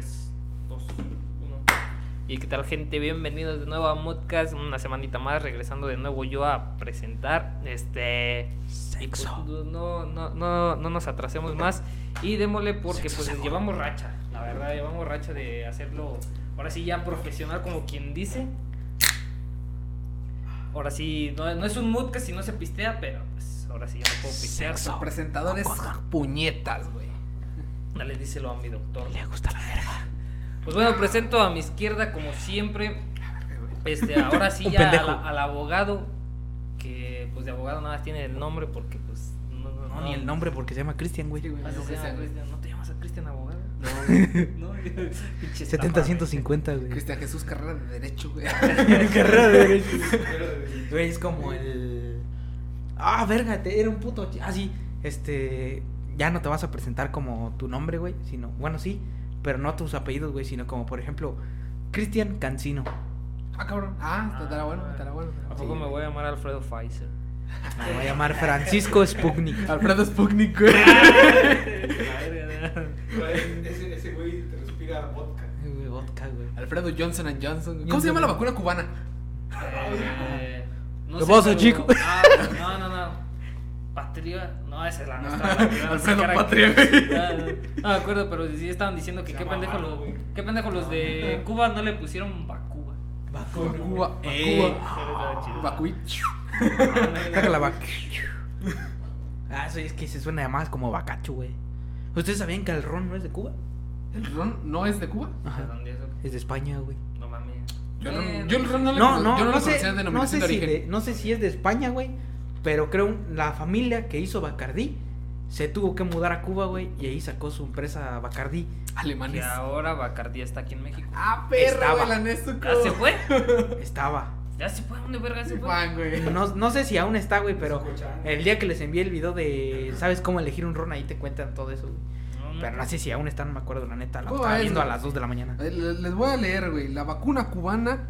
3, 2, 1. ¿Y qué tal, gente? Bienvenidos de nuevo a Modcast. Una semanita más, regresando de nuevo yo a presentar. Este. y pues, no, no, no, no nos atrasemos más. Y démosle porque pues llevamos racha. La verdad, llevamos racha de hacerlo. Ahora sí, ya profesional, como quien dice. Ahora sí, no, no es un Modcast si no se pistea, pero pues ahora sí ya no puedo pistear. Los presentadores puñetas, güey. Dale, díselo a mi doctor. Le gusta la verga. Pues bueno, presento a mi izquierda, como siempre. Este, ahora sí ya al, al abogado. Que pues de abogado nada más tiene el nombre porque pues. No, no, No, ni el nombre porque se llama Cristian, güey. Así No, se llama Cristian, güey. ¿No te llamas a Cristian abogado? No, No, pinche 70 estafa, 150, güey. Cristian Jesús Carrera de Derecho, güey. Carrera de derecho. Güey, es como el. Ah, verga, te- era un puto. Ah, sí. Este. Ya no te vas a presentar como tu nombre, güey. Sino. Bueno, sí. Pero no tus apellidos, güey. Sino como, por ejemplo, Cristian Cancino. Ah, cabrón. Ah, estará bueno, estará bueno. ¿A poco me voy a llamar Alfredo Pfizer? Me voy a llamar Francisco Sputnik. Alfredo Sputnik, güey. Ese, ese güey te respira vodka. Güey, vodka, güey. Alfredo Johnson and Johnson. ¿Cómo Johnson se llama la vacuna cubana? Eh, no ¿Qué sé, pasa, chico? Ah, no, no, no. Patria. No, esa es la nuestra. la que Alfredo Patria. Ah, No, no me acuerdo, pero sí estaban diciendo que qué pendejo, los, qué pendejo los de Cuba no le pusieron Bacuba. Cuba. Eh. Cuba. Bacuí. Saca la vaca. Ah, eso es que se suena más como bacacho, güey. ¿Ustedes sabían que el ron no es de Cuba? ¿El ron no es de Cuba? Ajá. ¿De dónde es eso? Es de España, güey. No mames. Yo, no, Eh, yo el ron no le No, no, yo no, no, sé, no sé de si origen. de- no sé si es de España, güey. Pero creo la familia que hizo Bacardí se tuvo que mudar a Cuba, güey. Y ahí sacó su empresa Bacardí. Que Alemanes. ahora Bacardí está aquí en México. Ah, perro. ¿Ya se fue? Estaba. ¿Ya se fue? ¿Dónde verga se fue? Juan, güey. No, no sé si aún está, güey, pero el día que les envié el video de ¿Sabes cómo elegir un ron? Ahí te cuentan todo eso, güey. Pero no sé si aún está, no me acuerdo, la neta. La ¿Cómo estaba es, viendo a las 2 de la mañana. Eh, le- Les voy a leer, güey. La vacuna cubana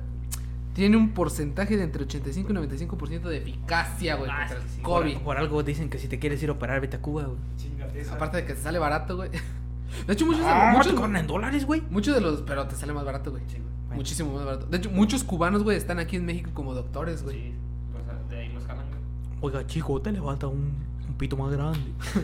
tiene un porcentaje de entre 85 y 95% de eficacia, güey, Ah, contra el sí. COVID. Por algo dicen que si te quieres ir a operar, vete a Cuba, güey. Chingate. Aparte de que te sale barato, güey. De hecho, muchos, Ah, muchos, te cobran en dólares, güey. muchos de los. Pero te sale más barato, güey. Bueno. Muchísimo más barato. De hecho, muchos cubanos, güey, están aquí en México como doctores, güey. Sí, pues de ahí los jalan, güey. Oiga, chico, te levanta un pito más grande.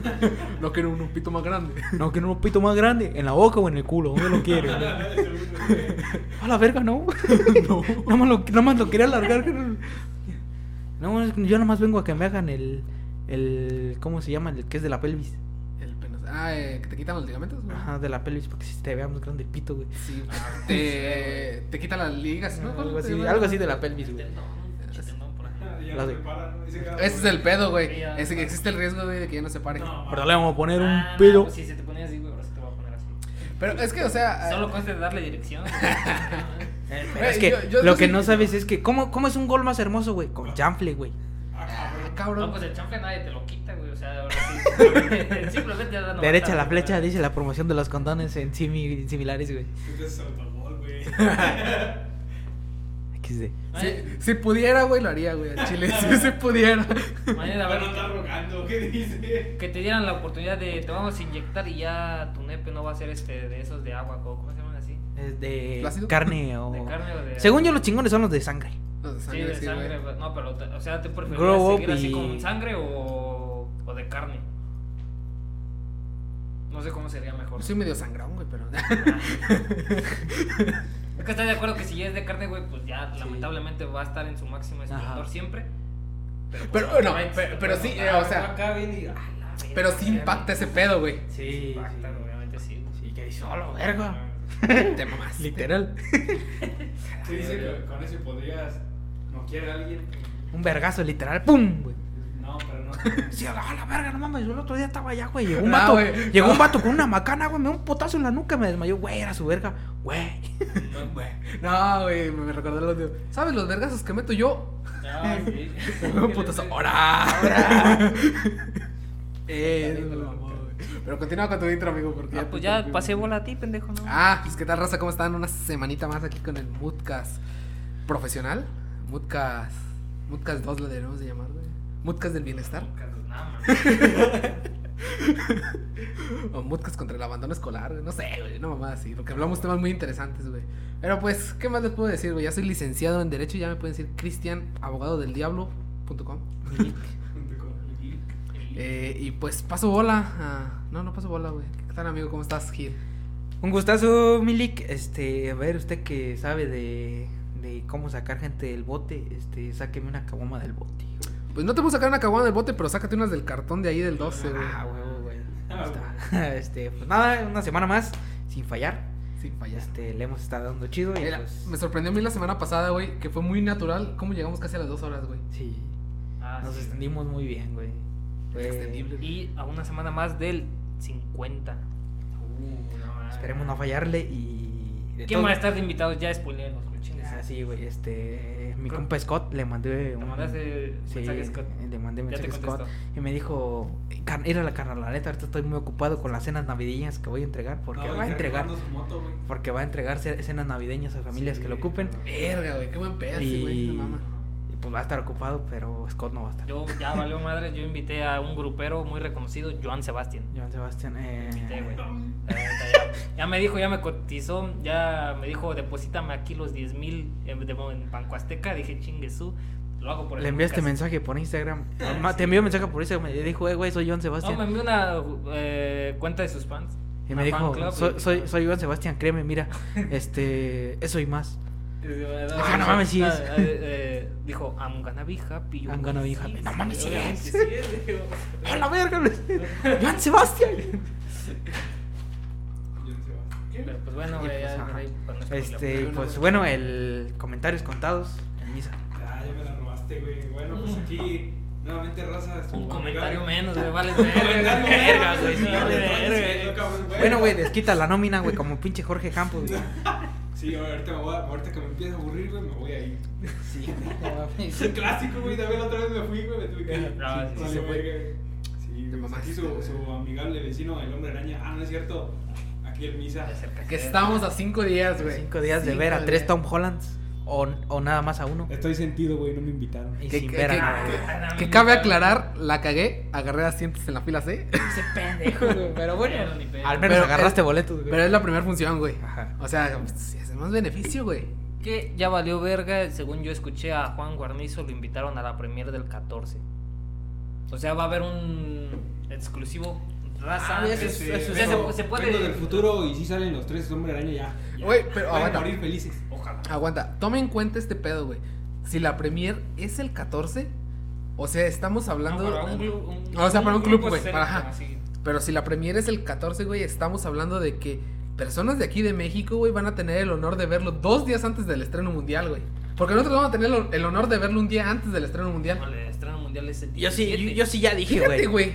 No quiero un pito más grande. No, quiero un pito más grande. ¿En la boca o en el culo? ¿Dónde lo quieres? A la verga, no. no. Nada más lo, nada más lo quería alargar. No, es que yo nada más vengo a que me hagan el. el ¿Cómo se llama? El que es de la pelvis. El penas. Ah, eh, que te quitan los ligamentos, güey. Ajá, de la pelvis, porque si te vea más grande el pito, güey. Sí. Te, te quitan las ligas, ¿no? Algo ¿Cómo así, algo así de la pelvis, güey. Ya La no de- se para, ¿no? Ese es el pedo, güey. Ese que existe el riesgo, güey, de que ya no se pare. No, Pero le vamos a poner un Ah, no, pedo. pues si se te ponía así, güey, ahora se te va a poner así. Pero es que, o sea. Solo cuesta darle dirección. Pero Güey, es que yo- yo lo no que no sabes es que, ¿cómo, ¿cómo es un gol más hermoso, güey? Con chanfle, güey. Ah, Ah, cabrón. cabrón. No, pues el chanfle nadie te lo quita, güey. O sea, ahora sí. Simplemente ya dando Derecha la flecha, dice la promoción de los condones en simi- similares, güey. Autogol, güey. XD. Si, si pudiera, güey, lo haría, güey. al Chile, si se pudiera. Mañana, a Pero ver, no está rogando, ¿qué dice? que te dieran la oportunidad de te vamos a inyectar y ya tu nepe no va a ser este de esos de agua, ¿cómo se llaman así? Es de ¿Plácido? carne o... De carne o de Según yo, los chingones son los de sangre. Los de Sí, sangre, de sí, sangre, güey. güey. no, pero o sea, te preferirías seguir así y- con sangre o, o de carne. No sé cómo sería mejor. Soy medio sangrón, güey, pero. Es que estoy de acuerdo que si ya es de carne, güey, pues ya Sí. lamentablemente va a estar en su máximo esplendor Ajá. siempre. pues, Pero, por no, ahí pero- pero sí, eh, o sea, acá viene y, ah, la pero sí impacta ese pedo, güey. Sí, Impacta, obviamente sí. Sí, que dice, "Hola, verga. Te mamás. Literal. ¿Qué dice que con eso podrías noquear a alguien? Un vergazo, literal. ¡Pum! güey. No. Sí, a la, a la verga, no mames. Yo el otro día estaba allá, güey. Llegó un No, vato. güey. llegó No. un vato con una macana, güey. Me dio un potazo en la nuca. Me desmayó, güey. Era su verga. Güey. No, güey. Me recordó el audio. ¿Sabes los vergazos que meto yo? Ah, sí. Un putazo. ¡Hora! ¡Hora! Eh, eso me lo mamó, güey. Pero continúa con tu intro, amigo, porque Ah, pues te ya pasé bola a ti, pendejo, ¿no? Ah, pues qué tal, raza, ¿cómo están? Una semanita más aquí con el Moodcast profesional. Moodcast. Moodcast 2 lo deberíamos de llamar, güey. Moodcast del bienestar. O Mutcas contra el abandono escolar, güey. No sé, güey. No mamá así. Porque hablamos temas muy interesantes, güey. Pero pues, ¿qué más les puedo decir, güey? Ya soy licenciado en Derecho y ya me pueden decir Cristian, abogado del diablo.com. Eh, y pues paso bola. a- No, no paso bola, güey. ¿Qué tal, amigo? ¿Cómo estás, Gil? Un gustazo, Milik. Este, a ver, usted que sabe de, de cómo sacar gente del bote, este, sáqueme una caguama del bote. güey. Pues no te puedo sacar una caguana del bote, pero sácate unas del cartón de ahí del 12, güey. Ah, huevo, güey. Ah, está. Este, pues nada, una semana más sin fallar. Sin fallar. Este, le hemos estado dando chido y Mira, pues, me sorprendió a mí la semana pasada, güey, que fue muy natural cómo llegamos casi a las dos horas, güey. sí, Ah, nos sí. extendimos muy bien, güey. Fue- Extendible. Y a una semana más del 50. Uh, no. Esperemos no fallarle y de ¿Quién todo- va a estar de invitados? Ya spoileé sí, güey, este, mi compa Scott le mandé Te un mandaste sí, mensaje, Scott. le mandé mensaje a Scott y me dijo, "Car- ir a la carnal, la neta, ahorita estoy muy ocupado con las cenas navideñas que voy a entregar porque va a entregar Su moto, güey. porque va a entregar ce- cenas navideñas a familias Sí, que lo ocupen Verga, güey, qué buen pedo, sí, güey. y pues va a estar ocupado, pero Scott no va a estar. Yo ya valió madre, yo invité a un grupero muy reconocido, Joan Sebastián. Joan Sebastián, eh, Invité, güey. Ya, ya me dijo, ya me cotizó, ya me dijo, deposítame aquí los 10 mil en, en Banco Azteca. Dije, chingue su, lo hago por el le enviaste podcast. mensaje por Instagram. Ma- Te envió mensaje por Instagram. Me dijo, eh, güey, soy Joan No, Sebastián. me envió una eh, cuenta de sus fans. y me dijo, soy, y- soy, soy Sebastián, créeme, mira, este, eso y más. Ah, no mames, sí es. eh, eh, dijo, I'm gonna be happy. Yo, I'm gonna be sí, happy. No mames, sí es. ¡A la verga! ¡Joan Sebastián! Pero pues bueno, güey, pues, ya, ahí, no spoiler. Este, pues bueno, el comentarios contados en misa. Ah, ya me la robaste, güey. Bueno, pues aquí, nuevamente, raza. Un comentario menos, güey, vale Un comentario verga, menos, güey, sí, sí, vale verga. Bueno, güey, desquita la nómina, güey, como pinche Jorge Campos, güey. Sí, ahorita, me voy a- ahorita que me empiece a aburrir, güey, me voy a ir. Sí, Es un clásico, güey. También la otra vez me fui, güey, me tuve que ir. Ah, sí, Vale, se fue. Sí, mamaste, aquí su, su amigable vecino, el hombre araña. Ah, no es cierto. Aquí el Misa. De cerca Que estamos a cinco días, güey. Cinco días de Cinco ver a días. tres Tom Hollands o, o nada más a uno. Estoy sentido, güey, no me invitaron. Y Que, sin que- ver a que-. Ah, que cabe aclarar, la cagué, agarré asientos en la fila C. Ese pendejo, güey, pero bueno. Al menos Pero agarraste boletos, güey. Pero es la primera función, güey. Ajá. O sea, si es más beneficio, güey. Que ya valió verga, según yo escuché a Juan Guarnizo, lo invitaron a la premier del 14. O sea, va a haber un exclusivo raza. Ah, eso es- este, eso se, se puede. vengo del futuro y si salen los tres hombre araña ya. ya. Güey, pero Pueden aguanta. morir felices. Ojalá. Aguanta, toma en cuenta este pedo, güey. Si la premier es el 14, o sea, estamos hablando. No, para un club, un- O sea, para un club, güey, ajá. así. Pero si la premier es el 14, güey, estamos hablando de que personas de aquí de México, güey, van a tener el honor de verlo dos días antes del estreno mundial, güey. Porque nosotros vamos a tener el- honor de verlo un día antes del estreno mundial. No, el estreno mundial es el Yo sí, yo, 17. yo sí ya dije, Fíjate, güey.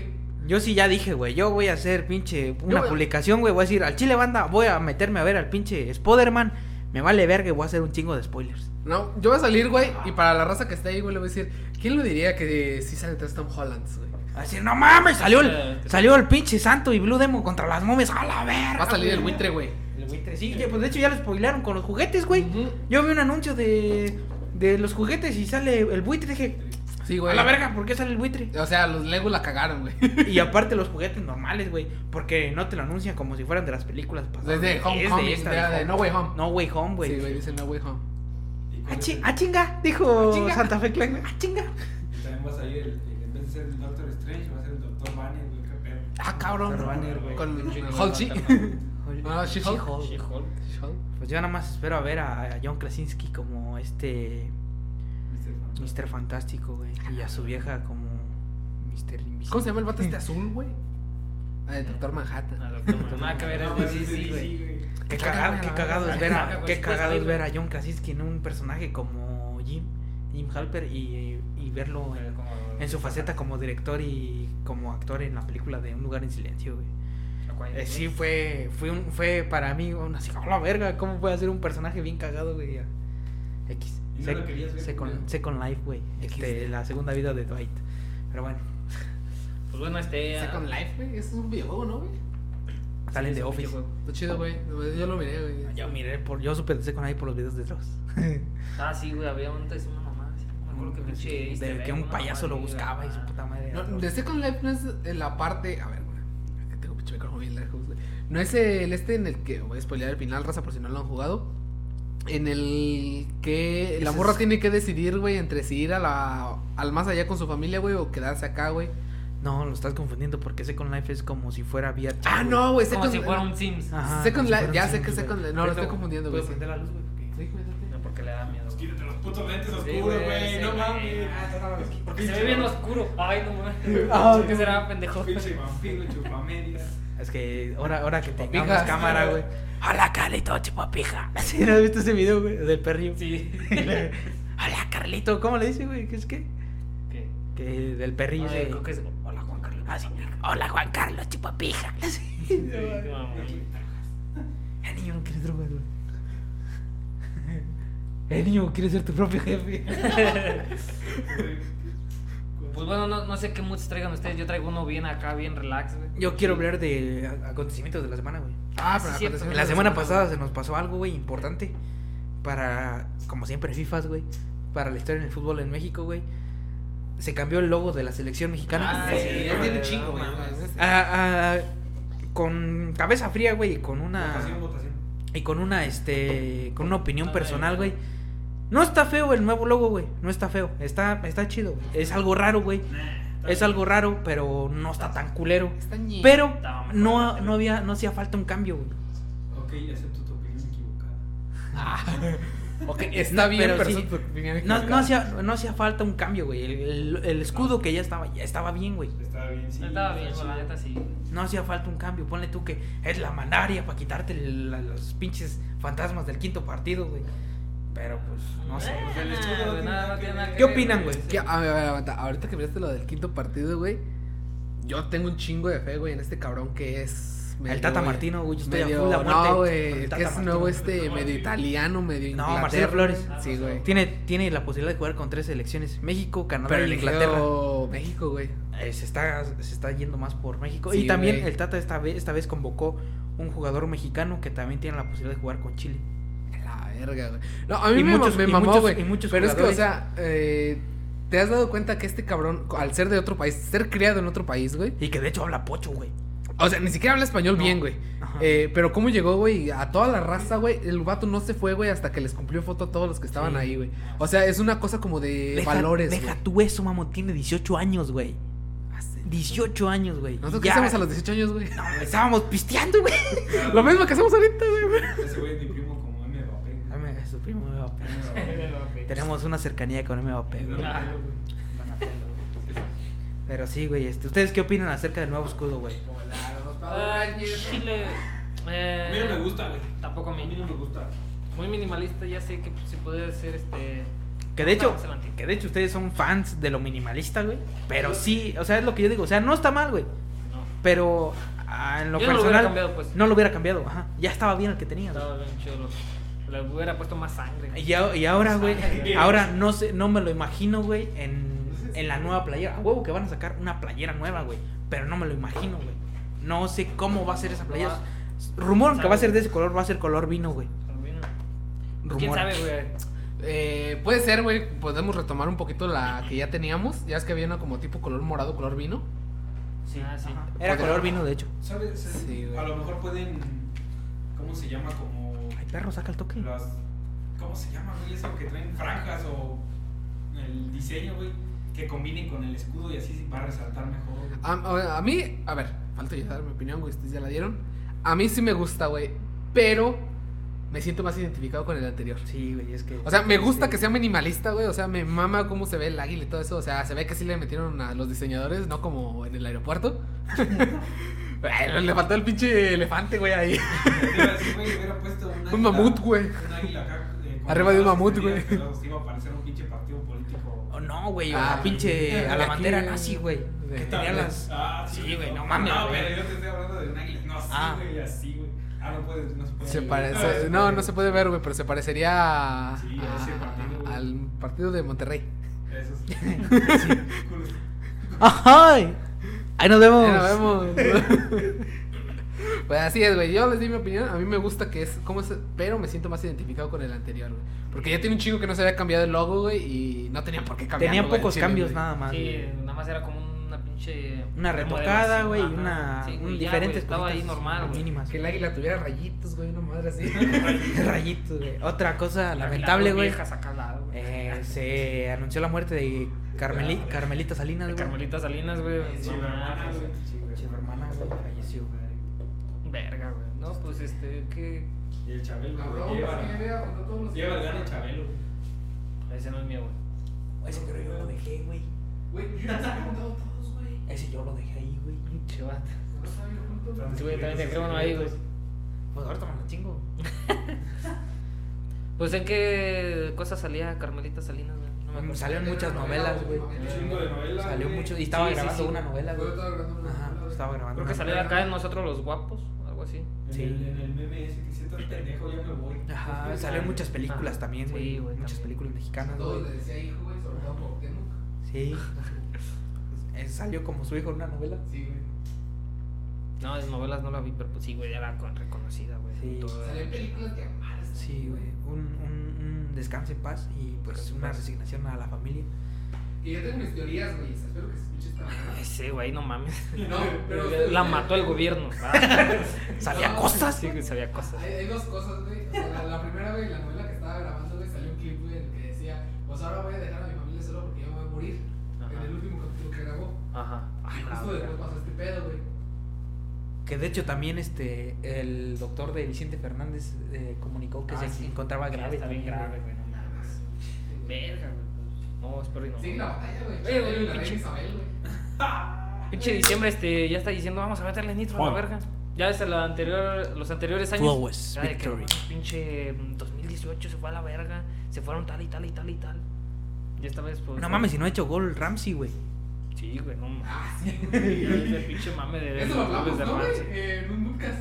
Yo sí ya dije, güey. Yo voy a hacer pinche una publicación, güey. Voy a decir, al chile banda, voy a meterme a ver al pinche Spiderman. Me vale verga y voy a hacer un chingo de spoilers. No, yo voy a salir, güey, y para la raza que está ahí, güey, le voy a decir, ¿quién lo diría que sí tres Tom Hollands, güey? A decir, no mames, salió el, Eh, salió el pinche santo y Blue Demo contra las momias. A la verga. Va a salir el buitre, güey. El buitre, sí, ya, pues de hecho ya lo spoilaron con los juguetes, güey. Yo vi un anuncio de, de los juguetes y sale el buitre. Dije, Sí, güey. a la verga, ¿por qué sale el buitre? O sea, los Lego la cagaron, güey. Y aparte los juguetes normales, güey. Porque no te lo anuncian como si fueran de las películas pasadas. Desde Es esta, de- de Home- No Way Home. No Way Home, güey. Sí, güey, dice No Way Home. Ah, chi- ah, chinga, dijo Ah, chinga. Santa Fe Clan. Ah, chinga. y también va a salir, el, el- en vez de ser el Doctor Strange, va a ser el Doctor Banner, güey. Ah, cabrón. Doctor Banner, güey. Con Holchi. Walter, Ah. She-Hulk. She-Hulk. Pues yo nada más espero a ver a, a John Krasinski como este Mr. Fantástico, güey. Y a su vieja como Mr. Invisible. ¿Cómo se llama el vato este azul, güey? Ah, el Doctor Manhattan. Ah, doctor, Nada que ver, sí, sí, güey. sí, güey. Qué cagado, qué cagado es ver a, qué cagado es ver a John Krasinski en un personaje como Jim, Jim Halper y, y verlo en, su faceta como director y como actor en la película de Un lugar en silencio, güey. Eh, sí fue fue un fue para mí un así, la verga, cómo puede hacer un personaje bien cagado, güey. X. ¿Y no Sec- ver, Second? Second Life, güey. Este, la segunda vida de Dwight. Pero bueno, Pues bueno, este. ah, Second Life, güey. Eso es un videojuego, ¿no, güey? salen es de un Office. Está chido, güey. Yo lo miré, güey. Yo miré por yo supe de Second Life por los videos de Dross. Ah, sí, güey, había antes una mamá. sí, No me acuerdo que pinche. easter de que un payaso lo buscaba y su puta madre. No, de Second Life no es la parte. A ver, güey. pinche micrófono bien lejos, güey. No es el este en el que. Voy a spoilear el final, raza, por si no lo han jugado. En el que la morra es- tiene que decidir, güey, entre si ir a la, al más allá con su familia, güey, o quedarse acá, güey. No, lo estás confundiendo porque Second Life es como si fuera VR. Ah, no, güey. Como si fuera un Sims. Ajá, Second si Life, fuera ya un sé Sims, que. Second Life. No, lo estoy confundiendo, güey. ¿Puedo sí. prender la luz, güey? Sí, cuídate. No, porque le da miedo. Pues quítate los putos lentes oscuros, güey, güey. sí, no güey. mames. Porque se ve bien oscuro. Ay, no mames. Ah, ¿Qué será, pendejo? Pinche vampiro, chupamedias. Es que ahora, ahora que tengamos cámara, güey. Hola, Carlito, chupapija. ¿Sí no has visto ese video, güey? Del perrillo. Sí. Hola, Carlito. ¿Cómo le dice, güey? ¿Qué es qué? ¿Qué? Que del perrillo. Ay, ese- creo que es. Hola, Juan Carlos. Ah, sí. Hola, Juan Carlos, chupapija. Sí. Sí, niño, no quieres drogas, güey. Eh, niño, quieres ser tu propio jefe. Pues bueno, no, no sé qué moods traigan ustedes. Yo traigo uno bien acá, bien relax, güey. Yo quiero hablar de acontecimientos de la semana, güey. Ah, sí, pero cierto. acontecimientos En la semana pasada se nos pasó algo, güey, importante. Para, como siempre, FIFAs, güey. Para la historia en el fútbol en México, güey. Se cambió el logo de la selección mexicana. Ah, Sí, sí, ya tiene un chingo, güey. Ah, ah, con cabeza fría, güey, y con una Votación, votación. y con una este con una opinión personal, güey. No está feo el nuevo logo, güey. No está feo. Está está chido. Es algo raro, güey. Es algo raro, pero no está tan culero. Está ñe. Pero no no había no hacía falta un cambio, güey. Ok, acepto tu opinión equivocada. Ok, está No, bien, pero sí. No, no hacía no hacía falta un cambio, güey. El, el- el escudo que ya estaba ya estaba bien, güey. Estaba bien, sí. Estaba bien, chido. neta sí. No hacía falta un cambio. Ponle tú que es la malaria para quitarte el- los pinches fantasmas del quinto partido, güey. Pero pues no sé. Eh, el escudo no güey, tiene nada, nada no que tiene ver. nada que ¿Qué ver, opinan, güey? Que, a ver, a ver, aguanta. Ahorita que miraste lo del quinto partido, güey. Yo tengo un chingo de fe, güey, en este cabrón que es. El Tata Martino, güey, yo estoy a medio- full a muerte No, güey. el Que es nuevo este, medio italiano, medio No, Inglaterra. Marcelo Flores. Sí, güey. Tiene, tiene la posibilidad de jugar con tres selecciones: México, Canadá Pero y Inglaterra. México, güey. Eh, se, está, se está yendo más por México. Sí, y también el Tata esta vez, esta vez convocó un jugador mexicano que también tiene la posibilidad de jugar con Chile. Verga, güey. No, a mí Y me, muchos- me y mamó, muchos- güey. y muchos Pero es que, o sea, eh, ¿te has dado cuenta que este cabrón, al ser de otro país, ser criado en otro país, güey? Y que de hecho habla pocho, güey. O sea, ni siquiera habla español No. bien, güey. Eh, pero cómo llegó, güey, a toda la raza, güey. El vato no se fue, güey, hasta que les cumplió foto a todos los que estaban Sí. ahí, güey. O sea, es una cosa como de Deja- valores, Deja güey. tú eso, mamón. Tiene 18 años, güey. 18 años, güey. Nosotros Y qué ya- hacemos a los 18 años, güey. No, estábamos pisteando, güey. Lo mismo que hacemos ahorita, güey. Ese güey es mi primo como Mbappé. Dame, su primo Mbappé. Tenemos. Una cercanía con güey. Ah. Pero sí, güey. Este, ¿Ustedes qué opinan acerca del nuevo escudo, güey? Ay, Chile. Eh, A mí no me gusta, güey. Tampoco a A mí mí. no me gusta. Muy minimalista, ya sé que se puede hacer este. Que de hecho, que de hecho ustedes son fans de lo minimalista, güey. Pero sí, o sea, es lo que yo digo. O sea, no está mal, güey. No. Pero ah, en lo Yo no lo hubiera personal cambiado, pues. no lo hubiera cambiado. Ajá. Ya estaba bien el que tenía. güey. Estaba bien chido. lo- Le hubiera puesto más sangre. Y, a- y ahora, güey, Sangre. ahora no sé, no me lo imagino, güey, en, en la nueva playera. A huevo que van a sacar una playera nueva, güey. Pero no me lo imagino, güey. No sé cómo va a ser esa playera. Rumor que va a ser de ese color, va a ser color vino, güey. Pues, ¿Quién Rumor. sabe, güey? Eh, puede ser, güey. Podemos retomar un poquito la que ya teníamos. Ya es que había una como tipo color morado, color vino. Sí, ah, sí. Era color vino, de hecho. ¿Sabes? Sí, güey. a lo mejor pueden. ¿Cómo se llama? Como. Perro, saca el toque. ¿Cómo se llama, güey? Eso que traen franjas o el diseño, güey. Que combinen con el escudo y así va a resaltar mejor. A, a- a mí, a ver, falta yo dar mi opinión, güey. Ustedes ya la dieron. A mí sí me gusta, güey. Pero me siento más identificado con el anterior. Sí, güey, es que. O sea, me gusta que sea minimalista, güey. O sea, me mama cómo se ve el águila y todo eso. O sea, se ve que sí le metieron a los diseñadores, no como en el aeropuerto. Ay, le faltó el pinche elefante, güey, ahí. Güey, hubiera puesto un águila- mamut, güey. Un águila acá. eh, Arriba de un mamut, güey. Iba a parecer un pinche partido político. Oh, no, güey, Ah, a la pinche. A la bandera nazi, güey. Que tenía las. Ah, Sí, güey, no mames, No, güey. pero yo te estoy hablando de un águila. No, sí, Ah. güey, así, güey. Ah, no puedes, no se puede. Se parece. No, no se puede ver, güey, pero se parecería a- Sí, a ese partido, güey. al partido de Monterrey. Eso sí. ¡Ay! Ahí nos vemos. Ahí nos vemos. Pues así es, güey. Yo les di mi opinión. A mí me gusta que es como es, pero me siento más identificado con el anterior, güey. Porque ya tiene un chingo que no se había cambiado el logo, güey, y no tenían por qué cambiarlo. Tenía pocos chile, cambios nada más. Sí, nada más era como una pinche. Una retocada, güey, una, Sí, un güey, ya, diferentes Estaba ahí normal, mínimas. Que el águila tuviera rayitos, güey, una madre así. Rayitos, güey. Otra cosa La- lamentable, güey. Güey. Eh, se anunció la muerte de Carmeli- Carmelita Salinas, güey. Carmelita Salinas, güey. Sí, No hermana, mames. güey. Su hermana, güey, falleció. Verga, güey. No, pues este, ¿qué? Y el Chabelo, güey. Lleva, los- el gane Chabelo. Ese no es mío, güey. Ese pero yo lo dejé, güey. Güey, yo he contado todos, güey. Ese yo lo dejé ahí, güey. Pinche vato. Sí, güey, también dejé uno ahí, güey. Pues ahorita me lo chingo. Pues en qué cosa salía Carmelita Salinas, güey. No me acuerdo. Salió en muchas novelas, güey. De novelas. Salió güey. mucho y estaba Sí, grabando sí. una novela, güey. Estaba grabando Ajá, estaba grabando. Creo que novela. acá en Nosotros los Guapos, algo así. En Sí. el- En el meme ese que si estás pendejo, ya me voy. Ajá, salió en muchas películas Ajá. también, Sí, güey. güey, muchas también. películas mexicanas, Todos güey. le decía hijo, güey, sobre todo por Temo. Sí. Eh, Salió como su hijo en una novela. Sí, güey. No, en novelas no la vi, pero pues sí, güey, era con- reconocida, güey. Sí. Salió en películas que amadas. Sí, güey. Un, descanso en paz y pues una resignación a la familia. Y yo tengo mis teorías, güey. Espero que se escuche esta sí, güey, no mames. No, pero. La mató el gobierno. ¿Sabía No, cosas? Sí, güey, sabía cosas. Hay, hay dos cosas, güey. O sea, la, la primera, güey, la novela que estaba grabando, güey, salió un clip, güey, en el que decía, pues ahora voy a dejar a mi familia solo porque yo me voy a morir. Ajá. En el último capítulo que grabó. Ajá. Y Ay, justo verga. después pasó este pedo, güey. Que de hecho también este el doctor de Vicente Fernández eh, comunicó que Ah, se sí. encontraba grave. Está bien también, grave, güey, no mames. Sí. Verga, güey. No, espero y no. La batalla, güey. Pinche- diciembre este ya está diciendo vamos a meterle nitro a la verga. Ya desde la anterior, los anteriores años. Ya de que. "No, pinche mm, 2018 se fue a la verga. Se fueron tal y tal y tal y tal. Y esta vez pues. No mames, si no ha hecho gol Ramsey, güey. Sí, güey, no mames. Ah, sí, Ya güey. pinche mame de Eso lo hablamos, de ¿no, güey? Ramsey. Eh, En un podcast.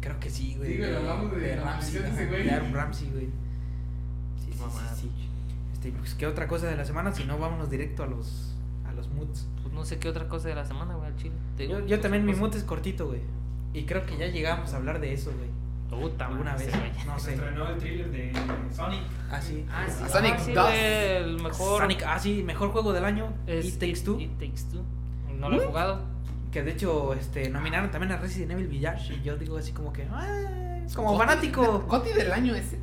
Creo que sí, güey. Sí, güey, hablamos de de ese ajá, güey. de Aaron Ramsey, güey. Sí, sí, Mamá. sí, sí. Este, pues, ¿qué otra cosa de la semana? Si no, vámonos directo a los, a los moods. Pues no sé qué otra cosa de la semana, güey, al chile. Te digo, Yo, yo pues, también, mi cosa- mood es cortito, güey. Y creo que ya llegamos a hablar de eso, güey. Puta Alguna vez. güey. No Se sé. estrenó el thriller de Sonic. Ah, sí. Ah, sí, Sonic ah, sí, 2. güey, el mejor. Sonic, ah, sí, mejor juego del año. es It Takes Two. It Takes Two. No lo he jugado. Que de hecho, este, nominaron también a Resident Evil Village. Y yo digo así como que, ah, como fanático. Goti del año ese.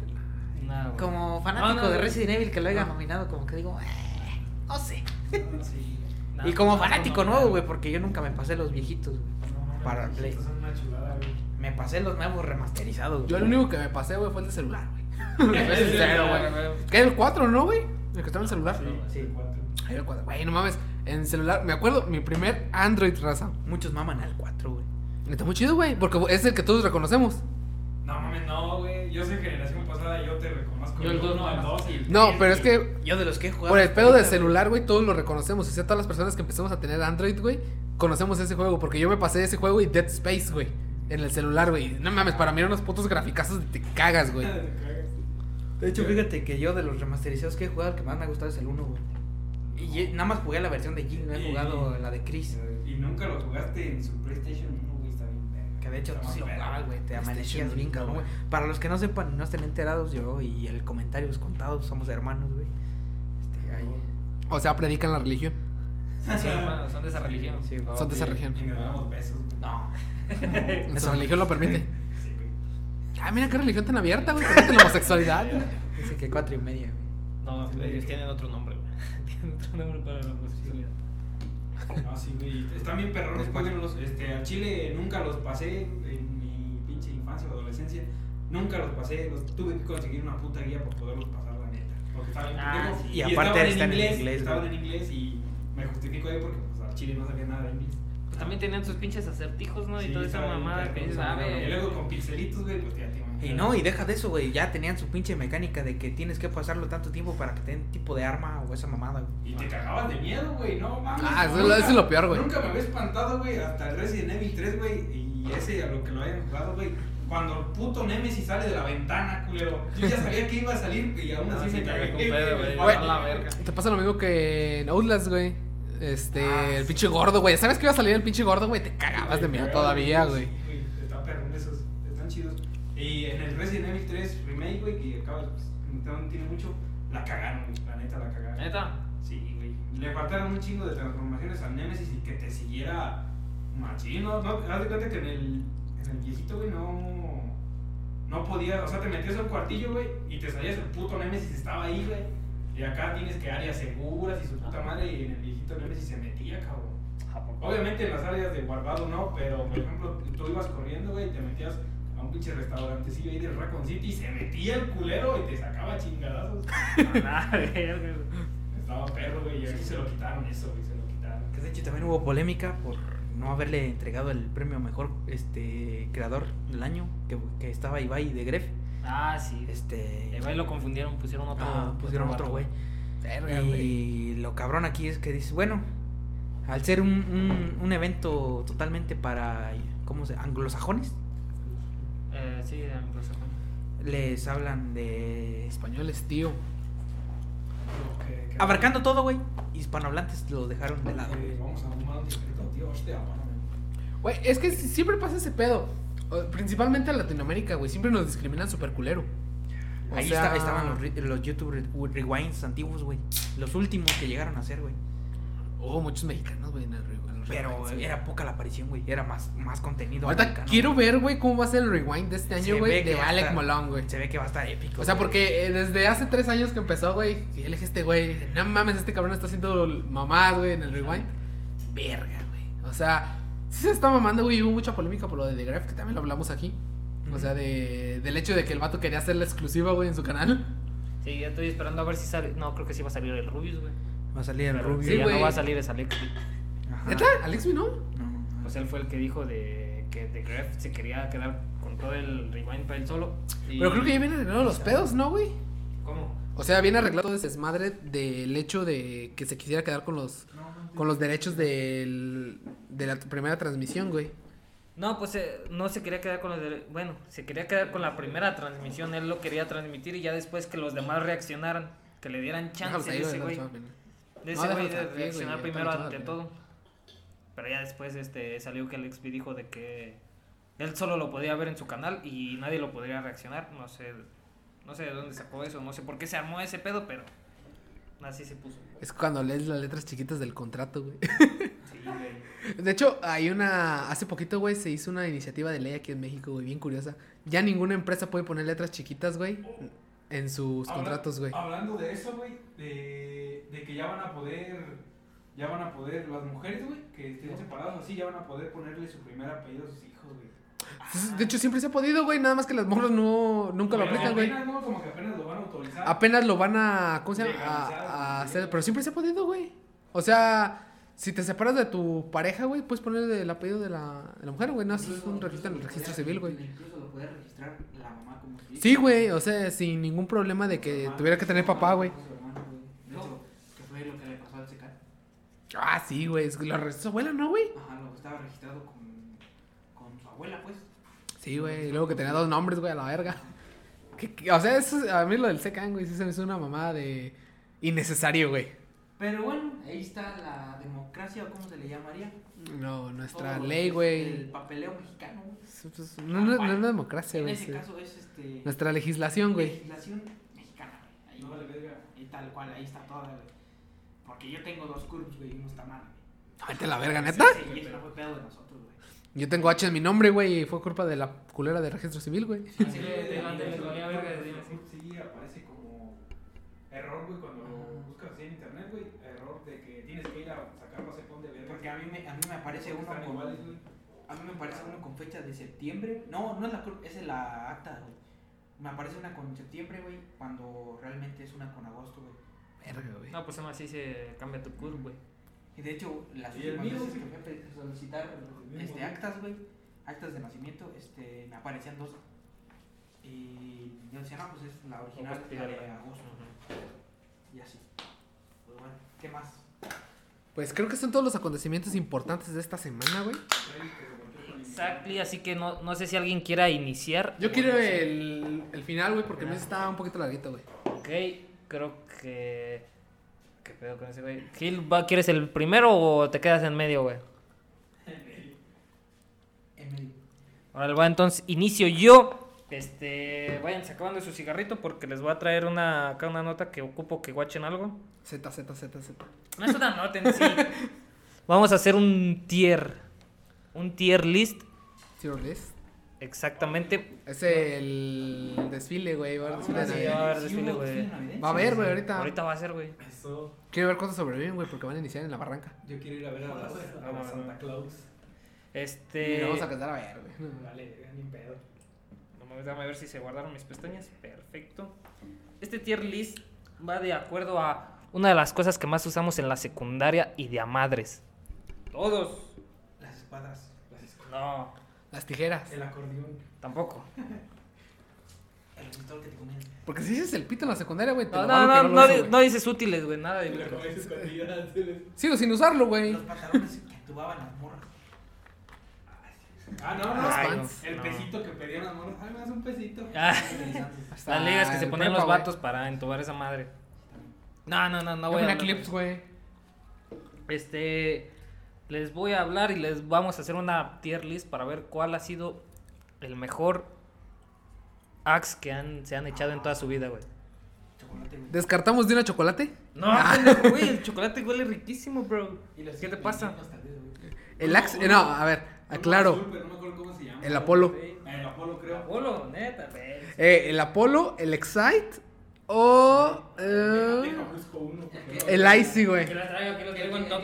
Como fanático No, no, de. Resident Evil que lo haya No. nominado, como que digo, eh, no sé. Sí. Nada, Y como no, fanático no, nuevo, güey, porque yo nunca me pasé los viejitos, Para mames, Play. estos Son una chulada, güey. Me pasé los nuevos remasterizados. Yo güey. el único que me pasé, güey, fue el de celular, güey. ¿Qué? El 4, ¿no, güey? El que estaba en el celular. Sí, Sí. cuatro. Ay, el 4. Güey, no mames. En celular, me acuerdo, mi primer Android raza. Muchos maman al 4, güey. Está muy chido, güey, porque es el que todos reconocemos. No mames, no, güey. Yo soy generación pasada, yo te reconozco. Yo el dos uno, nomás. el dos y el No, tres, pero es que Yo de los que he jugado. por el pedo güey. celular, güey, todos lo reconocemos. O sea, todas las personas que empezamos a tener Android, güey, conocemos ese juego. Porque yo me pasé ese juego y Dead Space, güey, en el celular, güey. No mames, para mí eran unos putos graficazos de te cagas, güey. De hecho, fíjate que yo de los remasterizados que he jugado, el que más me ha gustado es el 1, güey. Y nada más jugué la versión de Jin, no he Y- jugado la de Chris. Y nunca lo jugaste en su PlayStation 1, güey, está bien. Que de hecho tú sí lo jugabas, güey. Te amanecías bien, cabrón, güey. Para los que no sepan y no estén enterados, yo y el comentario es contado, somos hermanos, güey. Este, ahí. O sea, predican la religión. Sí, hermano, son de esa religión. Sí. Son de esa región. Y nos damos besos, güey. No. Nuestra religión lo permite. Ah, mira qué religión tan abierta, güey. Permite la homosexualidad. Dice que cuatro y media, güey. No, ellos tienen otro nombre, güey. Tienen otro nombre para la homosexualidad. No, sí, güey. Están bien perrones, jueguenlos. Este, al chile nunca los pasé en mi pinche infancia o adolescencia. Nunca los pasé. Los tuve que conseguir una puta guía para poderlos pasar, la neta. Porque estaba bien Ah, pendejo. sí. Y aparte estaban están en inglés, Estaban en inglés y me justifico ahí porque pues, al chile no sabía nada de inglés. También tenían sus pinches acertijos, ¿no? Y toda esa mamada que perro, dices, o sea, a Y luego con pixelitos, güey, pues ya te. Y no, y deja de eso, güey. Ya tenían su pinche mecánica de que tienes que pasarlo tanto tiempo para que te den tipo de arma o esa mamada, güey. Y te cagabas de miedo, güey, no mames. Ah, eso no, es lo- nunca- eso es lo peor, güey. Nunca me había espantado, güey, hasta el Resident Evil 3, güey, y ese a lo que lo hayan jugado, güey. Cuando el puto Nemesis sale de la ventana, culero. Yo ya sabía que iba a salir y aún No, así sí me te cagué. con pedo, güey. Güey. A la verga. Te pasa lo mismo que en Outlast, güey. Este, Ah, el pinche gordo, güey. ¿Sabes que iba a salir el pinche gordo, güey? Te cagabas de miedo todavía, güey. Sí, güey, Está perrón esos, están chidos. Y en el Resident Evil 3 Remake, güey, que acaba, pues, no tiene mucho, la cagaron, güey, la neta la cagaron. ¿Neta? Sí, güey. Le faltaron un chingo de transformaciones al Nemesis y que te siguiera machín. No, no, haz de cuenta que en el, en el viejito, güey, no. No podía, o sea, te metías al cuartillo, güey, y te salías el puto Nemesis, estaba ahí, güey. Y acá tienes que áreas seguras y su puta madre, y en el viejito Nemesis se metía, cabrón. ¿A poco? Obviamente en las áreas de guardado no, pero por ejemplo, tú ibas corriendo, güey, y te metías a un pinche restaurantecillo ahí de Raccoon City y se metía el culero y te sacaba chingadazos. Ah. Estaba perro, güey, y aquí se lo quitaron eso, güey, se lo quitaron. Que de hecho también hubo polémica por no haberle entregado el premio mejor este creador del año, que, que estaba Ibai de Gref. Ah, sí. Este. El güey lo confundieron, pusieron otro. ah, pusieron otro güey. Y lo cabrón aquí es que dices, bueno, al ser un, un, un evento totalmente para, ¿cómo se? Anglosajones, Eh, sí, de anglosajón. les hablan de... Españoles, tío. Abarcando todo, güey, hispanohablantes lo dejaron de lado. Vamos a un secreto, tío, hostia, mano. Güey, es que si- siempre pasa ese pedo. Principalmente en Latinoamérica, güey. Siempre nos discriminan súper culero. O Ahí sea, está- estaban los, re- los YouTube re- rewinds antiguos, güey. Los últimos que llegaron a hacer, güey. Oh, muchos mexicanos, güey, en el re- en los Pero era poca la aparición, güey. Era más, más contenido. Ahorita mexicano, quiero ver, güey, cómo va a ser el rewind de este año, güey, de Alec estar- Malone, güey. Se ve que va a estar épico. O sea, porque eh, desde hace tres años que empezó, güey, y él es este güey, no mames, este cabrón está haciendo mamás, güey, en el rewind. Verga, güey. O sea, sí se está mamando, güey, hubo mucha polémica por lo de The Graph, que también lo hablamos aquí. O sea, de, del hecho de que el vato quería hacer la exclusiva, güey, en su canal. Sí, ya estoy esperando a ver si sale. No, creo que sí va a salir el Rubius, güey. Va a salir el Pero Rubio. si Sí, ya no va a salir es Alex. Ajá. ¿Neta? ¿Alex no? No. Pues él fue el que dijo de que The Gref se quería quedar con todo el rewind para él solo. y- Pero creo que ya vienen arreglados los pedos, ¿no, güey? ¿Cómo? O sea, viene arreglado todo ese desmadre del hecho de que se quisiera quedar con los con los derechos del, de la primera transmisión, güey. No, pues eh, no se quería quedar con los de- Bueno, se quería quedar con la primera transmisión. Él lo quería transmitir y ya después que los demás reaccionaran. Que le dieran Déjalos chance ahí, de ese güey. De No, ese güey de reaccionar primero ante todo. Pero ya después este salió que Alex B dijo de que él solo lo podía ver en su canal y nadie lo podría reaccionar. No sé, no sé de dónde sacó eso, no sé por qué se armó ese pedo, pero así se puso. Es cuando lees las letras chiquitas del contrato, güey. Sí, güey. De hecho, hay una. Hace poquito, güey, se hizo una iniciativa de ley aquí en México, güey, bien curiosa. Ya ninguna empresa puede poner letras chiquitas, güey, en sus Habla- contratos, güey. Hablando de eso, güey, de, de que ya van a poder, ya van a poder, las mujeres, güey, que estén separadas así, ya van a poder ponerle su primer apellido a sus hijos, De hecho, siempre se ha podido, güey, nada más que las morras no, nunca lo aplican, güey. apenas, ¿no? Como que apenas lo van a autorizar. Apenas lo van a. ¿Cómo se llama? A, hacer. Pero siempre se ha podido, güey. O sea, si te separas de tu pareja, güey, puedes poner el apellido de la, de la mujer, güey. No, eso es un registro en el registro civil, güey. Incluso lo puede registrar la mamá como. Sí, güey, o sea, sin ningún problema de que tuviera que tener papá, güey. Su hermano, güey. De hecho, que fue lo que le pasó al secar. Ah, sí, güey, lo registró su abuela, ¿no, güey? Ajá, lo estaba registrado su abuela, pues. Sí, güey, y luego que tenía dos nombres, güey, a la verga. Que- que- o sea, eso, a mí lo del secan, güey, sí se me hizo una mamada de innecesario, güey. Pero bueno, ahí está la democracia, o cómo se le llamaría. No, nuestra ley, güey. El papeleo mexicano, güey. Pues, No, no, no es una democracia, En güey. ese sí. caso es este. Nuestra legislación, güey. Legislación mexicana, güey. Ahí, No vale verga. y tal cual, ahí está toda, güey. Porque yo tengo dos curvs, güey, y uno está mal, güey. Vete la verga, ¿neta? Sí, y eso no fue pedo de nosotros, güey. Yo tengo H en mi nombre, güey, y fue culpa de la culera de registro civil, güey. Sí, le- le- le- le valía verga desde ahí, así. Sí, aparece como error, güey, cuando lo buscas así en internet, güey. Error de que tienes que ir a sacarlo a cepón de verga. Porque a mí me, a mí me aparece uno con. iguales. A mí me aparece uno con fecha de septiembre. No, no es la cur- es la acta, güey. Me aparece una con septiembre, güey, cuando realmente es una con agosto, güey. Verga, güey. No, pues aún así se cambia tu curve, güey. Y de hecho, las últimas mío, veces que fui a solicitar este, actas, güey, actas de nacimiento, este, me aparecían dos. Y yo decía, no, pues es la original, la de agosto. Y así. Pues bueno, ¿qué más? Pues creo que son todos los acontecimientos importantes de esta semana, güey. Exactly, así que no, no sé si alguien quiera iniciar. Yo quiero el, el final, güey, porque me está un poquito larguito, güey. Ok, creo que. ¿Qué pedo con ese güey? Gil, ¿va- ¿quieres el primero o te quedas en medio, güey? En medio. Ahora va, entonces inicio yo. Este, vayan acabando su cigarrito porque les voy a traer una, acá una nota que ocupo que guachen algo. Z, Z, Z, Z. No es una nota en sí. Vamos a hacer un tier. Un tier list. Tier list. Exactamente. Es el desfile, güey. Va a haber desfile de sí, va a haber desfile, güey. Va a haber, güey, ahorita. Ahorita va a ser, güey. Eso. Quiero ver cuántos sobreviven, güey, porque van a iniciar en la barranca. Yo quiero ir a ver a, las, a la Santa Claus. Y Este. nos vamos a casar a ver, güey. Vale, ni pedo. Vamos a ver si se guardaron mis pestañas. Perfecto. Este tier list va de acuerdo a una de las cosas que más usamos en la secundaria y de a madres. Todos. Las espadas, las escolas, No, Las tijeras. el acordeón, tampoco. el pistol que te comías. Porque si dices el pito en la secundaria, güey, No, no, no, lo no, uso, güey. no dices útiles, güey. Nada de útiles. Sigo sin usarlo, güey. Los pantalones que entubaban las morras. Ah, no, no. Ay, pants. El no. pesito que pedían las morras. Ay, me das un pesito. Ah. Las ligas que se ponían prepa, los güey. vatos para entubar esa madre. No, no, no, no de clips, güey. Este, les voy a hablar y les vamos a hacer una tier list para ver cuál ha sido el mejor axe que han, se han echado en toda su vida, güey. Chocolate, güey. ¿Descartamos de una chocolate? No, pendejo, güey, el chocolate huele riquísimo, bro. Y los ¿Qué te pasa? el axe. eh, No, a ver, aclaro. azul, pero no me acuerdo cómo se llama. El Apolo. El Apolo, creo. Apolo, neta, güey. Eh, el Apolo, el Excite o. Eh, busco uno. porque- el Icy, güey. Que lo traigo, que lo traigo en top.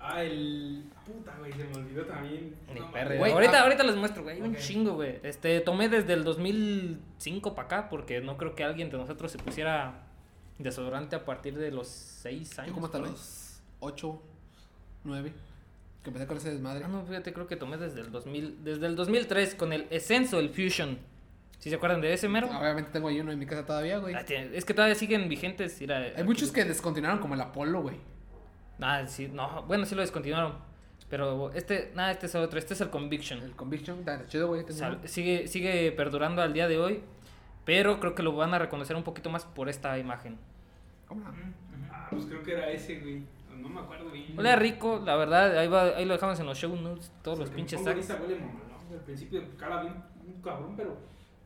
Ah, el. Puta, güey, se me olvidó también. Ni No, perre. Güey, ahorita, ah- ahorita les muestro, güey. Hay un chingo, güey. Este, tomé desde el 2005 para acá porque no creo que alguien de nosotros se pusiera desodorante a partir de los 6 años. Yo como hasta los 8, 9. Que empecé con ese desmadre. Ah, no, fíjate, creo que tomé desde el 2000, desde el 2003 con el Essenso, el Fusion. ¿Sí se acuerdan de ese mero? Obviamente tengo ahí uno en mi casa todavía, güey. Ah, tiene- es que todavía siguen vigentes. mira, Hay aquí- muchos que descontinuaron como el Apolo, güey. Ah, sí, no, bueno, sí lo descontinuaron. Pero este, nada, este es otro, este es el Conviction. El Conviction, está chido, güey. tengo Sal- uno. sigue, sigue perdurando al día de hoy. Pero creo que lo van a reconocer un poquito más por esta imagen. ¿Cómo no? Ah, pues creo que era ese, güey. No me acuerdo bien. Huele rico, la verdad. Ahí, va, ahí lo dejamos en los show notes. Todos los pinches tags. ahorita huele mamalón, güey. Al principio cala bien un cabrón, pero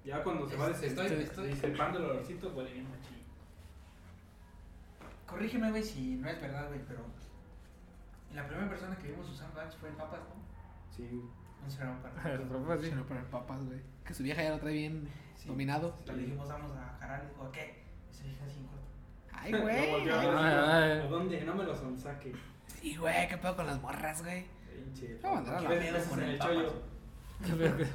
ya cuando se va Estoy- des- estoy- estoy- disipando el olorcito huele bien machín. Corrígeme, güey, si no es verdad, güey, pero. La primera persona que vimos usando Axe fue el Papas, ¿no? Sí, No será un para. Sí, no, para el papas, güey. Que su vieja ya lo trae bien Sí. dominado. Le dijimos, vamos a jarar, y dijo, ¿qué? Esa vieja así en corto. Ay, No güey. volteó a ver, Ay, dijo, ay. ¿A dónde? No me lo sonsaque. Sí, güey, qué pedo con las morras, güey. Pinche. Mandaron la mierda con el el papas. chollo.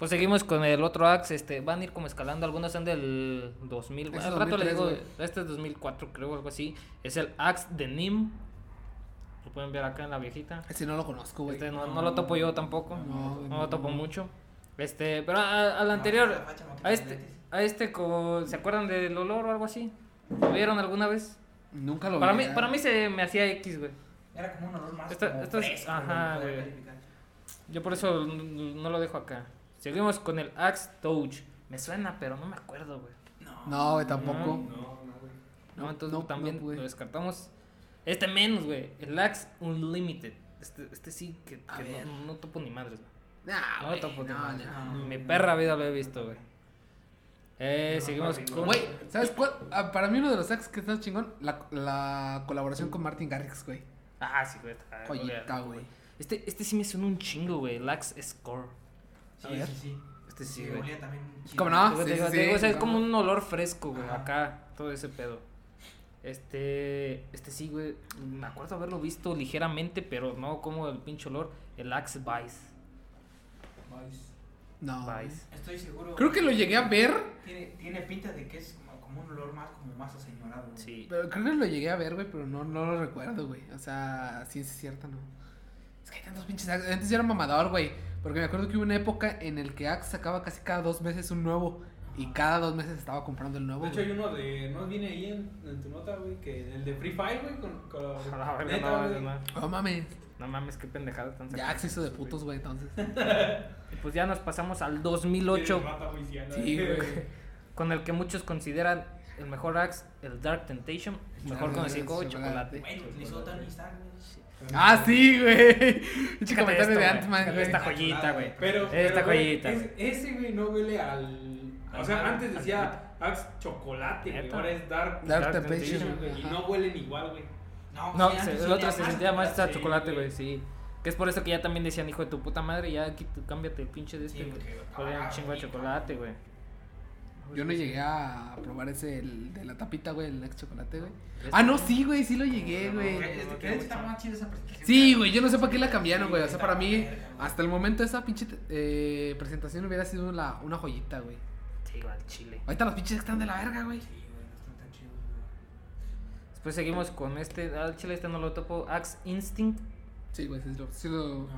Pues seguimos con el otro Axe. Este, van a ir como escalando. Algunos son del 2000. Este es al rato les 2003, digo. Este es 2004, creo, algo así. Es el Axe de Nim. Lo pueden ver acá en la viejita. Ese no lo conozco, güey. Este no, no lo topo yo tampoco. No, No lo topo no. mucho. Este, pero al No, anterior. no A este, a este como, ¿se acuerdan del olor o algo así? ¿Lo vieron alguna vez? Nunca lo Para vi, mí, ya. para mí se me hacía X, güey. Era como un olor más. Esta- como esta es- fresco, ajá, lo podía güey. Yo por eso no lo dejo acá. Seguimos con el Axe Touch. Me suena, pero no me acuerdo, güey. No. No, güey, tampoco. No, no, güey. No, entonces no, también lo descartamos. Este menos, güey. El Axe Unlimited. Este, este sí que, no, no topo ni madres, güey. Nah, No güey, topo ni madres. no. Mi perra vida lo he visto, güey. Eh, No, seguimos con... Güey, ¿sabes cuál? Ah, para mí uno de los ex que está chingón, la, la colaboración con Martin Garrix, güey. Ah, sí, güey. está- Joyita, güey. Este, este sí me suena un chingo, güey. El Axe Score. Sí, A ver. sí, sí. Este sí, Sí, güey. olía también chido. ¿Cómo no? Te digo, sí, te digo, sí, te digo, o sea, sí, es como un olor fresco, güey, Ajá. acá, todo ese pedo. Este, este sí, güey, me acuerdo haberlo visto ligeramente, pero no como el pinche olor, el Axe Vice. Vice. No. Vice. Estoy seguro. Creo que lo llegué a ver, Tiene, tiene pinta de que es como, como un olor más, como más aseñorado. güey. Sí. pero creo que lo llegué a ver, güey, pero no, no lo recuerdo, güey. O sea, ciencia cierta, no. Es que hay tantos pinches Axe. Antes yo era mamador, güey. Porque me acuerdo que hubo una época en el que Axe sacaba casi cada dos meses un nuevo. Y cada dos meses estaba comprando el nuevo. De hecho, hay uno de. ¿No viene ahí en, en tu nota, güey? Que el de Free Fire, güey. Con, con la verga, neta, no, güey. no, No mames. no mames, qué pendejada tan Ya sacada. Axe hizo de putos, güey, entonces. Y Pues ya nos pasamos al 2008, Tiene rata, güey, sí, anda. Sí, güey. con el que muchos consideran el mejor Axe, el Dark Temptation, mejor conocido como Chocolate. lo utilizó Tony Stark, güey. Ah, sí, güey. Pinche comentario de. Ant-Man, güey. Esta joyita, güey. Pero, Esta pero, joyita. es- ese, güey, no huele al. O sea, antes decía Axe chocolate, güey. Ahora es dark. Dark Dark Temptation, güey. Y no huelen igual, güey. No, sí, se- el otro se sentía más a sí, chocolate, güey. sí. Que es por eso que ya también decían, hijo de tu puta madre, ya aquí tú cámbiate el pinche de este, Sí, güey. Olía un chingo de chocolate, güey. Yo no llegué a probar ese el de la tapita, güey, el ex chocolate, güey. Ah, no, sí, güey, sí lo llegué, güey. Que- que- que está más chido esa presentación. Sí, güey, yo no sé para qué la cambiaron, güey. O sea, para mí, hasta el momento esa pinche eh, presentación hubiera sido una, una joyita, güey. Sí, al chile. Ahorita los pinches están de la verga, güey. Sí, güey, no están tan chidos, güey. Después seguimos con este, al chile este no lo topo, Axe Instinct. Sí, güey, sí lo, sí lo-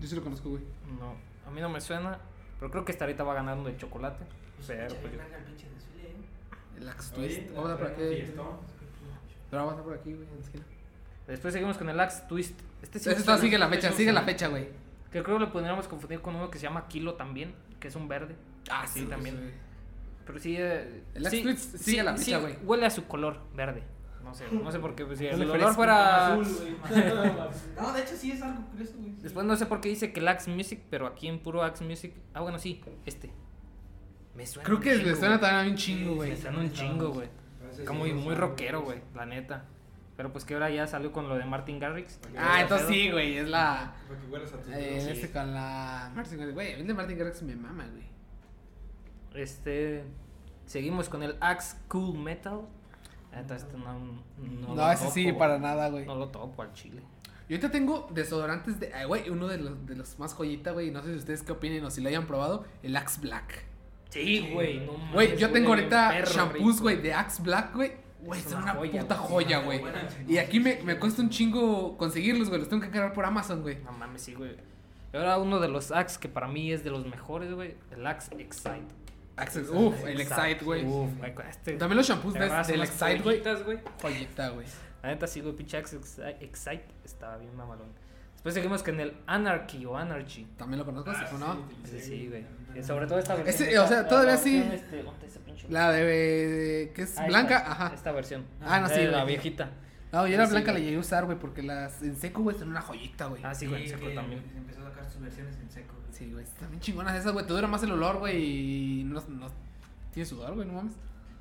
yo sí lo conozco, güey. No, a mí no me suena, pero creo que esta ahorita va ganando de chocolate. Pero, pues, el ¿eh? El Axe Twist. Vamos a por aquí. Pero vamos a por aquí, güey, en la esquina. Después seguimos con el Axe Twist. Este sí suena, sigue la este fecha, sigue la fecha, güey. Que creo que lo podríamos confundir con uno que se llama Kilo también, que es un verde. Ah, sí, también. Pero sí. eh, El Axe sí, Twist sigue la fecha, güey. huele a su color verde. No sé, no sé por qué. Pues, si el olor fresco, fuera. Azul, güey. No, de hecho sí es algo curioso, güey. Después no sé por qué dice que el Axe Music, pero aquí en puro Axe Music. Ah, bueno, sí, este. Me suena. Creo que chingo, le suena también a un chingo, güey. Me suena un chingo, güey. Está muy, muy rockero, güey, la neta. Pero pues que ahora ya salió con lo de Martin Garrix. Ah, entonces sí, güey, es la... Para que huelas a tus Eh, este con la... Martin Garrix, güey, el de Martin Garrix me mama, güey. Este. Seguimos con el Axe Cool Metal. Entonces, este no, no, No, lo ese sí, para nada, güey. No lo topo al chile. Yo ahorita tengo desodorantes de... ay, güey, uno de los, de los más joyita, güey. No sé si ustedes qué opinen o si lo hayan probado. El Axe Black. Sí, güey. No Güey, mames, yo huele tengo ahorita shampoos, güey, de Axe Black, güey. Güey, son una joya, puta güey. joya, Sí, güey. Y aquí me, me cuesta un chingo conseguirlos, güey. Los tengo que cargar por Amazon, güey. No mames, sí, güey. Y ahora uno de los Axe que para mí es de los mejores, güey. El Axe Excite. Axe, uf, el Excite, güey. Uf, güey, este. También los shampoos del Excite, güey. güey. Joyita, güey. La neta sí, güey, pinche Axe Excite- estaba bien mamalón. Después seguimos con el Anarchy o Anarchy. También lo conozco, ¿sí o no? Ese sí, güey. Sobre todo esta versión. Ese, o sea, la- todavía la sí. este, ¿dónde está pinche? La de, de- que es Ah, blanca, esta, ajá. Esta versión. Ah, no, sí, Eh, La güey. viejita. No, yo la Sí, blanca la llegué a usar, güey, porque las en seco, güey, son una joyita, güey. Ah, sí, güey, en seco que también. Empezó a sacar sus versiones en seco, güey. Sí, güey, están bien chingonas esas, güey. Te dura más el olor, güey, y no, no tiene sudor, güey, no mames.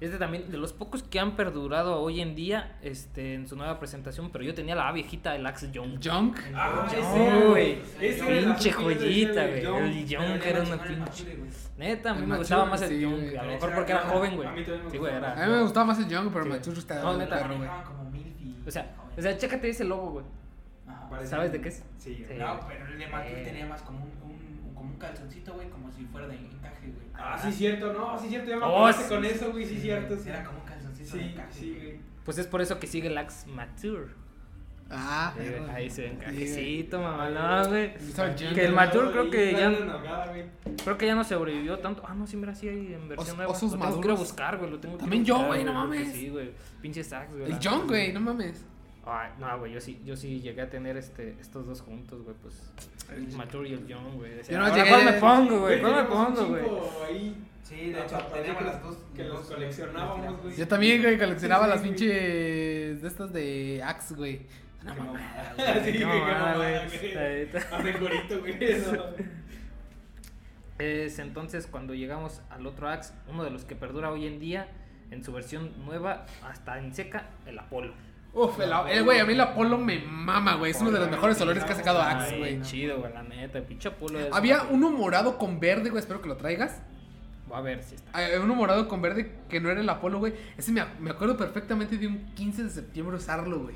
Este también, de los pocos que han perdurado hoy en día, este, en su nueva presentación, pero yo tenía la Viejita, el Axe Young. Junk. Ah, ese, güey. Ese era el Pinche joyita, güey. El Young era una pinche. Neta, a mí me gustaba más el Young. güey. A lo mejor porque era joven, güey. A mí también me Sí, güey, gustaba. era. A mí me gustaba más el Junk, pero Mature está No, neta. güey. O sea, o sea, chécate ese logo, güey. ¿Sabes de qué es? Sí. No, pero el de Eh. tenía más como calzoncito, güey, como si fuera de encaje, güey. Ah, sí, cierto, no, sí, cierto, ya me Oh, sí, con sí, eso, güey, sí, cierto. Sí, Era como un calzoncito de Sí, encaje. sí, güey. Pues es por eso que sigue el Axe Mature. Ah, Sí, güey, perro. Ahí se ve Sí, güey. encajecito, mamá. No, güey. Que el Mature creo que ya-. Creo que ya no sobrevivió tanto. Ah, no, sí, mira, sí hay en versión Os- nueva. osos lo tengo que ir a maduros. buscar, güey. Lo tengo que También yo, güey, no mames. Sí, güey. Pinche sax, güey. El neta, güey, no mames. No, güey, yo sí, yo sí llegué a tener este, estos dos juntos, güey, pues. El Mature y el Young, güey. Decía, Yo no "Ahora, llegué- ¿Cuál me pongo, güey? ¿Cuál me pongo, güey? Sí, de hecho, teníamos las dos. que los coleccionábamos, güey. Yo también, güey, coleccionaba las pinches de estas de Axe, güey. Mamada. güey. Sí, Qué güey. Es entonces cuando llegamos al otro Axe, uno de los que perdura hoy en día, en su versión nueva, hasta en seca, el Apolo. Uf, el, el güey, a mí el Apolo me mama, güey. Es uno de los mejores olores que ha sacado Axe, güey. chido, güey, la neta, el pinche Apolo es- Había uno morado con verde, güey, espero que lo traigas. Voy a ver si está. Hay uno morado con verde que no era el Apolo, güey. Ese me, me acuerdo perfectamente de un 15 de septiembre usarlo, güey.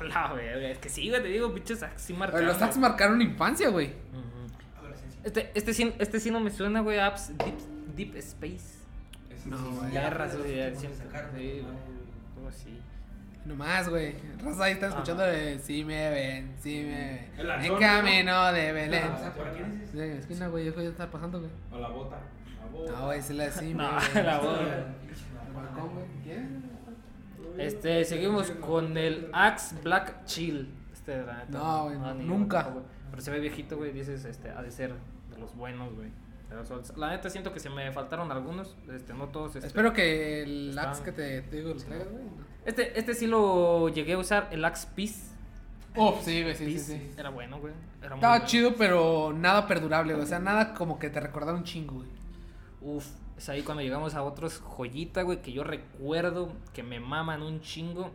Hola, güey, es que sí, güey, te digo, pinches Axe sí marcaron. Los Axe marcaron infancia, güey. Ujú. Adolescencia. Este, este, sí, este sí no me suena, güey, Apps Deep, Deep Space. No, sí, güey. los güey, ya siempre. Sí, güey. algo así. No más, güey. Raza ahí está escuchando de Sí me ven, sí me ven. El En camino de Belén. O sea, ¿por la esquina, güey, eso ya está pasando, güey. O la bota. La bota. No, güey, es la de sí me No, ven. la. ¿Quién? Este, seguimos con el Axe Black Chill. Este, la neta, No, güey, nunca. Pero se ve viejito, güey. Dices, este, ha de ser de los buenos, güey. de. La neta siento que se me faltaron algunos. Este, no todos. Este, Espero que el Están- Axe que te, te digo lo traigas, güey. Este, este sí lo llegué a usar, el Axe Peace. Uf, sí, güey, sí, sí, sí. Era bueno, güey. Era Estaba chido, pero nada perdurable, güey. O sea, nada como que te recordara un chingo, güey. Uf, es ahí cuando llegamos a otros joyita, güey, que yo recuerdo que me maman un chingo.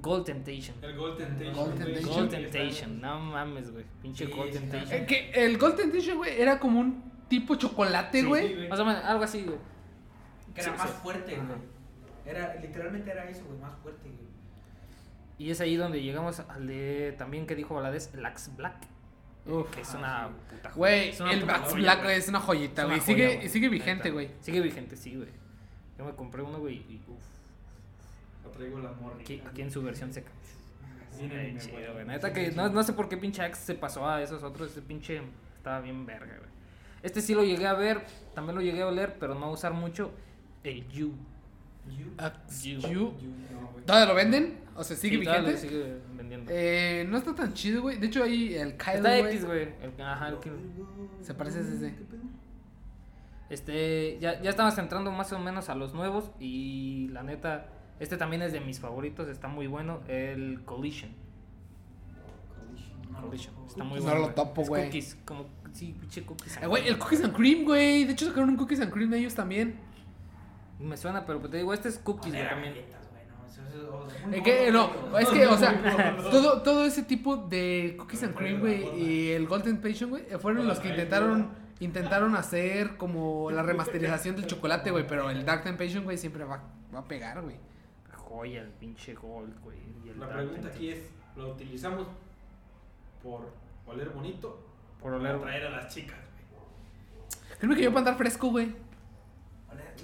Gold Temptation. El Gold Temptation. Gold. Temptation. Gold Temptation, no mames, güey. Pinche Sí, Gold sí, Temptation. Eh, que el Golden Temptation, güey, era como un tipo chocolate, Sí, güey. sí, güey. Más o menos, algo así, güey. Que era Sí, más sí. fuerte, Ajá. güey. Era, literalmente era eso, güey, más fuerte, güey. Y es ahí donde llegamos al de también que dijo Valadez, el Axe Black. Uf. Que es una puta joya. Güey, Es una el puta joya, Black güey. güey, es una joyita, güey. Sigue, güey. sigue vigente, güey. Sigue vigente, sí, güey. Yo me compré uno, güey, y uf. Lo traigo la morra. Aquí, aquí en su versión seca. Sí, chido, güey. Neta que no, no sé por qué pinche Axe se pasó a esos otros. Ese pinche estaba bien verga, güey. Este sí lo llegué a ver, también lo llegué a oler, pero no a usar mucho. El You. You. No, güey. ¿Todavía lo venden? O sea, sigue Sí, todavía lo vigente. sigue vendiendo. Eh, no está tan chido, güey. De hecho, ahí el Kyle, Está güey. X, güey. Ajá, el Se parece a ese. Este, ya, ya estamos entrando más o menos a los nuevos y la neta, este también es de mis favoritos, está muy bueno, el Collision. Collision, está muy No bueno. lo güey. topo, güey. Cookies, como, sí, pinche cookies. Eh, güey, el Cookies and Cream, güey. De hecho, sacaron un Cookies and Cream de ellos también. Me suena, pero te digo, este es cookies, güey, Era también. Es que, no, es que, o sea, todo, todo ese tipo de Cookies and Cream, güey, y el Golden Passion, güey, eh, fueron los que intentaron, intentaron hacer como la remasterización del chocolate, güey, pero el Dark Temptation, güey, siempre va, va a pegar, güey. Joya, el pinche gold, güey. La Dark pregunta aquí es, ¿lo utilizamos por oler bonito? Por oler. atraer a las chicas, güey? Créeme que yo para andar fresco, güey.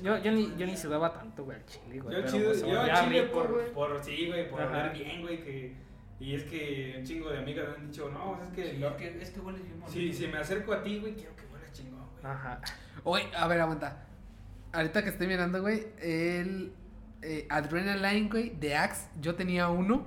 Yo, yo, ni, yo ni sudaba tanto, güey, al chile, güey. Yo pero, chido, pues, yo chile rico, por, güey. por, sí, güey, por oler bien, güey, que... Y es que un chingo de amigas me han dicho, no, es que... Sí, lo- es que, es que hueles bien bonito. si, si me acerco a ti, güey, quiero que huelas chingón, güey. Ajá. Oye, a ver, aguanta. Ahorita que estoy mirando, güey, el eh, Adrenaline, güey, de Axe, yo tenía uno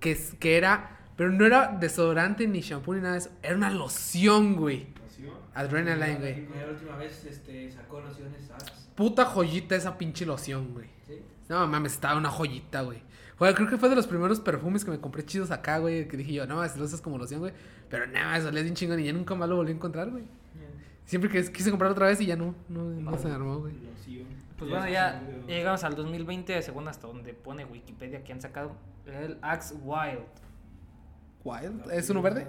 que, es, que era, pero no era desodorante ni shampoo ni nada de eso, era una loción, güey. ¿Loción? Adrenaline, güey. La última vez este, sacó lociones Axe. Puta joyita esa pinche loción, güey. ¿Sí? No mames, estaba una joyita, güey. Güey, creo que fue de los primeros perfumes que me compré chidos acá, güey. Que dije yo, no mames, lo usas como loción, güey. Pero nada más, olía bien chingón y ya nunca más lo volví a encontrar, güey. Siempre que quise comprar otra vez y ya no, no, no se armó, güey. Pues bueno, ya, llegamos al 2020, según hasta donde pone Wikipedia que han sacado el Axe Wild. Wild, ¿es uno verde?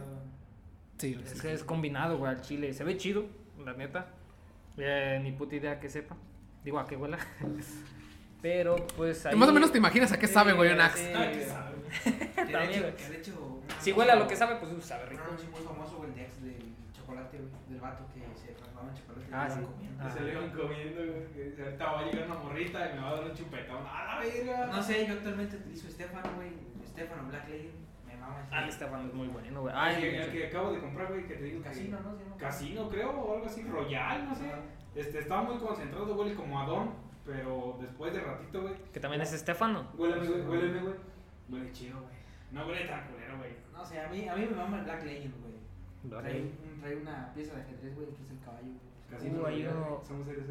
Sí. Es que es combinado, güey, al chile. Se ve chido, la neta. Eh, ni puta idea que sepa. Digo, a qué huela. Pero pues ahí... Más o menos te imaginas a qué sabe, güey, un Sí, Axe. sí. Ah, También, güey. que de hecho Si huele a lo que sabe, pues uh, sabe rico. Un anuncio muy famoso, güey, el de Axe del chocolate, güey. Del vato que se transformaba en chocolate Ah, lo sí. comiendo. Ah. Se le iban comiendo, güey. Ahorita va a llegar una morrita y me va a dar un chupetón. ¡A la verga! No sé, yo actualmente utilizo Estefano, güey. Estefano Black Lady. Ah, el Stefan es muy bueno, güey. Ah, el, el- el que acabo de comprar, güey, que te digo que- Casino, ¿no? Llama. Casino, creo, o algo así, Royal, no sé. Este, está muy concentrado, huele como a Don, pero después de ratito, güey. que también es Estefano. Huéleme, güey, huéleme, güey. Huele chido, güey. No huele tan culero, güey. No sé, a mí, a mí me mama el Black Legend, güey. Trae, trae una pieza de ajedrez, güey, que es el caballo. güey. Uh, hay uno-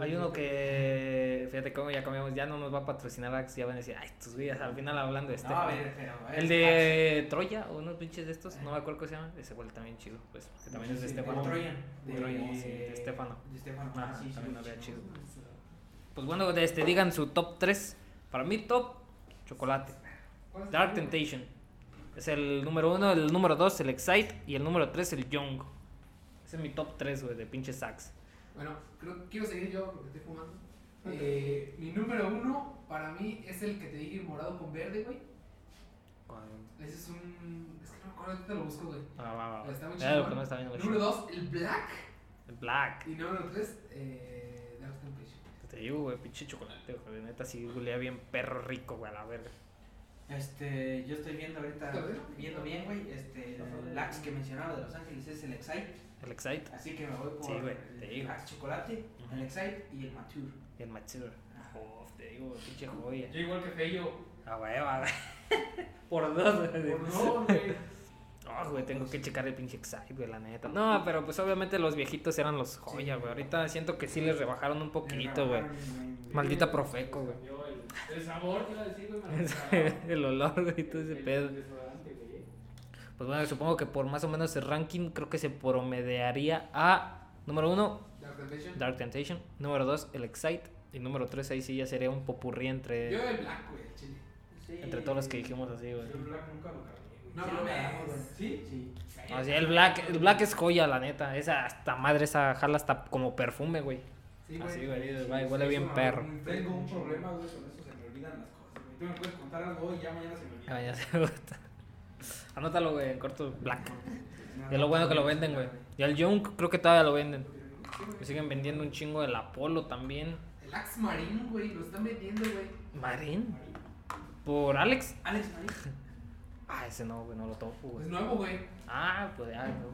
Hay uno que, fíjate cómo ya cambiamos, ya no nos va a patrocinar Axe, ya van a decir, ay, tus vidas, al final hablando de No, ver, pero. ver, El de Troya, o unos pinches de estos, no me acuerdo cómo se llama, ese huele también chido, pues, que también es de Estefano. el Troyan. De Troyan, sí, de Estefano. De Estefano. Ah, sí, también sí, había chido. Pues bueno, de este, digan su top 3. Para mí, top, chocolate. Dark Temptation. Es el número 1, el número 2, el Excite, y el número 3, el Young. Ese es mi top 3, güey, de pinches sax. Bueno, creo, quiero seguir yo porque estoy fumando. Eh, mi número uno para mí es el que te dije morado con verde, güey. Ese es un. Es que no me acuerdo, ahorita lo busco, güey. Ah, va, va. Está muy no está bien. Número dos, el black. El Black. Y número tres, eh, Dark Temptation. Te digo, güey, pinche chocolate, güey. Neta, sí, olía bien perro rico, güey, a la verga. Este, yo estoy viendo ahorita, viendo bien, güey, este, el Axe que mencionaba de Los Ángeles es el Excite, El Excite así que me voy por Sí, güey, te el digo. Chocolate, el Excite y el Mature. y el Mature. Uf, te digo, pinche joya. Yo igual que Feyo. Ah, güey, va, güey. Por dos, güey. Por no, güey. Oh, güey, tengo que checar el pinche Excite, güey, la neta. No, pero pues obviamente los viejitos eran los joya, güey. Ahorita siento que sí les rebajaron un poquito, güey. Maldita Profeco, güey. Yo, El, el sabor, te iba a decir, güey, el olor, güey, todo ese El pedo. Pues bueno, supongo que por más o menos el ranking creo que se promediaría a número uno, Dark Temptation. Dark Temptation, número dos, el Excite, y número tres ahí sí ya sería un popurrí Yo entre, el Black, güey, chile. entre todos los que dijimos así, güey. Yo el Black nunca lo cargué, güey. No Sí. ¿Sí? Sí. O sea, el Black, el Black es joya, la neta. Esa hasta madre, esa jala hasta como perfume, güey. Sí, Así, güey. güey, Sí, güey, sí, huele es bien perro. Tengo un problema, güey, con eso se me olvidan las cosas, güey. Tú me puedes contar algo hoy y ya mañana se me olvida. Ah, ya se gusta. Anótalo, güey, en corto Black. Y es lo bueno que lo venden, güey. Y el Junk creo que todavía lo venden. Me siguen vendiendo un chingo del Apolo también. El Axe Marine, güey, lo están vendiendo, güey. ¿Marín? ¿Por Alex? Alex Marín. Ah, ese no, güey, no lo topo, güey. Es nuevo, güey. Ah, pues ya, no.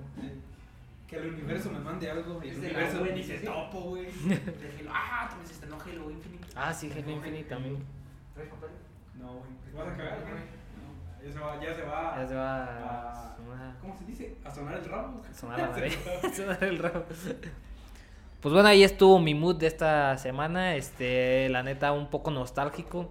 Que el universo me mande algo y el Es de la universo buena, dice topo, güey. De Halo. Ah, también se estrenó Halo Infinite. Ah, sí, Halo Infinite también. ¿Traes papel? No, güey. ¿Te vas a cagar, güey? Ya se va, ya se va. Ya se va a- a sonar- ¿Cómo se dice? A sonar el rabo. a sonar la nariz. sonar el rabo. Pues bueno, ahí estuvo mi mood de esta semana. Este, la neta, un poco nostálgico.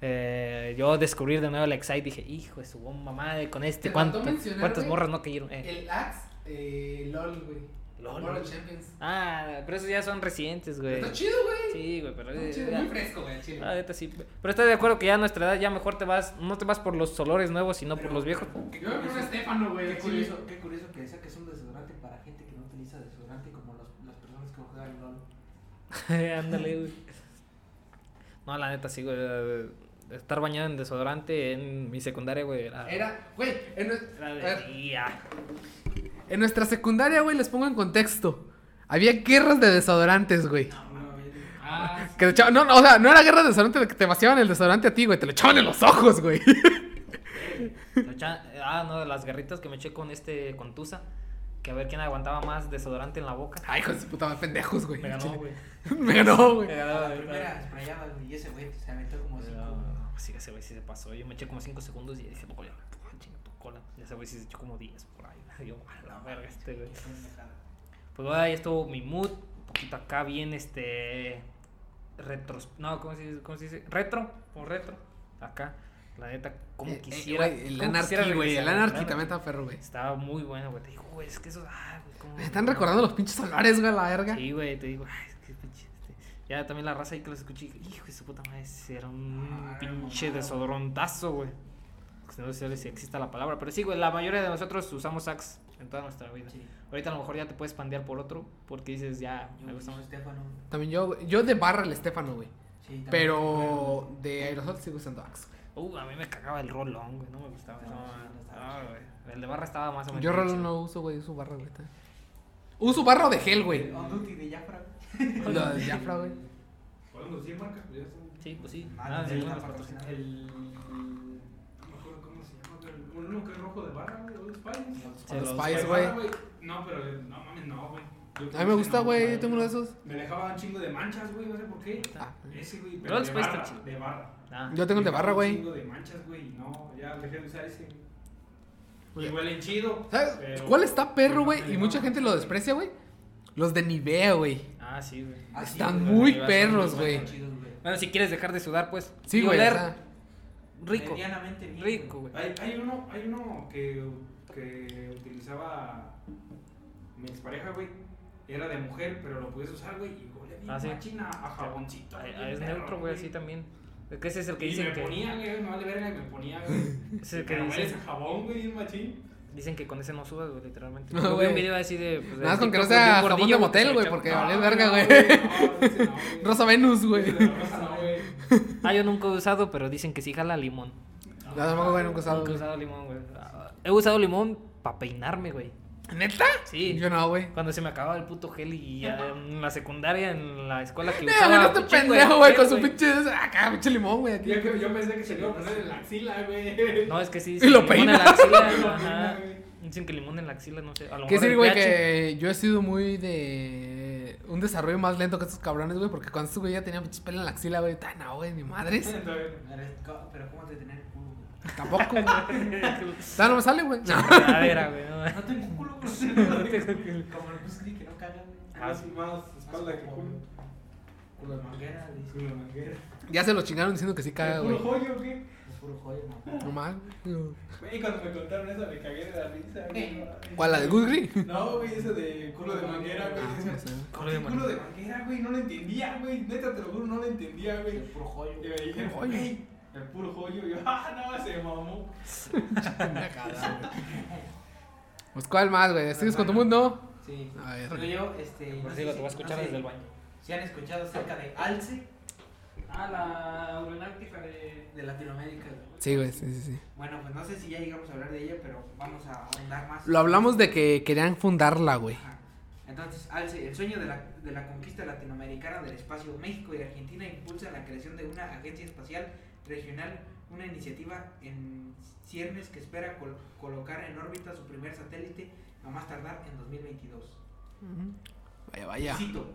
Eh, yo descubrí de nuevo el Excite dije, hijo de su bomba madre con este. ¿cuánto- ¿Cuántas morras no cayeron? Eh. El Axe, eh, LOL, güey. LOL. World Champions. Ah, pero esos ya son recientes, güey. Está chido, güey. Sí, güey, pero. Está eh, chido, ya- muy fresco, güey, chile. Ah, neta, sí. Pero estoy de acuerdo que ya a nuestra edad ya mejor te vas, no te vas por los olores nuevos, sino por los viejos. Yo pongo a Estefano, güey. Qué curioso, qué curioso que decía que es un desodorante para gente que no utiliza desodorante como los, las personas que juegan LOL. Ándale, güey. No, la neta, sí, güey. eh, Estar bañado en desodorante en mi secundaria, güey, era. Era, güey, en, era de día. En nuestra secundaria, güey, les pongo en contexto. Había guerras de desodorantes, güey. Ah, Que te echaban- no, no, o sea, no era guerra de desodorante de que te vaciaban el desodorante a ti, güey. Te lo echaban en los ojos, güey. ah, no, de las garritas que me eché con este, con Tusa. Que a ver quién aguantaba más desodorante en la boca. Ay, hijos de su puta madre, pendejos, güey. Me ganó, güey. Me ganó, güey. Me ganó, güey. y ese güey se aventó como cinco. No, sí, ese güey sí se pasó. Yo me eché como 5 segundos y dije, no, ya, chinga tu cola. Y ese güey sí se echó como 10 por ahí. Yo, a la verga, este güey. Pues bueno, ahí estuvo mi mood. Un poquito acá bien, este. Retros. No, ¿cómo se dice? ¿Cómo se dice? Retro. O retro. Acá. La neta, como Eh, eh, quisiera. el Anarchy, güey. El claro. también está perro, güey. Estaba muy bueno, güey. Te digo, güey, es que eso. Ah, Me están recordando los pinches olores, güey, la verga. Sí, güey, te digo, ay, es que pinche. este, Ya también la raza ahí que los escuché, dije, hijo de su puta madre, ese era un Ah, pinche mamado. desodorantazo, güey. No sé si exista la palabra, pero sí, güey, la mayoría de nosotros usamos Axe en toda nuestra vida. Sí. Ahorita a lo mejor ya te puedes pandear por otro, porque dices, ya, me gusta más. Estefano. También yo. Yo de barra el Estefano, güey. Sí, también. Pero de aerosol sigo usando Axe. Uh, a mí me cagaba el rolón, güey, no me gustaba. No, No, no güey. El de barra estaba más o menos. Yo rolón no uso, güey. Uso barra, güey. está. Uso barro de gel, güey. On duty de Jafra. Lo de Jafra, güey. Podemos decir son. Sí, pues sí. Ah, Ah, sí. El. Uno que es rojo de barra, güey, Old Spice. Los Spice, güey. No, pero no mames, no, güey. A mí me gusta, güey. Yo tengo uno de esos. Me dejaba un chingo de manchas, güey, no sé por qué. Ah. Ese, güey, Pero Old de Spice barra, de barra. Ah. Yo tengo el de barra, Un güey. chingo de manchas, güey, no, ya dejé de usar ese. Y huelen chido. ¿Sabes pero- cuál está perro, güey? Y mucha gente lo desprecia, güey. Los de Nivea, güey. Ah, sí, güey. Ah, sí, Están muy perros, güey. Bueno, si quieres dejar de sudar, pues. Sí, y güey. Rico. Medianamente bien, Rico, güey. Hay, hay uno, hay uno que, que utilizaba mi expareja, güey. Era de mujer, pero lo puedes usar, güey, y huele bien Ah, sí. machina a jaboncito. Ah, bien ah, es neutro, güey, así también. Es que ese es el que Y dicen me que. ponía, güey, me vale verga y me ponía, güey. Es el que hueles dicen, a jabón, güey, bien machín. Dicen que con ese no sudas, güey, literalmente. No, güey. un video así de. Pues, de Nada más con que no sea jabón de motel, güey, porque vale No, verga, no, güey. No, no. Rosa Venus, güey. No. Ah, yo nunca he usado, pero dicen que sí jala limón. Ya tampoco, güey, nunca he usado, Nunca he usado limón, güey. Ah, He usado limón para peinarme, güey. ¿Neta? Sí. Yo no, güey. Cuando se me acababa el puto gel y ya en la secundaria, en la escuela que Eh, usaba. güey, no te de pendejo, güey, con su pinche. Acá, pinche limón, güey. Yo, yo pensé que se le iba a poner en la axila, güey. No, es que sí. Y lo limón en peina. la axila, ajá. peina. Dicen que limón en la axila, no sé. A lo mejor decir, güey, que yo he sido muy de. Un desarrollo más lento que estos cabrones, güey, porque cuando estos güey ya tenían pinches pelo en la axila, güey. ta, No, güey, ni madres. Pero ¿cómo te güey? Tampoco, güey. Ya no me sale, güey. No. Güey. no. No tengo culo, güey. Como el Bruce que no caga, güey. Ah, más, más espalda que culo. Culo de manguera, dice. Culo de manguera. Ya se lo chingaron diciendo que sí caga, ¿El güey. puro joyo o qué? Es puro joyo. No mames. Güey, cuando me contaron eso me cagué de la risa, güey. ¿Cuál, la de Gusgri? No, güey, eso de culo de manguera, güey. Ah, no. Culo de "¿Qué culo de manguera, güey, no lo entendía, güey. Neta, te lo juro, no lo entendía, Es güey. puro joyo. Y me dijeron, güey, el puro joyo. Y yo, ah, no, se mamó. Pues, ¿cuál más, güey? ¿Sigues con tu mundo? Sí. A ver. Pero yo, este. no Por sé si lo te voy a escuchar no sé desde el baño. Si han escuchado acerca de Alce Ah, la aeronáutica de. de Latinoamérica. Sí, güey, sí, sí, sí. Bueno, pues no sé si ya llegamos a hablar de ella, pero vamos a ahondar más. Lo hablamos de que querían fundarla, güey. Ajá. Entonces, Alce, el sueño de la, de la conquista latinoamericana del espacio, México y Argentina impulsan la creación de una agencia espacial regional, una iniciativa en ciernes que espera col- colocar en órbita su primer satélite a más tardar en 2022. Vaya, vaya. Cito,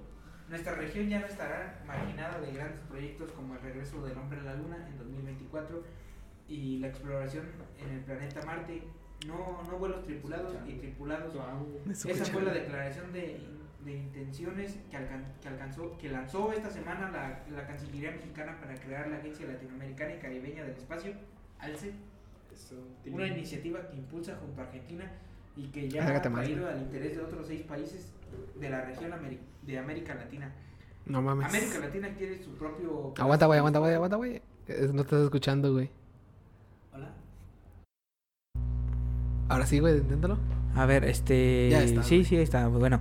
nuestra región ya no estará marginada de grandes proyectos como el regreso del hombre a la luna en 2024 y la exploración en el planeta Marte, no, no vuelos tripulados y tripulados esa fue la declaración de, de intenciones que, alcan- que alcanzó, que lanzó esta semana la, la Cancillería mexicana para crear la Agencia Latinoamericana y Caribeña del Espacio, ALCE, una iniciativa que impulsa junto a Argentina y que ya ha traído al interés de otros seis países de la región ameri- de América Latina. No mames. América Latina quiere su propio... Aguanta, güey, aguanta, güey, aguanta, güey. No estás escuchando, güey. Hola. Ahora sí, güey, inténtalo. A ver, este. Ya está, Sí, güey. sí, está. Bueno,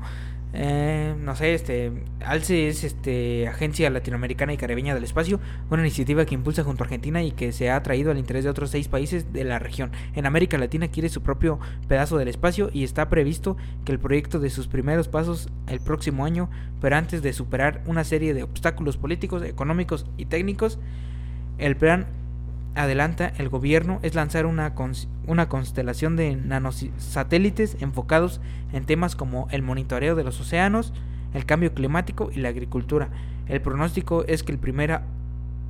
eh, no sé, este. ALCE es este, Agencia Latinoamericana y Caribeña del Espacio, una iniciativa que impulsa junto a Argentina y que se ha atraído al interés de otros seis países de la región. En América Latina quiere su propio pedazo del espacio y está previsto que el proyecto de sus primeros pasos el próximo año, pero antes de superar una serie de obstáculos políticos, económicos y técnicos, el plan adelanta el gobierno es lanzar una, cons- una constelación de nanosatélites enfocados en temas como el monitoreo de los océanos, el cambio climático y la agricultura. El pronóstico es que el primer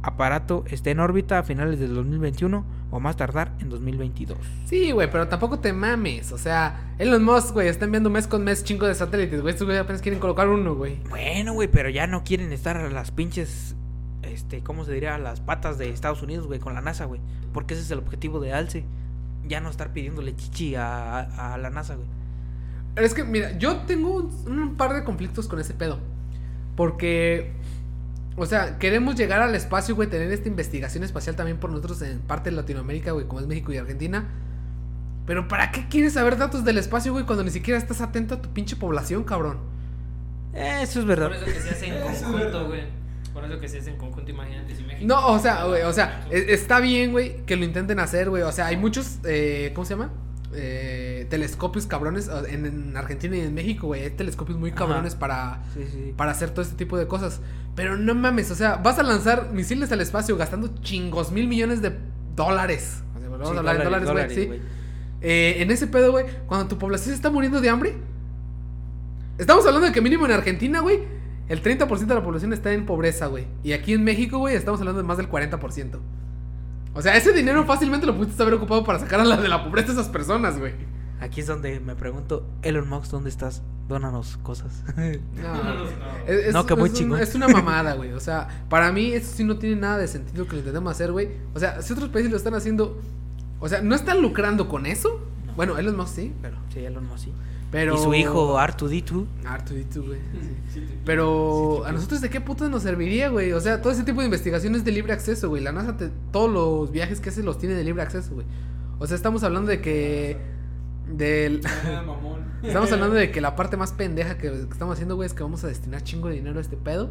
aparato esté en órbita a finales del 2021 o más tardar en 2022. Sí, güey, pero tampoco te mames. O sea, Elon Musk, güey, está enviando mes con mes chingo de satélites, güey. Estos güey apenas quieren colocar uno, güey. Bueno, güey, pero ya no quieren estar a las pinches, este, ¿cómo se diría? Las patas de Estados Unidos, güey, con la NASA, güey. Porque ese es el objetivo de ALCE. Ya no estar pidiéndole chichi a, a- a la NASA, güey. Pero es que, mira, yo tengo un, un par de conflictos con ese pedo. Porque, o sea, queremos llegar al espacio, güey, tener esta investigación espacial también por nosotros en parte de Latinoamérica, güey, como es México y Argentina. Pero ¿para qué quieres saber datos del espacio, güey, cuando ni siquiera estás atento a tu pinche población, cabrón? Eso es verdad. Por eso que se hace en conjunto, güey. Por eso que se hace en conjunto, imagínate si México. No, o sea, güey, o sea, e- está bien, güey, que lo intenten hacer, güey. O sea, hay muchos, eh, ¿cómo se llama? Eh, telescopios cabrones en, en Argentina y en México, güey. Hay telescopios muy Ajá. cabrones para, Sí, sí. para hacer todo este tipo de cosas. Pero no mames, o sea, vas a lanzar misiles al espacio gastando chingos mil millones de dólares. O sea, vamos Sí, a hablar en dólares, güey, sí. güey. Eh, en ese pedo, güey, cuando tu población se está muriendo de hambre. Estamos hablando de que mínimo en Argentina, güey, el 30% de la población está en pobreza, güey. Y aquí en México, güey, estamos hablando de más del 40%. O sea, ese dinero fácilmente lo pudiste haber ocupado para sacar a la de la pobreza a esas personas, güey. Aquí es donde me pregunto, Elon Musk, ¿dónde estás? Dónanos cosas. No, es, es- No, que muy es un- chingón. es una mamada, güey. O sea, para mí eso sí no tiene nada de sentido que lo intentemos hacer, güey. O sea, si otros países lo están haciendo, o sea, no están lucrando con eso. No. Bueno, Elon Musk sí, pero... sí, Elon Musk, sí. Pero... Y su hijo R2D2. R2D2, güey. sí. Pero a nosotros de qué puto nos serviría, güey. O sea, todo ese tipo de investigaciones de libre acceso, güey. La NASA, te- todos los viajes que hace los tiene de libre acceso, güey. O sea, estamos hablando de que... Del... Ah. Estamos hablando de que la parte más pendeja que, que estamos haciendo, güey, es que vamos a destinar chingo de dinero a este pedo.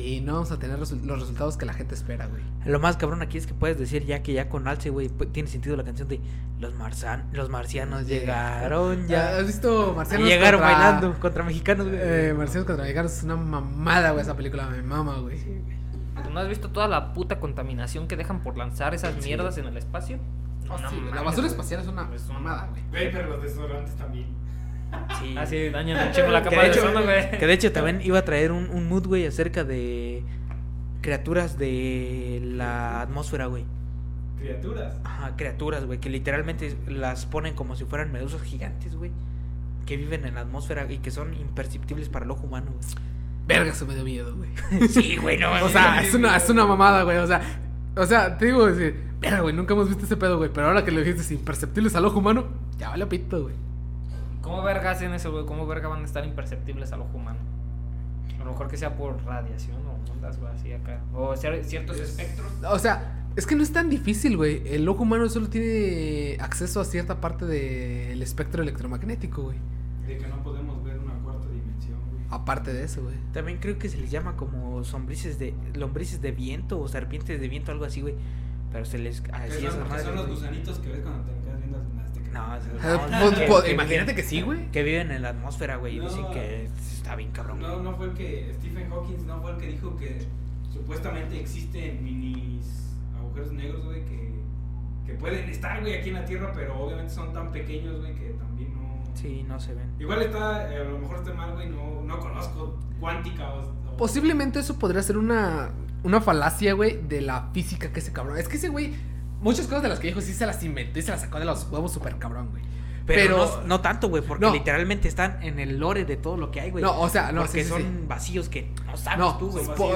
Y no vamos a tener resu- los resultados que la gente espera, güey. Lo más cabrón aquí es que puedes decir ya que ya con Alce, güey, tiene sentido la canción de Los, marzan los marcianos llegaron ya. ¿Has visto Marcianos llegaron contra- bailando contra mexicanos, güey. Eh, Marcianos contra Mexicanos es una mamada, güey, esa película. Me mama, güey. ¿No has visto toda la puta contaminación que dejan por lanzar esas mierdas en el espacio? Oh, No sí, la mames, basura güey. espacial es una Es una mamada, güey. Güey, pero los desodorantes también. Sí. Ah, sí, dañan un chingo la Que capa de ozono, güey. Que de hecho también iba a traer un, un mood, güey, acerca de criaturas de la atmósfera, güey. Criaturas. Ajá, criaturas, güey, que literalmente las ponen como si fueran medusas gigantes, güey. Que viven en la atmósfera y que son imperceptibles para el ojo humano, güey. Verga, eso me dio miedo, güey. Sí, güey, no. O sea, es una, es una mamada, güey. O sea, o sea, te digo, decir, verga, güey, nunca hemos visto ese pedo, güey. Pero ahora que lo dijiste imperceptibles al ojo humano, ya vale pito, güey. ¿Cómo verga hacen eso, güey? ¿Cómo verga van a estar imperceptibles al ojo humano? A lo mejor que sea por radiación o ondas, güey, así acá. O cier- ciertos espectros. O sea, es que no es tan difícil, güey. El ojo humano solo tiene acceso a cierta parte del espectro electromagnético, güey. De que no podemos ver una cuarta dimensión, güey. Aparte de eso, güey. También creo que se les llama como sombrices de lombrices de viento o serpientes de viento, algo así, güey. Pero se les Que así son, madres, son los gusanitos que ves cuando te No, Ah, no, que- po- que imagínate que sí, güey. Que viven en la atmósfera, güey, y dicen que está bien cabrón. No, güey. no fue el que Stephen Hawking no fue el que dijo que supuestamente existen minis agujeros negros, güey, que, que pueden estar, güey, aquí en la Tierra, pero obviamente son tan pequeños, güey, que también no... Sí, no se ven. Igual está, eh, a lo mejor está mal, güey, no, no conozco cuántica o... o- Posiblemente eso podría ser una, una falacia, güey, de la física que ese cabrón. Es que ese güey, muchas cosas de las que dijo sí se las inventó y se las sacó de los huevos súper cabrón, güey. Pero, Pero- no, no tanto, güey, porque No. literalmente están en el lore de todo lo que hay, güey. No, o sea, no, porque sí, sí, son sí. vacíos que no sabes No, tú, güey. po-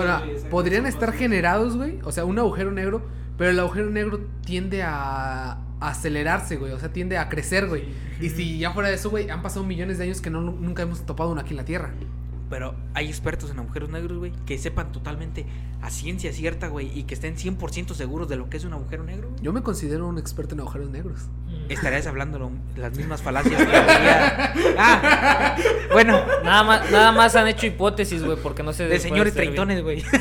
podrían estar vacíos. generados, güey. O sea, un agujero negro, pero el agujero negro tiende a, a acelerarse, güey. O sea, tiende a crecer, güey. Sí. Y si ya fuera de eso, güey, han pasado millones de años que no, nunca hemos topado uno aquí en la Tierra. Pero hay expertos en agujeros negros, güey, que sepan totalmente a ciencia cierta, güey, y que estén 100% seguros de lo que es un agujero negro. Yo me considero un experto en agujeros negros. Estarías hablando lo- las mismas falacias que había. Ah, bueno, Nada más, nada más han hecho hipótesis, güey, porque no sé de señores treintones, güey.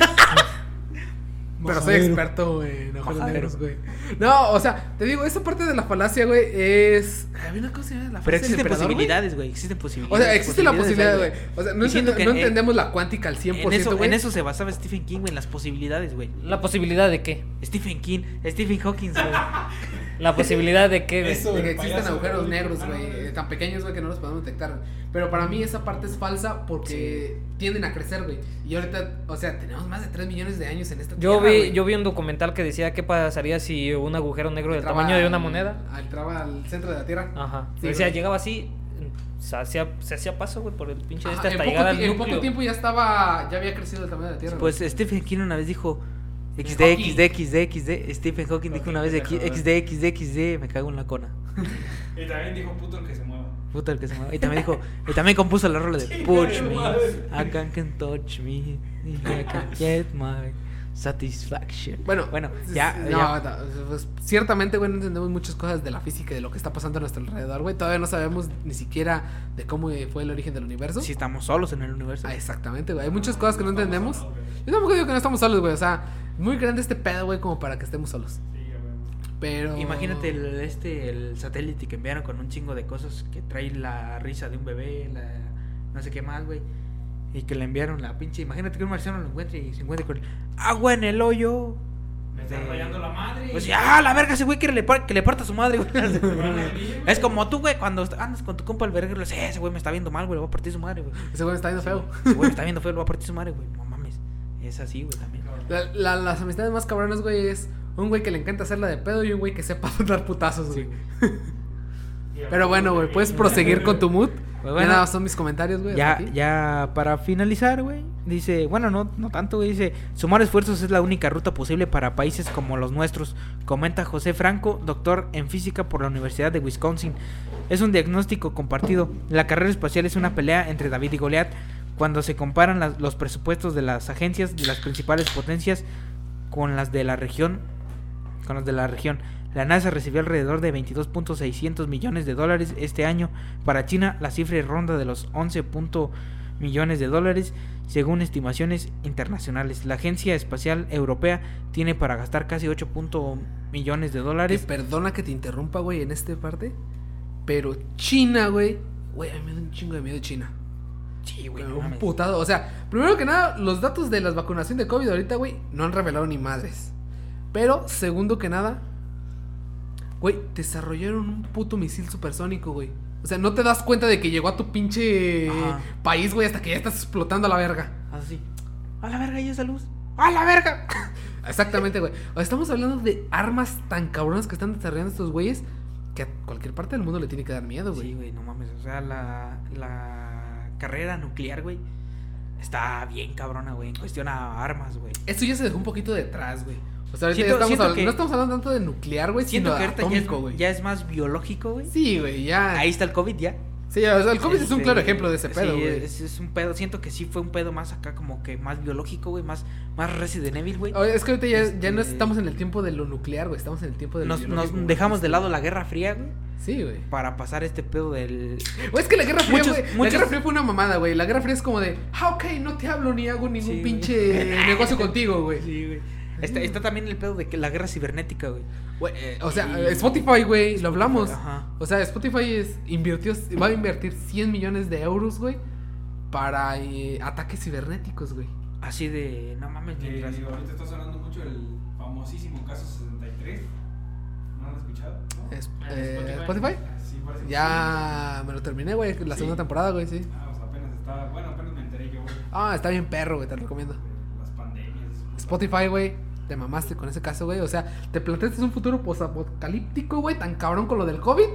Pero soy experto güey, en Majadero. negros, güey. No, o sea, te digo, esa parte de la falacia, güey, es. Había una cosa la Pero existen posibilidades, güey. Existen O posibilidades. sea, existe la posibilidad, güey. O sea, no, entiendo- que no en- entendemos la cuántica al 100%, En eso, güey. en eso se basaba Stephen King, güey, en las posibilidades, güey. La posibilidad de qué? Stephen King, Stephen Hawking, güey. La posibilidad de. Eso. De que payaso, agujeros negros, güey, eh, tan pequeños, güey, que no los podemos detectar. Pero para mí esa parte es falsa porque tienden a crecer, güey. Y ahorita, o sea, tenemos más de 3 millones de años en esta Yo tierra, vi, güey. yo vi un documental que decía qué pasaría si un agujero negro del tamaño de una al- moneda. al- Entraba al centro de la Tierra. Ajá. Sí, decía, güey. llegaba así, se hacía, se hacía paso, güey, por el pinche Ajá, este hasta llegar al en poco tiempo ya estaba, ya había crecido el tamaño de la Tierra. Pues güey. Stephen King una vez dijo XD. XD, XD, XD. Stephen Hawking dijo una vez XD, XD, XD. Me cago en la cona. Y también dijo puto el que se mueva. Puta el que se mueve. Y también dijo, y también compuso la rola de Push me. I can't can touch me, I can get my satisfaction. Bueno, bueno, ya, no, ya. no, pues, ciertamente, güey, no entendemos muchas cosas de la física y de lo que está pasando a nuestro alrededor, güey. Todavía no sabemos ni siquiera de cómo fue el origen del universo. Si estamos solos en el universo. Ah, exactamente, güey. Hay muchas cosas que no entendemos. solos, güey. Yo tampoco digo que no estamos solos, güey. O sea, muy grande este pedo, güey, como para que estemos solos. Pero. Imagínate el, este, el satélite que enviaron con un chingo de cosas que trae la risa de un bebé, la, no sé qué más, güey. Y que le enviaron la pinche. Imagínate que un marciano lo encuentre y se encuentre con agua en el hoyo. Me está rayando la madre. Pues ya, la verga, ese güey quiere le que le parta a su madre, güey. es como tú, güey, cuando andas con tu compa el verga, le dices, "Eh, ese güey me está viendo mal, güey, le voy a partir su madre, güey. Ese güey me está viendo feo. Ese güey me está viendo feo, le voy a partir su madre, güey. No mames. Es así, güey, también. La- la- las amistades más cabronas, güey, es un güey que le encanta hacerla de pedo y un güey que sepa dar putazos, güey. Pero bueno, güey, puedes proseguir con tu mood. Pues ya nada son mis comentarios, güey. Ya, ya para finalizar, güey, dice, bueno, no, no tanto, güey, dice, sumar esfuerzos es la única ruta posible para países como los nuestros, comenta José Franco, doctor en física por la Universidad de Wisconsin. Es un diagnóstico compartido. La carrera espacial es una pelea entre David y Goliat. Cuando se comparan las- los presupuestos de las agencias de las principales potencias con las de la región, con los de la región. La NASA recibió alrededor de 22.600 millones de dólares este año. Para China, la cifra ronda de los 11. punto millones de dólares, según estimaciones internacionales. La Agencia Espacial Europea tiene para gastar casi 8. punto millones de dólares. perdona que te interrumpa, güey, en esta parte. Pero China, güey. Güey, a mí me da un chingo de miedo China. Sí, güey, no un mames. putado. O sea, primero que nada, los datos de la vacunación de COVID ahorita, güey, no han revelado ni madres. Pero, segundo que nada, güey, desarrollaron un puto misil supersónico, güey. O sea, no te das cuenta de que llegó a tu pinche Ajá. país, güey, hasta que ya estás explotando a la verga. Así. A la verga, ¿y esa luz? ¡A la verga! Exactamente, güey. O sea, estamos hablando de armas tan cabronas que están desarrollando estos güeyes que a cualquier parte del mundo le tiene que dar miedo, güey. Sí, güey, no mames. O sea, la, la carrera nuclear, güey, está bien cabrona, güey, en cuestión a armas, güey. Esto ya se dejó un poquito detrás, güey. O sea, ahorita Siento- ya estamos siento hablando- que- no estamos hablando tanto de nuclear, güey, sino que ya atómico, güey. ya es más biológico, güey. Sí, güey, ya. Ahí está el COVID ya. Sí, o sea, el COVID es un Este, claro ejemplo de ese pedo, sí, güey. es, es un pedo. Siento que sí fue un pedo más acá, como que más biológico, güey. Más, más Resident Evil, güey. Es que ahorita ya, ya no Este- estamos en el tiempo de lo nuclear, güey. Estamos en el tiempo de lo Nos, nos dejamos de lado la Guerra Fría, güey. Sí, güey. Para pasar este pedo del. Güey, es que la Guerra Fría, Muchos- güey. La Guerra Fría fue una mamada, güey. La Guerra Fría es como de, ah, ok, no te hablo ni hago ningún Sí, pinche negocio contigo, güey. Sí, güey. Está, está también el pedo de que la guerra cibernética, güey. Güey, eh, o sea, Y- eh, Spotify, güey, lo hablamos. Ajá. O sea, Spotify es, invirtió, va a invertir 100 millones de euros, güey, para eh, ataques cibernéticos, güey. Así de. No mames, mientras. digo, ahorita está sonando mucho el famosísimo caso 63. ¿No lo han escuchado? ¿No? Es- Ah, eh, Spotify. Spotify. Ah, sí, parece que Ya me lo terminé, güey, la ¿Sí? segunda temporada, güey, sí. sí. Ah, pues apenas está. Bueno, apenas me enteré yo, güey. Ah, está bien perro, güey, te lo recomiendo. Las pandemias. Spotify, güey, te mamaste con ese caso, güey. O sea, te planteaste un futuro posapocalíptico, güey, tan cabrón con lo del COVID.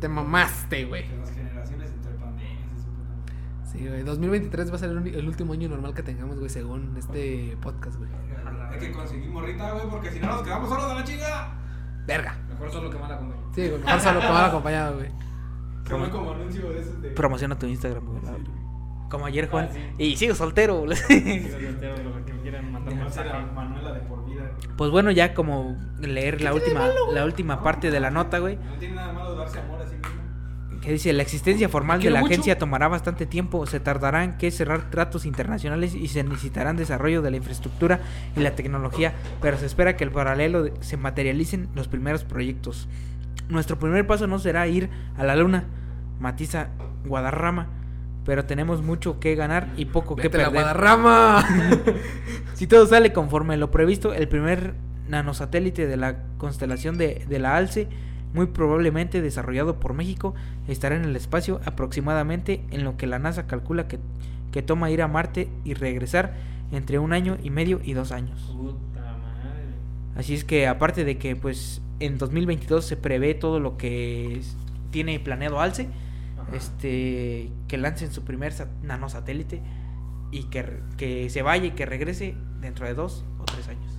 Te mamaste, güey. De las generaciones entre pandemias. y su puta madre. Sí, güey. 2023 va a ser el, último año normal que tengamos, güey, según este podcast, güey. Hay que conseguir morrita, güey, porque si no nos quedamos solos a la chinga. Verga. Mejor solo que mala con Sí, güey, mejor solo que mal acompañado, güey. Como como anuncio de esos de. Promociona tu Instagram, güey. Como ayer, Juan. Ah, sí. Y sigo soltero, güey. Manuela de- Manuela de por vida. Pues bueno, ya como leer la última, la última parte de la nota, güey. No tiene nada malo darse amor a sí mismo. Que dice, la existencia formal de la mucho. agencia tomará bastante tiempo, se tardará en que cerrar tratos internacionales y se necesitarán desarrollo de la infraestructura y la tecnología, pero se espera que el paralelo de- se materialicen los primeros proyectos. Nuestro primer paso no será ir a la luna, matiza Guadarrama, pero tenemos mucho que ganar y poco que la perder. Guadarrama. Si todo sale conforme lo previsto, el primer nanosatélite de la constelación de, de la ALCE, muy probablemente desarrollado por México, estará en el espacio aproximadamente en lo que la NASA calcula que, que toma ir a Marte y regresar entre un año y medio y dos años. Puta madre. Así es que aparte de que pues en 2022 se prevé todo lo que tiene planeado ALCE. Este que lancen su primer sat- nanosatélite y que, que se vaya y que regrese dentro de dos o tres años.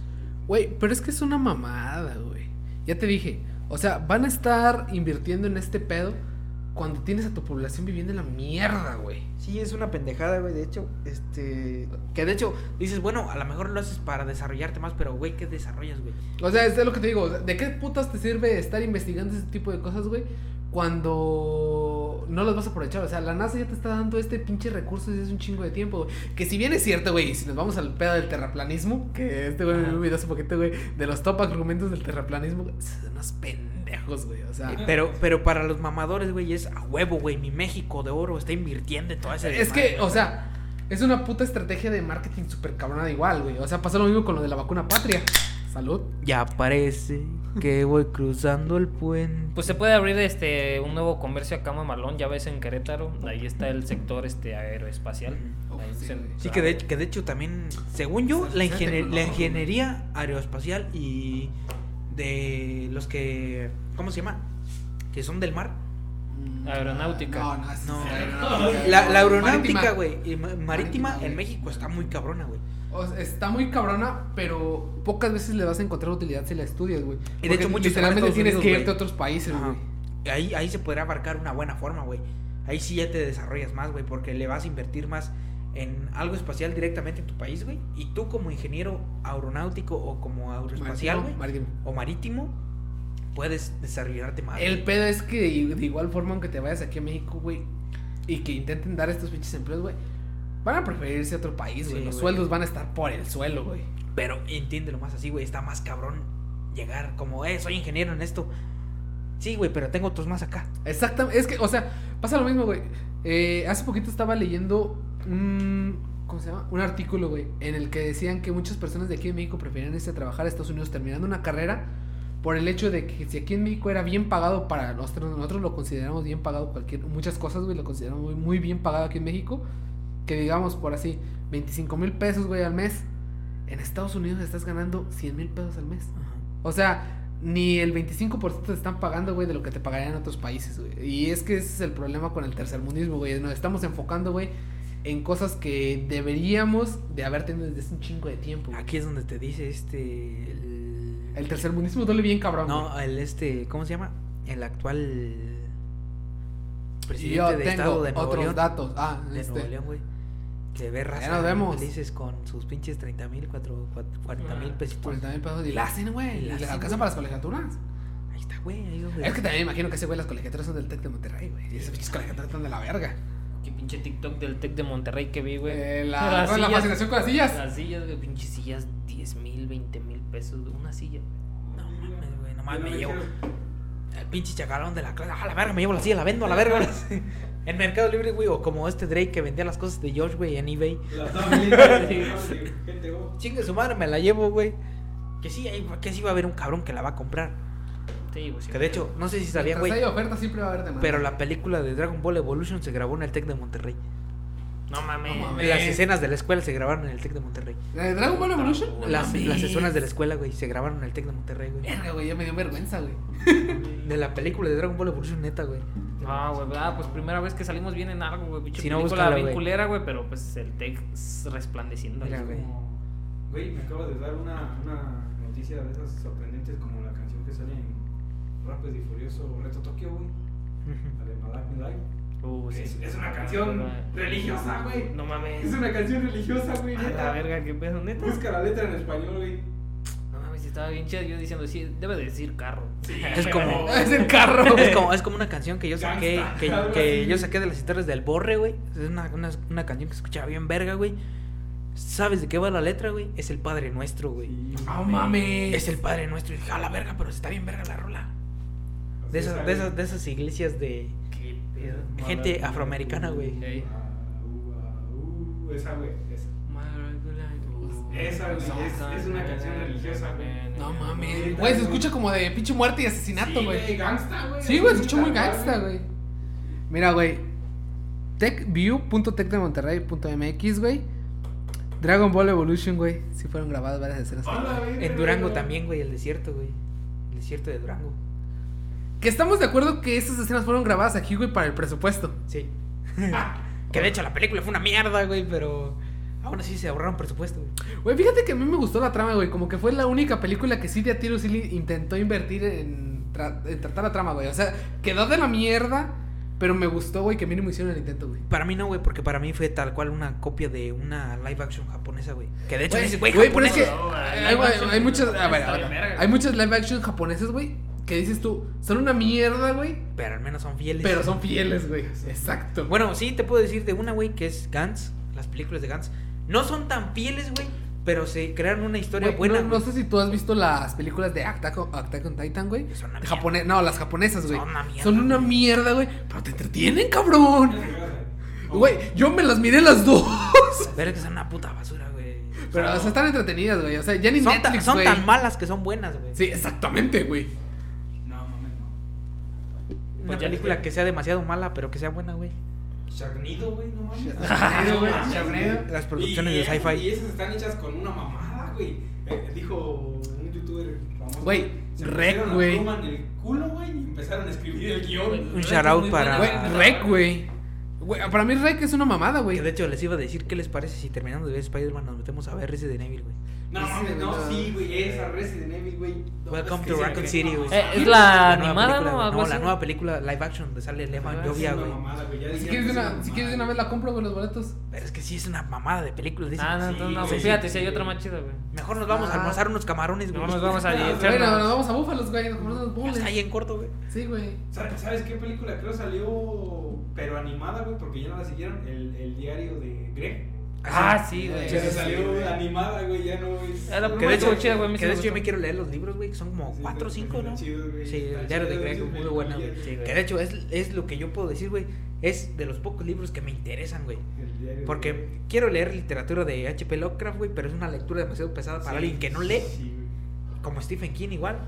Güey, pero es que es una mamada, güey. Ya te dije. O sea, van a estar invirtiendo en este pedo cuando tienes a tu población viviendo en la mierda, güey. Sí, es una pendejada, güey. De hecho, este. Que de hecho dices, bueno, a lo mejor lo haces para desarrollarte más, pero, güey, ¿qué desarrollas, güey? O sea, es lo que te digo. ¿De qué putas te sirve estar investigando ese tipo de cosas, güey? Cuando no las vas a aprovechar. O sea, la NASA ya te está dando este pinche recurso desde hace un chingo de tiempo. Que si bien es cierto, güey, si nos vamos al pedo del terraplanismo, que este güey me video hace poquito, güey, de los top argumentos del terraplanismo, son unos pendejos, güey. O sea, Eh, Pero, pero para los mamadores, güey, es a huevo, güey. Mi México de oro está invirtiendo en toda esa. Es que, o sea, es una puta estrategia de marketing súper cabrona igual, güey. O sea, pasó lo mismo con lo de la vacuna patria. Salud. Ya parece que voy cruzando el puente. Pues se puede abrir este un nuevo comercio acá mamalón, ya ves en Querétaro, ahí está el sector este aeroespacial. Ahí sí, se- güey. Sí, que de, que de hecho también, según yo, la, ingeniería aeroespacial y de los que, ¿cómo se llama? Que son del mar. Aeronáutica. No, no, No, la, la aeronáutica, güey, marítima, en México está muy cabrona, güey. O sea, está muy cabrona, pero pocas veces le vas a encontrar utilidad si la estudias, güey. de Porque hecho, muchos literalmente tienes Unidos, que irte a otros países, güey. Ahí, ahí se podrá abarcar una buena forma, güey. Ahí sí ya te desarrollas más, güey, porque le vas a invertir más en algo espacial directamente en tu país, güey. Y tú como ingeniero aeronáutico o como aeroespacial, güey, Marítimo. o marítimo, puedes desarrollarte más. El pedo es que de de igual forma, aunque te vayas aquí a México, güey, y que intenten dar estos pinches empleos, güey, van a preferir irse a otro país, güey. Sí, Los güey. sueldos van a estar por el suelo, güey. Pero entiéndelo más así, güey. Está más cabrón llegar como, eh, soy ingeniero en esto. Sí, güey, pero tengo otros más acá. Exactamente, es que, o sea, pasa lo mismo, güey. Eh, hace poquito estaba leyendo un, ¿cómo se llama? Un artículo, güey, en el que decían que muchas personas de aquí en México preferían irse a trabajar a Estados Unidos terminando una carrera por el hecho de que si aquí en México era bien pagado para nosotros, nosotros lo consideramos bien pagado cualquier, muchas cosas, güey, lo consideramos muy, muy bien pagado aquí en México, que digamos por así, 25 mil pesos, güey, al mes. En Estados Unidos estás ganando 100 mil pesos al mes. O sea, ni el 25% te están pagando, güey, de lo que te pagarían en otros países, güey. Y es que ese es el problema con el tercermundismo, güey. Nos estamos enfocando, güey, en cosas que deberíamos de haber tenido desde hace un chingo de tiempo. güey. Aquí es donde te dice este. El, El tercer mundismo duele bien cabrón. güey. No, el este. ¿Cómo se llama? El actual. Presidente yo de tengo Estado de Nuevo otros León. datos. Ah, De este. Nuevo León, güey. Que ve raza nos vemos. felices con sus pinches 30 mil, 40 mil pesitos. 40 mil pesos y la hacen, güey. Y la le hacen, alcanza güey. para las colegiaturas. Ahí está, güey. Ahí donde. Es que también imagino que ese güey las colegiaturas son del Tec de Monterrey, güey. Y esas pinches colegiaturas están de la verga. Qué pinche TikTok del Tec de Monterrey que vi, güey. Eh, la, Las con la sillas- fascinación con las sillas. Las sillas, güey, pinches sillas, 10 mil, 20 mil pesos de una silla. No mames, güey. Nomás Yo me no llevo. El pinche chacalón de la clase. A la verga, me llevo la silla, la vendo a la verga. En Mercado Libre, güey. O como este Drake que vendía las cosas de Josh, güey, en eBay. La. Chingue su madre, me la llevo, güey. Que sí, hay- que sí va a haber un cabrón que la va a comprar. Sí, güey. sí. Que de hecho, no sé si sabían, güey. hay oferta siempre va a haber demanda. Pero la película de Dragon Ball Evolution se grabó en el Tec de Monterrey. No mames. No mames. Las escenas de la escuela se grabaron en el Tec de Monterrey. ¿Eh, ¿Dragon Ball Evolution? No Las, las escenas de la escuela, güey, se grabaron en el Tec de Monterrey, güey. Verga, güey, ya me dio vergüenza, güey. De la película de Dragon Ball Evolution, neta, güey. No, güey, ah, pues primera vez que salimos bien en algo, güey. Pinche Si no, película búscala, bien güey. culera, güey, pero pues el Tec resplandeciendo. Mira, güey. güey. Como- Güey, me acabo de dar una, una noticia de esas sorprendentes como la canción que sale en Rápido y Furioso Reto Tokio, güey. La de Milai. Uh, sí. Es, es una canción religiosa, güey. No mames. Es una canción religiosa, güey. A la verga, qué pedo, neta. Busca la letra en español, güey. Mames, estaba bien chido. Yo diciendo, sí, debe de decir carro. Es como- Es el carro. Es como, es como una canción que yo saqué, Gangsta, que, yo saqué de las historias del Borre, güey. Es una, una, una canción que se escuchaba bien verga, güey. ¿Sabes de qué va la letra, güey? Es el Padre Nuestro, güey. No mames. Es el Padre Nuestro. Y dije, a la verga, pero está bien verga la rola. De esas, de esas, de esas iglesias de Qué pedo. gente afroamericana, güey. Ey. Uh, esa, güey. Esa. Güey, es- es una canción religiosa, güey. No mames. Güey, se escucha como de pinche muerte y asesinato, Sí, güey. gangsta, güey. Sí, güey, se escucha muy gangsta, güey. Mira, güey. Techview.tecdemonterrey.mx, güey. Dragon Ball Evolution, güey. Sí fueron grabadas varias escenas. Hola, En Durango güey. también, güey, el desierto, güey. El desierto de Durango. Que estamos de acuerdo que esas escenas fueron grabadas aquí, güey, para el presupuesto. Sí. que de hecho la película fue una mierda, güey, pero aún así se ahorraron presupuesto, güey. Güey, fíjate que a mí me gustó la trama, güey. Como que fue la única película que sí de a tiro sí intentó invertir en, tra- en tratar la trama, güey. O sea, quedó de la mierda, pero me gustó, güey, que mínimo hicieron el intento, güey. Para mí no, güey, porque para mí fue tal cual una copia de una live action japonesa, güey. Que de hecho Güey, dices, güey, güey, pero es que. No, hay, muchas, a ver, a hay muchas live action japoneses, güey, que dices tú, son una mierda, güey, Pero al menos son fieles. pero son fieles, güey. Exacto. Bueno, sí, te puedo decir de una, güey, que es Gantz. Las películas de Gantz. No son tan fieles, güey, pero se crearon una historia buena. no, no sé si tú has visto las películas de Attack on, Attack on Titan, güey. Son una. Japone- no, las japonesas, güey. Son una mierda, Son una güey. mierda, güey. Pero te entretienen, cabrón. Güey, yo me las miré las dos. Pero que son una puta basura, güey. Pero o sea, están entretenidas, güey. O sea, ya ni Son, ta- Netflix, son tan malas que son buenas, güey. Sí, exactamente, güey. No, mames, no. Una Pues ya- película que sea demasiado mala, pero que sea buena, güey. Sharknado, güey, no mames. Sharknado, güey, Sharknado. Las producciones Y- de sci-fi. Y esas están hechas con una mamada, güey. Eh, dijo un youtuber famoso. Güey, Rec, güey. el culo, güey, y empezaron a escribir el guion. Un shout out para- Güey. Rec, güey. Güey, para mí Rec es una mamada, güey. De hecho les iba a decir qué les parece si terminando de ver Spider-Man nos metemos a ver Resident Evil, güey. No mames, no, no. sí, güey, esa Resident Evil, güey. Welcome to Raccoon City, güey. Eh, es la nueva animada, película, ¿no? No, la nueva película live action donde sale el Es una güey. mamada, güey, ya Si quieres, de una, si quieres de una vez la compro, güey, los boletos. Pero es que sí es una mamada de películas. dicen. Ah, no, Sí, no, no, pues fíjate, si hay otra más chida, güey. Mejor nos vamos a Ah. almorzar unos camarones, güey. Mejor nos vamos a Ah, Bueno, nos vamos a Búfalos, güey. Nos compramos unos Está ahí en corto, güey. Sí, güey. ¿Sabes sabes qué película creo salió, pero animada, güey? Porque ya no la siguieron, el, el diario de Greg. Ah, sí, güey. Ya sí, salió sí. animada, güey, ya no es... Ah, Que de hecho, chida, güey, que de hecho yo me quiero leer los libros, güey, que son como Sí, 4 o están 5, ¿no? güey. Sí, el diario de Greg muy bueno, güey. Sí. Que de hecho es, es lo que yo puedo decir, güey. Es de los pocos libros que me interesan, güey. Porque quiero leer literatura de H.P. Lovecraft, güey, pero es una lectura demasiado pesada para Sí, alguien que no lee, sí, güey. como Stephen King igual.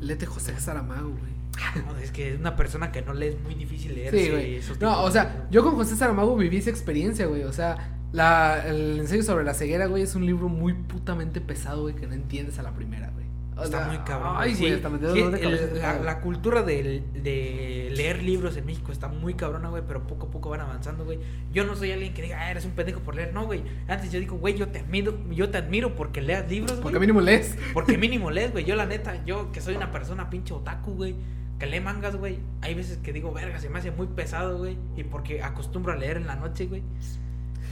Lete José Saramago, güey. No, es que es una persona que no lee, es muy difícil leer. Sí, güey. No, o sea, yo con José Saramago viví esa experiencia, güey. O sea, la, el ensayo sobre la ceguera, güey, es un libro muy putamente pesado, güey, que no entiendes a la primera, güey. O Está sea, muy cabrón. Ay, sí, güey, hasta me dio sí, de el- cabeza. la, la cultura del- de leer libros en México está muy cabrona, güey, pero poco a poco van avanzando, güey. Yo no soy alguien que diga, ah, eres un pendejo por leer. No, güey. Antes yo digo, güey, yo te admiro, yo te admiro porque leas libros, güey. Porque mínimo lees. Porque mínimo lees, güey. Yo, la neta, yo que soy una persona pinche otaku, güey, que lee mangas, güey. Hay veces que digo, verga, se me hace muy pesado, güey. Y porque acostumbro a leer en la noche, güey.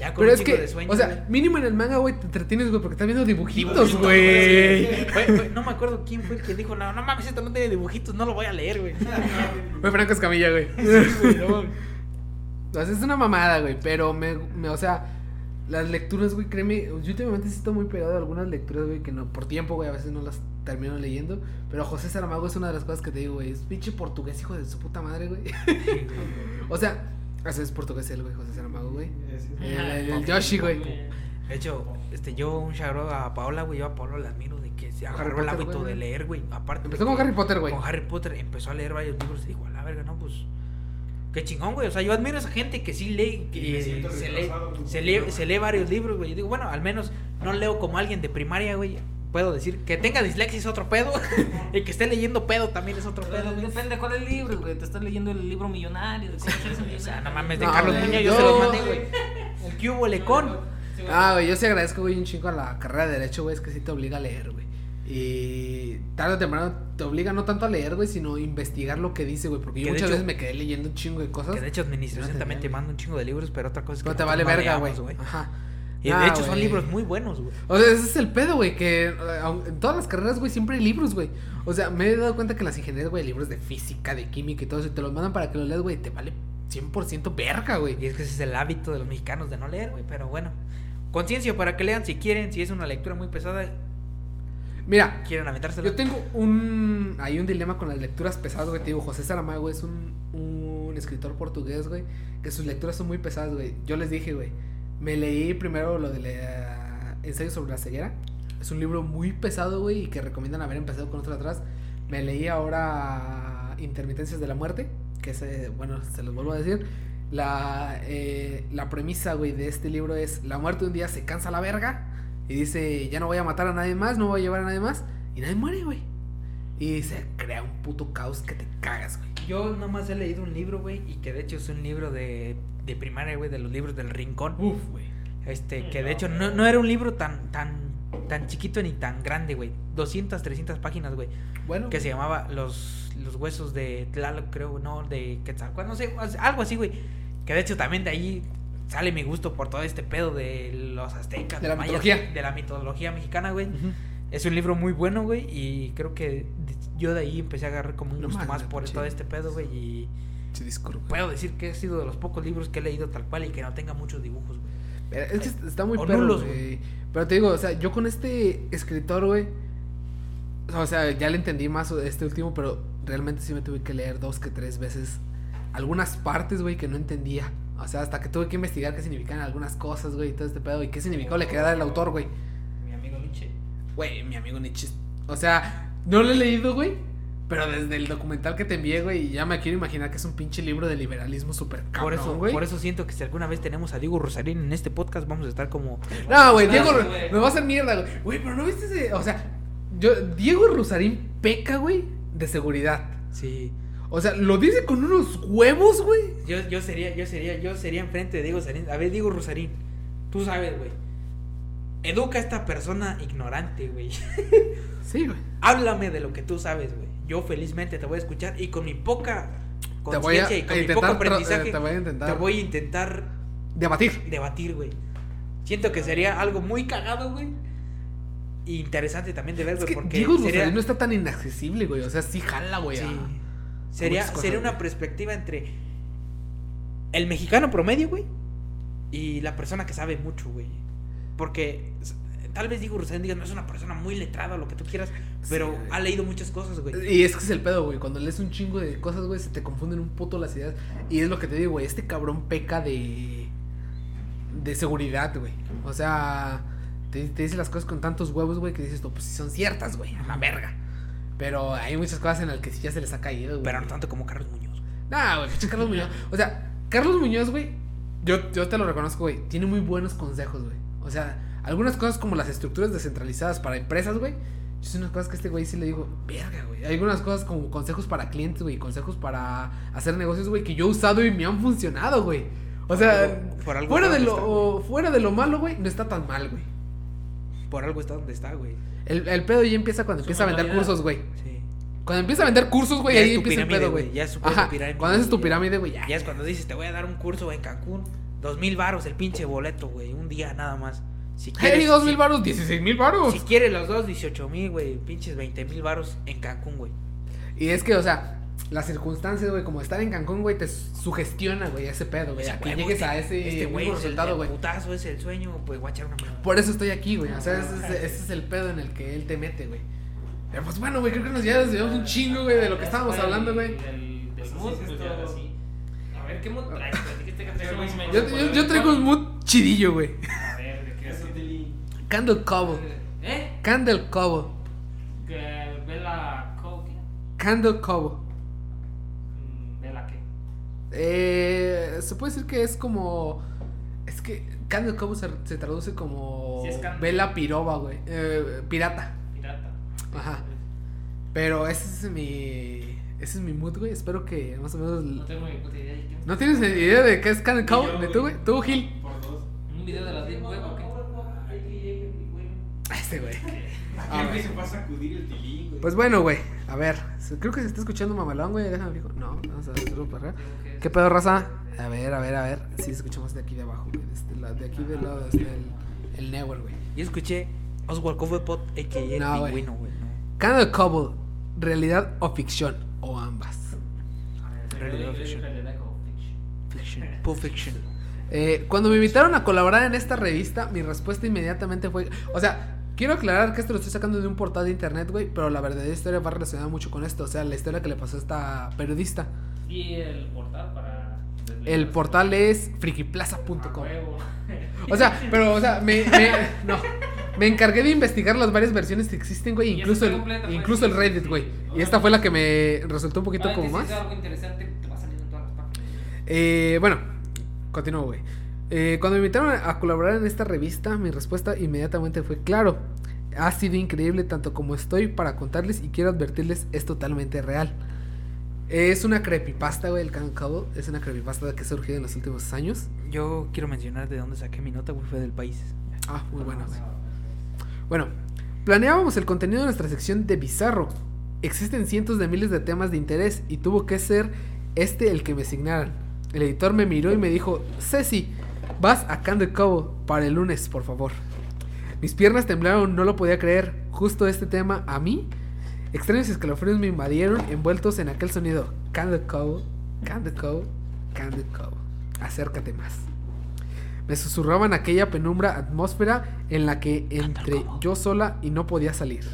Ya con Pero un es que, de sueño, o sea, güey. mínimo en el manga, güey, te entretienes, güey, porque estás viendo dibujitos, Dibujitos, güey. No me acuerdo quién fue el que dijo, no, no mames, esto no tiene dibujitos, no lo voy a leer, güey. Fue Franco Escamilla, güey. güey, no. O sea, es una mamada, güey, pero me, me- o sea, las lecturas, güey, créeme, yo últimamente sí estoy muy pegado a algunas lecturas, güey, que no, por tiempo, güey, a veces no las termino leyendo, pero José Saramago es una de las cosas que te digo, güey, es pinche portugués, hijo de su puta madre, güey. o sea, ese es portugués él, güey, José Saramago, güey. El, el- el Yoshi, güey. De hecho, este, yo un chagro a Paola, güey, yo a Paola la admiro de que se agarró el hábito güey. de leer, güey. Aparte. Empezó con Harry Potter, güey. Con Harry Potter empezó a leer varios libros y dijo, a la verga, no, pues. Qué chingón, güey. O sea, yo admiro a esa gente que sí lee, que lee, se lee, se lee varios libros, güey. Yo digo, bueno, al menos no leo como alguien de primaria, güey. Puedo decir que tenga dislexia es otro pedo. y que esté leyendo pedo también es otro pedo, güey. Depende de cuál es el libro, güey. Te estás leyendo el libro millonario. De cómo hacerse O sea, no mames, de No, Carlos Muñoz, yo, yo- se los mandé, güey. El que hubo lecón. Ah, güey, yo sí agradezco, güey, un chingo a la carrera de Derecho, güey, es que sí te obliga a leer, güey. Y tarde o temprano te obliga no tanto a leer, güey, sino a investigar lo que dice, güey. Porque yo muchas hecho- veces me quedé leyendo un chingo de cosas. Que de hecho administración No también te manda un chingo de libros, pero otra cosa es que no te vale verga, güey. Ajá. Y de Ah, hecho son libros muy buenos, güey. O sea, ese es el pedo, güey, que eh, en todas las carreras, güey, siempre hay libros, güey. O sea, me he dado cuenta que las ingenierías, güey, libros de física, de química y todo eso, y te los mandan para que los leas, güey, te vale 100% verga, güey. Y es que ese es el hábito de los mexicanos de no leer, güey. Pero bueno, conciencia para que lean si quieren, si es una lectura muy pesada, Mira, quieren aventársela. Yo tengo un. Hay un dilema con las lecturas pesadas, güey. Te digo, José Saramago es un, un escritor portugués, güey. Que sus lecturas son muy pesadas, güey. Yo les dije, güey. Me leí primero lo de la, Ensayo sobre la ceguera. Es un libro muy pesado, güey. Y que recomiendan haber empezado con otro atrás. Me leí ahora Intermitencias de la Muerte. Que se, bueno, se los vuelvo a decir. La, eh, la premisa, güey, de este libro es: La muerte un día se cansa la verga. Y dice, ya no voy a matar a nadie más, no voy a llevar a nadie más. Y nadie muere, güey. Y se crea un puto caos que te cagas, güey. Yo nomás he leído un libro, güey, y que de hecho es un libro de, de primaria, güey, de los libros del rincón. Uf, güey. Este, que de hecho no, no era un libro tan, tan, tan chiquito ni tan grande, güey. 200, 300 páginas, güey. Bueno, Que se llamaba Los, los huesos de Tlaloc, creo, no, de Quetzalcóatl, no sé, algo así, güey. Que de hecho también de ahí sale mi gusto por todo este pedo de los aztecas, De la mitología. de la mitología mexicana, güey. Es un libro muy bueno, güey, y creo que de- yo de ahí empecé a agarrar como un No gusto más por todo este pedo, güey, y Sí, disculpa. puedo decir que ha sido de los pocos libros que he leído tal cual y que no tenga muchos dibujos, güey. Pero Es que está muy perro, güey. Pero te digo, o sea, yo con este escritor, güey. O sea, ya le entendí más este último, pero realmente sí me tuve que leer dos que tres veces algunas partes, güey, que no entendía. O sea, hasta que tuve que investigar qué significaban algunas cosas, güey, y todo este pedo. Y qué significado le quería dar el autor, güey. Mi amigo Nietzsche. Güey, mi amigo Nietzsche. O sea, no lo he leído, güey. Pero desde el documental que te envié, güey, ya me quiero imaginar que es un pinche libro de liberalismo súper cabrón, Por eso, güey. por eso siento que si alguna vez tenemos a Diego Rosarín en este podcast, vamos a estar como No, güey, Ah, Diego me va a hacer mierda, güey. Güey, pero no viste ese. O sea, yo, Diego Rosarín peca, güey, de seguridad. sí. O sea, lo dice con unos huevos, güey. Yo, yo sería, yo sería, yo sería enfrente de Diego Rosarín. A ver, Diego Rosarín, tú sabes, güey. Educa a esta persona ignorante, güey. Sí, güey. Háblame de lo que tú sabes, güey. Yo felizmente te voy a escuchar y con mi poca conciencia y con mi poco aprendizaje eh, te voy a intentar- te voy a intentar Debatir. debatir, güey. Siento que sería algo muy cagado, güey. Interesante también de ver, güey, que porque Diego sería, no está tan inaccesible, güey. O sea, sí jala, güey. sí. a- sería, cosas, sería una güey. perspectiva entre el mexicano promedio, güey, y la persona que sabe mucho, güey. Porque tal vez Diego Rosarín diga, no es una persona muy letrada o lo que tú quieras, pero Sí, ha leído muchas cosas, güey. Y es que es el pedo, güey. Cuando lees un chingo de cosas, güey, se te confunden un puto las ideas. Y es lo que te digo, güey. Este cabrón peca de. de seguridad, güey. O sea, te, te dice las cosas con tantos huevos, güey, que dices, no, pues sí son ciertas, güey, a la verga. Pero hay muchas cosas en las que sí ya se les ha caído, güey. Pero no tanto como Carlos Muñoz. güey. Nah, güey, Carlos Muñoz. O sea, Carlos Muñoz, güey, yo, yo te lo reconozco, güey. Tiene muy buenos consejos, güey. O sea, algunas cosas como las estructuras descentralizadas para empresas, güey. Yo sé unas cosas que este güey sí le digo, verga, güey. Hay algunas cosas como consejos para clientes, güey, consejos para hacer negocios, güey, que yo he usado y me han funcionado, güey. O sea, Por algo- por algo fuera, de lo, fuera de lo malo, güey, no está tan mal, güey. Por algo está donde está, güey. El, el pedo ya empieza cuando Su empieza a vender cursos, güey. Sí. Cuando empieza a vender cursos, güey, Ya ahí es tu empieza el pirámide, pedo, güey. ya es su Ajá. pirámide, Cuando haces tu pirámide, güey, ya. Ya es cuando dices, te voy a dar un curso en Cancún. Dos mil varos el pinche boleto, güey. Un día nada más. Si Hey, dos mil si- varos, dieciséis mil varos. Si quieres los dos, 18 mil, güey. Pinches 20 mil varos en Cancún, güey. Y es que, o sea, las circunstancias, güey, como estar en Cancún, güey, te sugestiona, güey, ese pedo, güey. Ese A que llegues a ese este güey resultado, güey. putazo es el sueño, pues echar una mano. Por eso estoy aquí, güey. O sea, ese, es- ese es el pedo en el que él te mete, güey. Pero pues bueno, güey, creo que nos ya desviamos un chingo, güey, de lo que estábamos hablando, güey. A ver, ¿qué mood traes? yo, yo traigo un mood chidillo, güey. Candle Cobo. ¿Eh? Candle Cobo. Que Bella Co- ¿qué? Candle Cobo. Mm, ¿Bella qué? Eh, se puede decir que es como. Es que Candle Cobo se, se traduce como. Sí, es candle. Vela piroba, güey. Eh, pirata. Pirata. Ajá. Pero ese es mi. Ese es mi mood, güey. Espero que más o menos. No tengo ni puta idea de qué. ¿No tienes idea de qué es Candle Cobo? yo, ¿De tú, güey? ¿Tú, Gil? Por dos. ¿Un video de la Deep Web o qué? Este, güey. ¿Quién güey se va a sacudir el tilín, güey? Pues bueno, güey. A ver. Creo que se está escuchando mamalón, güey. Déjame fijo. No, vamos a hacerlo para acá. ¿Qué pedo, raza? A ver, a ver, a ver. Sí, escuchamos de aquí de abajo, güey. De, este lado- de aquí del lado, este, el, el Newell, güey. Yo escuché Oswald Cobblepot, a.k.a. el No, güey. pingüino, güey. no. Candle Cobble, realidad o ficción, o ambas. Realidad o ficción. Realidad o fiction. Fiction. Pulp Fiction. Eh, cuando me invitaron a colaborar en esta revista, mi respuesta inmediatamente fue. O sea, quiero aclarar que esto lo estoy sacando de un portal de internet, güey. Pero la verdadera historia va relacionada mucho con esto. O sea, la historia que le pasó a esta periodista. Y el portal para. El portal es frikiplaza.com. O sea, pero, o sea, me, me, no, me encargué de investigar las varias versiones que existen, güey, incluso el, completa, incluso el Reddit, güey. Y esta fue la que me resultó un poquito como más. es algo interesante, te va saliendo en todas las páginas. Eh, bueno, continúo, güey. Eh, cuando me invitaron a colaborar en esta revista, mi respuesta inmediatamente fue claro. Ha sido increíble tanto como estoy para contarles y quiero advertirles es totalmente real. Es una creepypasta, güey, el Can Cobble. Es una creepypasta que ha surgido en los últimos años. Yo quiero mencionar de dónde saqué mi nota, güey. Fue del país. Ah, muy buena, güey. Bueno, planeábamos el contenido de nuestra sección de Bizarro. Existen cientos de miles de temas de interés y tuvo que ser este el que me asignaran. El editor me miró y me dijo, Ceci, vas a Candle Cove para el lunes, por favor. Mis piernas temblaron, no lo podía creer. Justo este tema, a mí, extraños escalofríos me invadieron envueltos en aquel sonido. Candle Cove, Candle Cove, Candle Cove. Acércate más. Me susurraban aquella penumbra atmósfera en la que entré yo sola y no podía salir.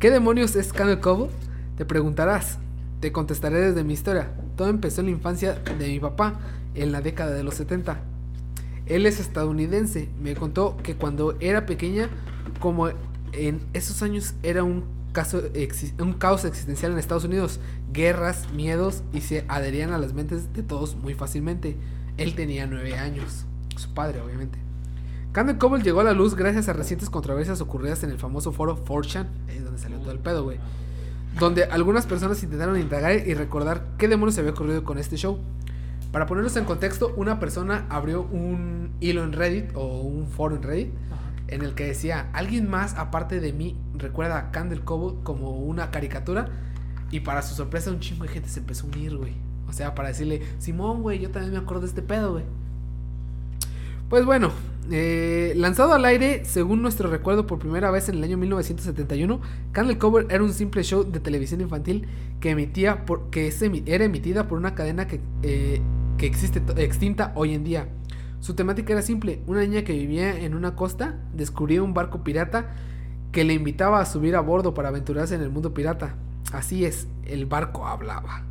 ¿Qué demonios es Candle Cove? Te preguntarás. Te contestaré desde mi historia. Todo empezó en la infancia de mi papá, en la década de los 70. Él es estadounidense. Me contó que cuando era pequeña, como en esos años era un, caso, un caos existencial en Estados Unidos, guerras, miedos y se adherían a las mentes de todos muy fácilmente. Él tenía nueve años, su padre obviamente. Candle Cobble llegó a la luz gracias a recientes controversias ocurridas en el famoso foro 4chan, ahí es donde salió todo el pedo, güey. Donde algunas personas intentaron indagar y recordar qué demonios se había ocurrido con este show. Para ponerlos en contexto, una persona abrió un hilo en Reddit o un foro en Reddit en el que decía, alguien más aparte de mí recuerda a Candle Cobble como una caricatura y para su sorpresa un chingo de gente se empezó a unir, güey. O sea, para decirle, Simón, güey, yo también me acuerdo de este pedo, güey. Pues bueno, eh, lanzado al aire, según nuestro recuerdo por primera vez en el año 1971, Candle Cover era un simple show de televisión infantil que emitía por, que es era emitida por una cadena que, eh, que existe extinta hoy en día. Su temática era simple, una niña que vivía en una costa descubría un barco pirata que le invitaba a subir a bordo para aventurarse en el mundo pirata. Así es, el barco hablaba.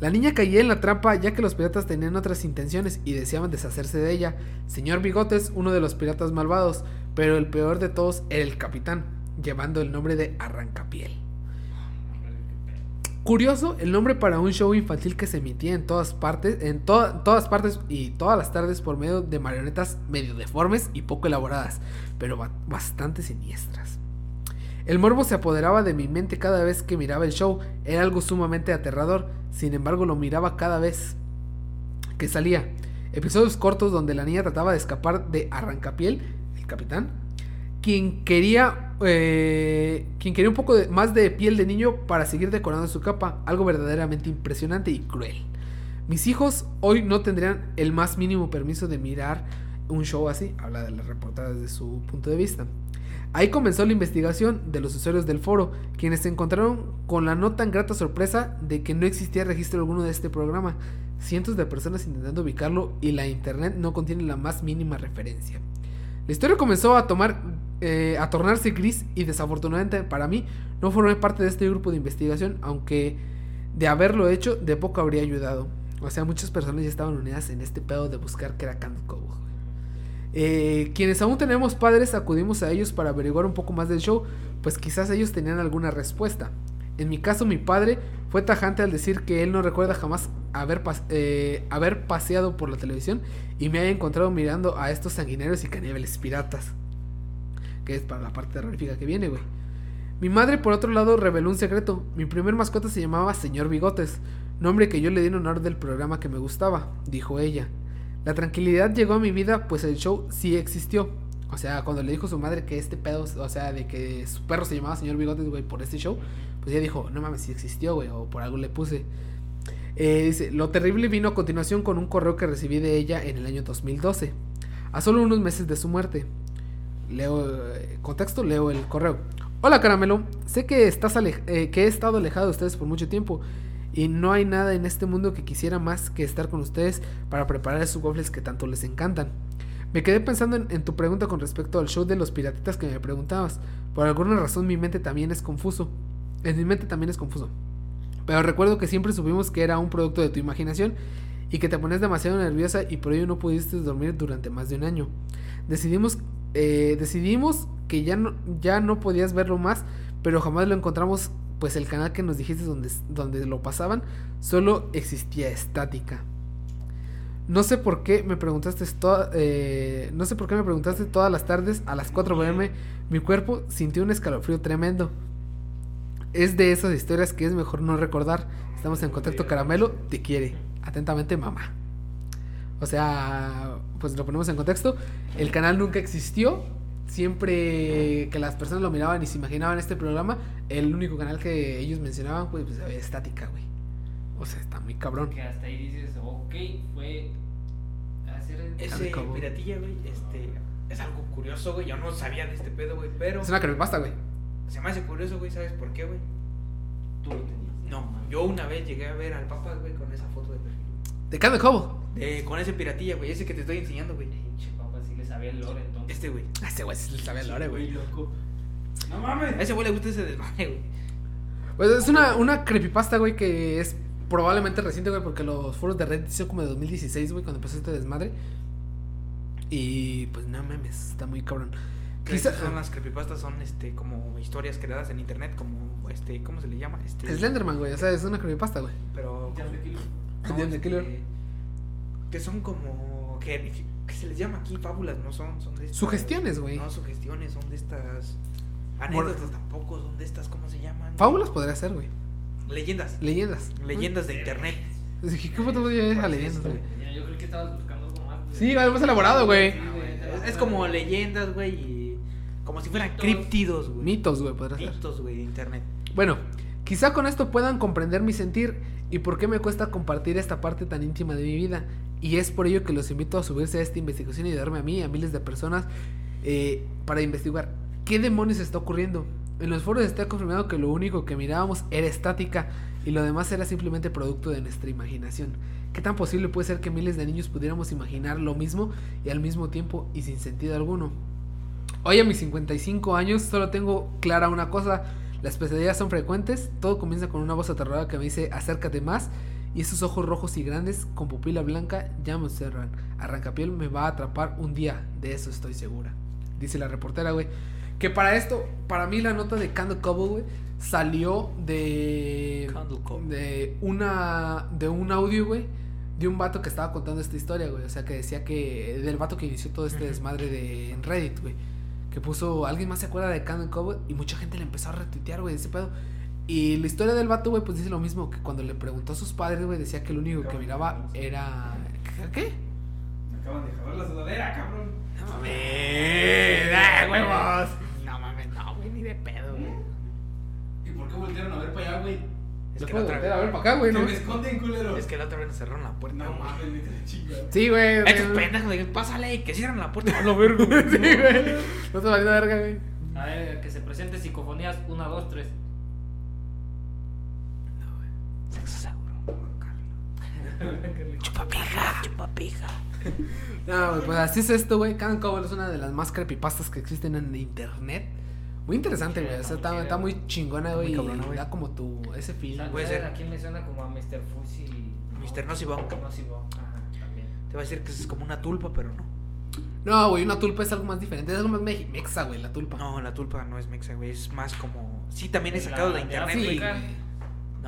La niña caía en la trampa ya que los piratas tenían otras intenciones y deseaban deshacerse de ella. Señor Bigotes, uno de los piratas malvados, pero el peor de todos era el capitán, llevando el nombre de Arrancapiel. Curioso el nombre para un show infantil que se emitía en todas partes, en to- todas partes y todas las tardes por medio de marionetas medio deformes y poco elaboradas, pero ba- bastante siniestras. El morbo se apoderaba de mi mente cada vez que miraba el show. Era algo sumamente aterrador. Sin embargo, lo miraba cada vez que salía. Episodios cortos donde la niña trataba de escapar de Arrancapiel, el capitán, quien quería, eh, quien quería un poco más de piel de niño para seguir decorando su capa, algo verdaderamente impresionante y cruel. Mis hijos hoy no tendrían el más mínimo permiso de mirar un show así, habla de la reportada desde su punto de vista. Ahí comenzó la investigación de los usuarios del foro, quienes se encontraron con la no tan grata sorpresa de que no existía registro alguno de este programa, cientos de personas intentando ubicarlo y la internet no contiene la más mínima referencia. La historia comenzó a tomar eh, a tornarse gris y desafortunadamente para mí no formé parte de este grupo de investigación, aunque de haberlo hecho de poco habría ayudado. O sea, muchas personas ya estaban unidas en este pedo de buscar que era Candle. Eh, quienes aún tenemos padres acudimos a ellos para averiguar un poco más del show, pues quizás ellos tenían alguna respuesta. En mi caso, mi padre fue tajante al decir que él no recuerda jamás haber, eh, haber paseado por la televisión y me haya encontrado mirando a estos sanguinarios y caníbales piratas. Que es para la parte terrorífica que viene, güey. Mi madre, por otro lado, reveló un secreto. Mi primer mascota se llamaba Señor Bigotes, nombre que yo le di en honor del programa que me gustaba, dijo ella. La tranquilidad llegó a mi vida, pues el show sí existió. O sea, cuando le dijo su madre que este pedo, o sea, de que su perro se llamaba Señor Bigotes, güey, por este show, pues ella dijo, no mames, sí existió, güey, o por algo le puse. Eh, dice, lo terrible vino a continuación con un correo que recibí de ella en el año 2012, a solo unos meses de su muerte. Leo, eh, contexto, leo el correo. Hola Caramelo, sé que, estás eh, que he estado alejado de ustedes por mucho tiempo y no hay nada en este mundo que quisiera más que estar con ustedes para preparar esos waffles que tanto les encantan. Me quedé pensando en, en tu pregunta con respecto al show de los piratitas que me preguntabas. Por alguna razón mi mente también es confuso. En mi mente también es confuso. Pero recuerdo que siempre supimos que era un producto de tu imaginación y que te ponías demasiado nerviosa y por ello no pudiste dormir durante más de un año. Decidimos, eh, decidimos que ya no, ya no podías verlo más, pero jamás lo encontramos, pues el canal que nos dijiste donde, donde lo pasaban solo existía estática. No sé por qué me preguntaste toda- eh, no sé por qué me preguntaste todas las tardes a las 4 pm. Mi cuerpo sintió un escalofrío tremendo. Es de esas historias que es mejor no recordar. Estamos en contacto caramelo, te quiere. Atentamente, mamá. O sea, pues lo ponemos en contexto. El canal nunca existió. Siempre que las personas lo miraban y se imaginaban este programa, el único canal que ellos mencionaban, pues, pues había estática, güey. O sea, está muy cabrón. Que hasta ahí dices, ok, fue hacer el... Ese piratilla, güey, este, es algo curioso, güey. Yo no sabía de este pedo, güey, pero Es una creepypasta, güey. se me hace curioso, güey. ¿Sabes por qué, güey? Tú lo tenías. No, yo una vez llegué a ver al Papa, güey, con esa foto de perfil. De Candle De- con ese piratilla, güey, ese que te estoy enseñando, güey. Pinche papá, sí le sabía el lore entonces. Este, güey. Ese güey sí le sabe el lore, güey. loco. No A mames. ese güey le gusta ese desmadre, güey. Pues es una, una creepypasta, güey, que es probablemente reciente, güey, porque los foros de Reddit son como de 2016, güey, cuando empezó este desmadre. Y pues no mames, está muy cabrón. Quizá, son las creepypastas, son este, como historias creadas en internet, como, este, ¿cómo se le llama? Este, Slenderman, güey, o sea, es una creepypasta, güey. Pero, Ya me quilo. no, Dios de Killer. este, que son como, que, que se les llama aquí fábulas, no son, son de estas- Sugestiones, güey. No, sugestiones, son de estas, anécdotas tampoco, son de estas, ¿cómo se llaman? Fábulas podría ser, güey. Leyendas, Leyendas. leyendas de internet. Dije, ¿Qué puto voy a leyendas, güey? Yo creo que estabas buscando algo más. Sí, algo más elaborado, güey. Te Es como leyendas, güey, y como si fueran Mitos. críptidos, güey. Mitos, güey, podría ser. Mitos, güey, de internet. Bueno, quizá con esto puedan comprender mi sentir y por qué me cuesta compartir esta parte tan íntima de mi vida. Y es por ello que los invito a subirse a esta investigación y ayudarme a mí a miles de personas eh, para investigar qué demonios está ocurriendo. En los foros está confirmado que lo único que mirábamos era estática y lo demás era simplemente producto de nuestra imaginación. ¿Qué tan posible puede ser que miles de niños pudiéramos imaginar lo mismo y al mismo tiempo y sin sentido alguno? Hoy a mis 55 años solo tengo clara una cosa, las pesadillas son frecuentes, todo comienza con una voz aterradora que me dice acércate más y esos ojos rojos y grandes con pupila blanca ya me observan. Arrancapiel me va a atrapar un día, de eso estoy segura. Dice la reportera, güey. Que para esto, para mí la nota de Candle Cobble, güey, salió de Candle de una de un audio, güey, de un vato que estaba contando esta historia, güey, o sea, que decía que del vato que inició todo este desmadre de en Reddit, güey. que puso, alguien más se acuerda de Canon Cowboy y mucha gente le empezó a retuitear, güey, ese pedo. Y la historia del vato, güey, pues dice lo mismo, que cuando le preguntó a sus padres, güey, decía que el único que miraba era... ¿Qué? Me acaban de jalar la sudadera, cabrón. No mames, ah, huevos. No mames, no, güey, ni de pedo, güey. ¿Y por qué voltearon a ver para allá, güey? Es ¿Le que, puedo la otra, a ver para acá, güey, ¿no? me esconden, culero. es que la otra vez nos cerraron la puerta. No güey. mames, ni te chingada. Sí, güey. Estos güey. pendejos, güey, pásale, que cierran la puerta. A lo vergo. Sí, güey. No te valió verga, güey. A ver, que se presente psicofonías 1, 2, 3. Seguro. Chupapija, chupapija. No, güey, pues así es esto, güey. Canon Cowboy es una de las más creepypastas que existen en internet. Muy interesante, Sí, güey. O sea, está está, muy chingona, güey. Y da como tu. Ese feeling. Puede ser. Aquí me suena como a Mr. Fuzzy. Mr. Nosibong. Nosibong, ajá, también. Te va a decir que es como una tulpa, pero no. No, güey, una tulpa es algo más diferente. Es algo más me- mexa, güey, la tulpa. No, la tulpa no es mexa, güey. Es más como. Sí, también es sacado de internet, Sí, güey.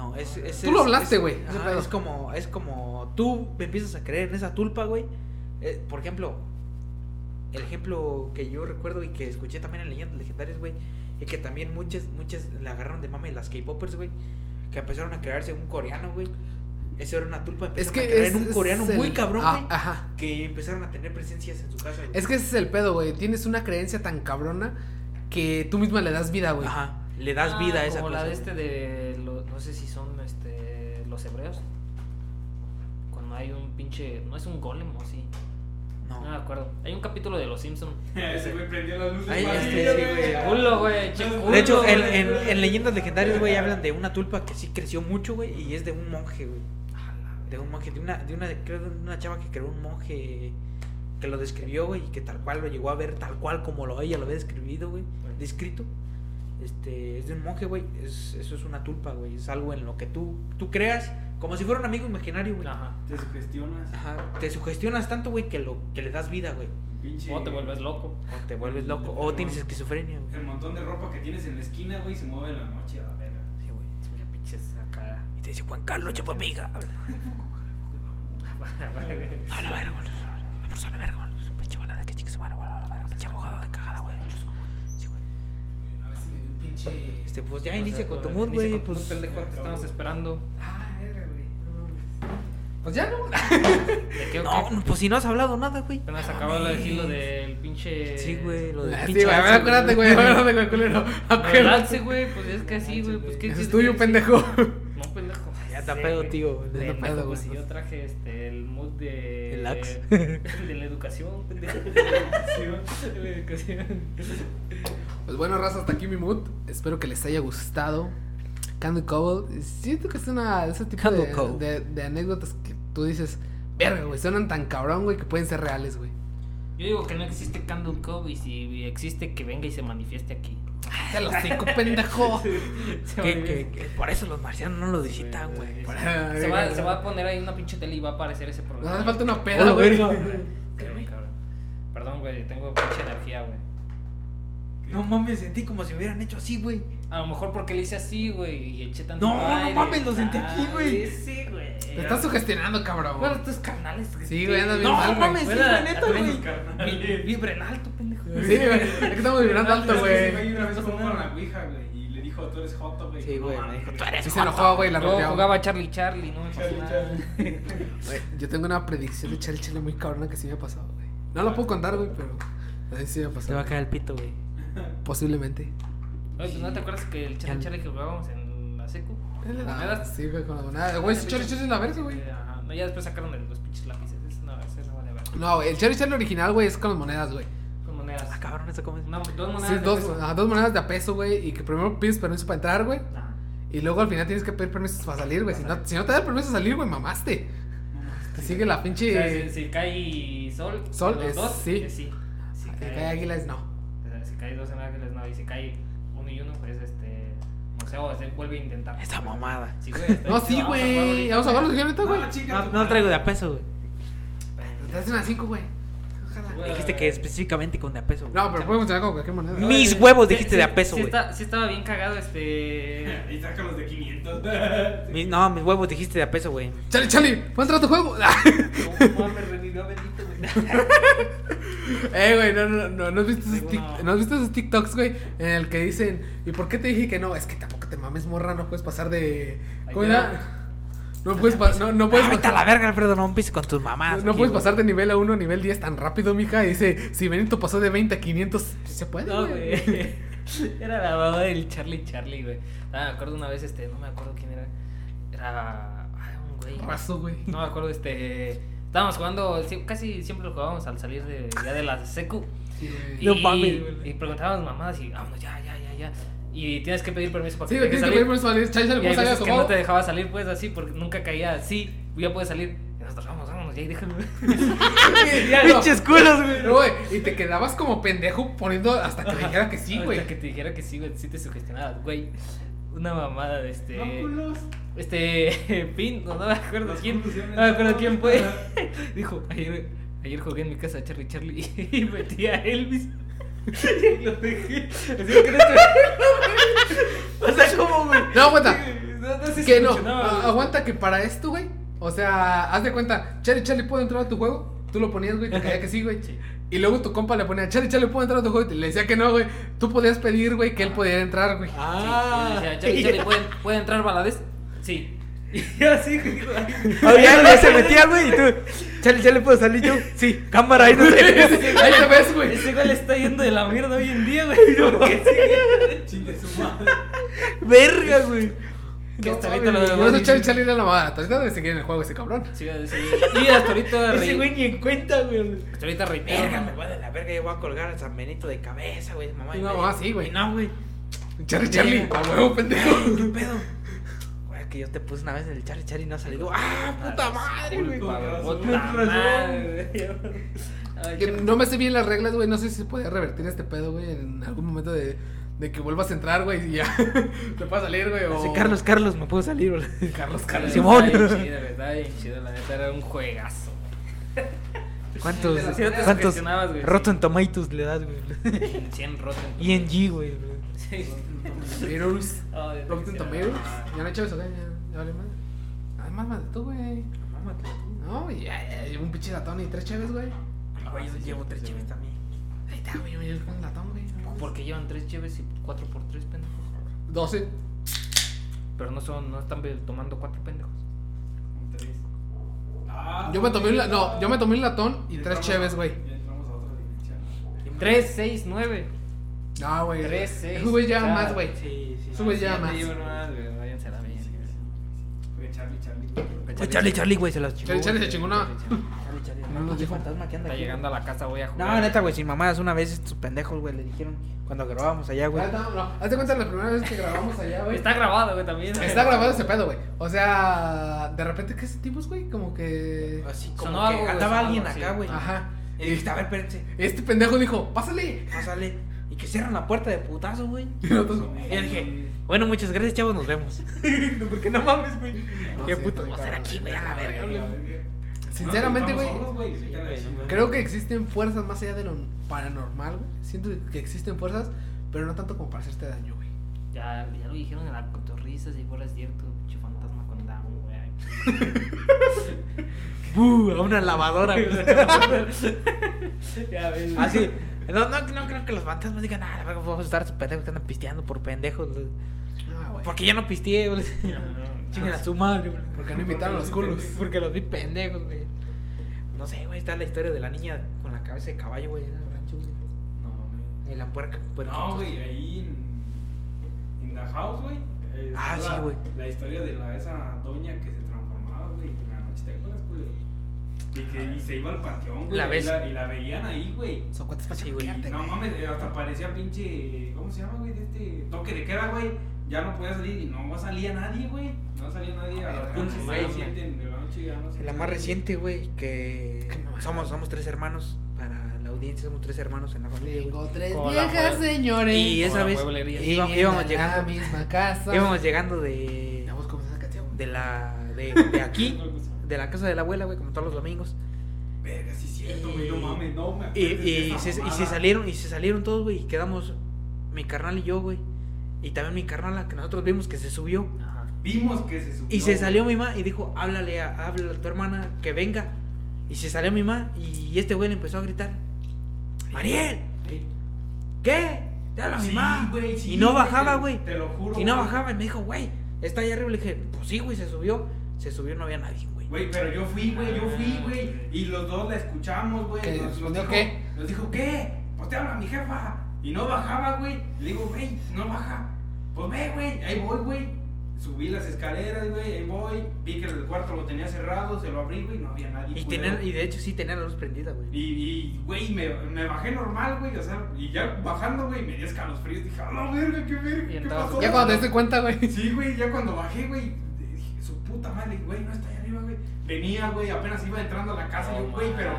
No, es, es- Tú es- lo hablaste, es- güey. Es como, es como tú empiezas a creer en esa tulpa, güey. Eh, por ejemplo, el ejemplo que yo recuerdo y que escuché también en leyendas legendarias, güey, y que también muchas, muchas le agarraron de mame las K-popers, güey, que empezaron a crearse un coreano, güey. Eso era una tulpa, Es empezaron que a crear es, un es coreano el- muy cabrón, Ah, güey, Ajá. que empezaron a tener presencias en su casa. Es que ese es el pedo, güey. Tienes una creencia tan cabrona que tú misma le das vida, güey. Ajá, le das Ah, vida a esa como cosa. la de este de. lo- no sé si son este, los hebreos. Cuando hay un pinche. No es un golem o sí. No. No me acuerdo. Hay un capítulo de los Simpsons. Ese güey prendió las luces. Ay, este, sí, güey. Culo, güey. che, culo, De hecho, en, en, en leyendas legendarias, güey, hablan de una tulpa que sí creció mucho, güey, y es de un monje, güey. De un monje, de una, de una, creo de una chava que creó un monje que lo describió, güey, y que tal cual lo llegó a ver tal cual como lo ella lo había describido, güey, descrito. Este, es de un monje, güey, es, eso es una tulpa, güey, es algo en lo que tú, tú creas, como si fuera un amigo imaginario, güey. Ajá. Te sugestionas. Ajá, te sugestionas tanto, güey, que, lo, que le das vida, güey, Pinche. O te vuelves loco. o te vuelves loco, o tienes esquizofrenia, güey. El montón de ropa que tienes en la esquina, güey, se mueve en la noche a la verga. Sí, güey. Mira, pinches acá. Y te dice, Juan Carlos, chupamiga. A la verga, güey. A la verga, pinche. Este, pues ya inicia con tu mood, güey. Pues. mood, pendejo, te estamos esperando. Ah, güey. Pues ya no. ¿De qué No, pues si no has hablado nada, güey. Apenas acabó de decir lo del pinche. Sí, güey, lo del Ah, Sí, pinche güey, a ver, acuérdate, güey. Acuérdate, güey, culero. Acuérdate. güey, pues es que sí, güey. Pues qué es tuyo, que- pendejo. No, pendejo. Ya está Sí, pedo, tío. está Pendejo, pedo, pues güey. si yo traje este, el mood de. El axe. De la educación, pendejo. De la educación. De la educación. Pues bueno, raza, hasta aquí mi mood. Espero que les haya gustado. Candle Cobble. Siento que es una ese tipo de, de, de anécdotas que tú dices, verga, güey, suenan tan cabrón, güey, que pueden ser reales, güey. Yo digo que no existe Candle Cove y si existe, que venga y se manifieste aquí. Te los cinco, pendejo. Se Que, que, que por eso los marcianos no lo visitan, güey. Sí. Se va, se va a poner ahí una pinche tele y va a aparecer ese programa. hace falta una peda, güey. Perdón, güey, tengo pinche energía, güey. No mames, sentí como si hubieran hecho así, güey. A lo mejor porque le hice así, güey, y eché tanto No, no mames, lo sentí aquí, güey. Ah, Sí, güey. Te estás sugestionando, cabrón. Bueno, tus canales. Sí, güey, andas bien No, mal, güey. mames, sí, la neta, güey. vi- Vibra en alto, pendejo. Sí, güey. Es que estamos vibrando alto, güey. güey una vez jugó con la Ouija, güey, y le dijo, tú eres Joto, güey. Sí, No güey, me dijo, tú eres Sí se enojó, güey, la Luego rompió. jugaba Charlie Charlie, no me pasó Charlie, nada. Güey, Yo tengo una predicción de Charlie Charlie muy cabrona que sí me ha pasado, güey. No lo puedo contar, güey, pero así sí me ha Te va pasado. a caer el pito, güey. Posiblemente. Oye, pues, ¿no te acuerdas que el Charlie Ya. Charlie que jugábamos en la secu? Ah, monedas? sí, güey, con las monedas. Güey, ese Charlie Charlie es la verga, güey. Ajá. No, ya después sacaron los pinches lápices. Es- No, ese no vale ver. No, güey, el Charlie Charlie original, güey, es con las monedas, güey. Con monedas. Ah, cabrón, ¿eso cómo es? Dos monedas. Sí, de dos, peso. dos monedas de a peso, güey, y que primero pides permiso para entrar, güey. Ajá. Y luego al final tienes que pedir permisos para salir, güey. Si no, si no te da el permiso de salir, güey, mamaste. Te sigue la O pinche. sea, si, si cae sol, Sol, los es- dos, sí. es sí. Si Si cae, cae águila es no. Cae dos en ángeles, no. Y si cae uno y uno, pues este. No sé, o se vuelve a intentar. Esta mamada. Sí, güey. está No, sí, vamos a jugar güey. Vamos a jugarlo güey. ahorita, güey. No, chica, No, no traigo de a peso, güey. Te hacen a cinco, güey. Ojalá. Güey. Dijiste que específicamente con de a peso. güey. No, pero podemos tener con cualquier moneda. Mis huevos dijiste sí, de a peso, sí güey. está- Sí, estaba bien cagado este. Y saca los de 500. Mi- no, mis huevos dijiste de a peso, güey. Charlie, Charlie, ¿puedo entrar a tu juego? No mames, Reni, no bendito. Eh, güey, no, no, no, no has visto esos, Digo, tic- no. ¿no has visto esos TikToks, güey? En el que dicen, ¿y por qué te dije que no? Es que tampoco te mames, morra, no puedes pasar de. ¿Cómo era? No puedes, no, no puedes Ah, pasar. la verga, Alfredo, no empieces con tus mamás. No aquí, puedes güey. pasar de nivel a 1 a nivel 10 tan rápido, mija. Y dice, si Benito pasó de 20 a 500, sí se puede, No, güey. güey. Era la mamá del Charlie Charlie, güey. Ah, me acuerdo una vez, este, no me acuerdo quién era. Era. Ay, un güey. Razo, güey. No me acuerdo, este. Estábamos jugando, casi siempre lo jugábamos al salir de, ya de la secu. Sí. Y, No güey. y preguntábamos mamadas y vámonos, ya, ya, ya, ya. Y tienes que pedir permiso para Sí, que te tienes dejes que pedir salir. permiso para salir. Chale, Y hay ¿cómo salía veces que no te dejaba salir, pues así, porque nunca caía así. Ya puedes salir. Y nosotros, vamos, vámonos, ya, y déjalo. Pinches culos, güey. No, güey, y te quedabas como pendejo poniendo hasta que dijera que sí, güey. Hasta que te dijera que sí, güey, sí te sugestionabas, güey. Una mamada de este. Este. Pin, no, no me acuerdo Las quién. No me acuerdo quién fue. Dijo, ayer, ayer jugué en mi casa a Charlie Charlie y metí a Elvis. Y lo dejé. Así que no O sea, ¿cómo, güey? No, aguanta. No, no sé si Que no, a- aguanta que para esto, güey. O sea, haz de cuenta, Charlie Charlie puede entrar a tu juego. Tú lo ponías, güey, te caía que sí, güey. Sí. Y luego tu compa le ponía, Charlie Charlie puede entrar a tu juego. Y le decía que no, güey. Tú podías pedir, güey, que él pudiera entrar, güey. Ah. Sí, y decía, Charlie, Charlie, ¿pueden, ¿puede entrar Valadez? Sí. Y así, güey. Oye, ya se metía, güey, y tú. Chale, chale, ¿puedo salir yo? Sí, cámara, ahí no sé. Ahí te ves, güey. Ese güey le está yendo de la mierda hoy en día, güey. Porque sí. Chingue su madre. Verga, güey. Que hasta No, ahorita lo eso Charlie Charlie era la mamada. Hasta ahorita debe seguir en el juego ese cabrón. Sí, sí. Y hasta ahorita Ese güey ni en cuenta, güey. Hasta ahorita reitero. Verga, me voy de la verga, yo voy a colgar a San Benito de cabeza, güey. Mamá, no, media. ah, sí, güey. No, güey. Charlie Charlie, a huevo, pendejo. ¿Qué pedo? Güey, que yo te puse una vez en el Charlie Charlie y no ha salido. ¡Ah, puta madre, güey! Puta madre, güey. No me sé bien las reglas, güey. No sé si se puede revertir este pedo, güey, en algún momento de, de que vuelvas a entrar, güey, y ya te pueda salir, güey. O... Carlos, Carlos, me puedo salir, güey. Carlos, Carlos. Simón. Está bien chido, está bien chido, la neta era un juegazo. ¿Cuántos, Sí, cuántos güey, Rotten Tomatoes le das, güey? En 100 Rotten. Y en G, güey. Sí. Tomatoes. Rotten Tomatoes. ah. Ya no hay chaves acá, ya, ya vale más. Además, más de tú, güey. No, y ya, ya, llevo un pinche latón y tres chaves, güey. Güey, yo llevo tres chives también. Ahí está, güey, yo me llevo un latón, güey. Porque llevan 3 cheves y 4 por 3 pendejos. 12. Pero no son, no están tomando 4 pendejos. Tres. Ah, Yo me tomé un, la- no, yo me tomé un latón y Ya tres a- güey. Ya. 3, 6, 9. No, güey. 3, 6. Esos güeyes llevan más, güey. Sí, sí. Güeyes llevan más. Váyanse a la bien. Fue Charlie, Charlie. Charlie, Charlie, güey, se las chingó. Charlie, Charlie se chingó una. No, No, no, no, dijo. fantasma que anda Está aquí. llegando a la casa, voy a jugar. No, neta, güey, sin mamadas. Una vez estos pendejos, güey, le dijeron cuando grabábamos allá, güey. Ah, no, no. Hazte cuenta la primera vez que grabamos allá, güey. Está grabado, güey, también. Está grabado ese pedo, güey. O sea, de repente, ¿qué sentimos, güey? Como que. Así como Sonó que algo, andaba alguien acá, güey. Ajá. Y dijiste, a ver, espérense. Este pendejo dijo, pásale. Pásale. Y que cierran la puerta de putazo, güey. Y nosotros, Y yo dije, bueno, muchas gracias, chavos, nos vemos. Porque no mames, güey. No Qué puto güey, va a ser aquí, güey, a la verga, güey. Sinceramente, güey. Creo que existen fuerzas más allá de lo paranormal, güey. Siento que existen fuerzas, pero no tanto como para hacerte daño, güey. Ya, ya lo dijeron en la cotorriza, si fuera cierto, pinche fantasma con down, güey. ¡Buh! A una lavadora, güey. ya ves. Así. No, no, no creo que los fantasmas digan, ah, vamos a estar esos pendejos que andan pisteando por pendejos. güey". Ah, güey. Porque yo no pisteé, güey. Chingan a su madre, güey. Porque no invitaron a los culos. Porque los vi pendejos, güey. No sé, güey, está la historia de la niña con la cabeza de caballo, güey, en el rancho, güey. No, mames. Y la puerca. No, güey, ahí en. En The House, güey. eh, Ah, sí, la- güey. La historia de la, esa doña que se transformaba, güey, en la noche, ¿te acuerdas, güey? Y que y se iba al panteón, güey. La y la, y la veían ahí, güey. Son cuantas para Sí, güey. No güey. mames, hasta parecía pinche. ¿Cómo se llama, güey? De este toque de queda, güey. Ya no podía salir y no salía nadie, güey. No salía nadie a las Verga, pinches güey. seis, siete de la noche ya no La más reciente, güey, que somos, somos tres hermanos. Para la audiencia, somos tres hermanos en la familia. Tengo tres viejas, señores. Y esa vez íbamos, íbamos llegando, la misma casa. íbamos llegando de, la de, de aquí, de la casa de la abuela, güey, como todos los domingos. Verga, sí es cierto, güey. No mames, no me Y, y, se, y se salieron, y se salieron todos, güey, y quedamos mi carnal y yo, güey. Y también mi carnala, que nosotros vimos que se subió. Vimos que se subió. Y se salió mi mamá y dijo, háblale a, háblale a tu hermana que venga. Y se salió mi mamá y este güey le empezó a gritar. Mariel, ¿qué? Te habla mi mamá. güey, sí, y no bajaba, güey. te lo juro, Y no bajaba. Y me dijo, güey, está allá arriba. Le dije, pues sí, güey, se subió. Se subió, no había nadie, güey. Güey, pero yo fui, güey, yo fui, güey. Y los dos la escuchamos, güey. ¿Qué? Nos, nos ¿Respondió dijo, qué? Nos dijo, ¿qué? Pues te habla mi jefa. Y no bajaba, güey. Le digo, güey, no baja. Pues ve, güey, ahí voy, güey. Subí las escaleras, güey, ahí voy. Vi que el cuarto lo tenía cerrado, se lo abrí, güey, no había nadie. Y, tener, y de hecho sí tenía la luz prendida, güey. Y, y, güey, me, me bajé normal, güey, o sea, y ya bajando, güey, me dio escalofríos. Dije, a la verga, qué verga, qué pasó. Ya cuando te diste cuenta, güey. Sí, güey, ya cuando bajé, güey, dije, su puta madre, güey, no está ahí arriba, güey. Venía, güey, apenas iba entrando a la casa, güey, pero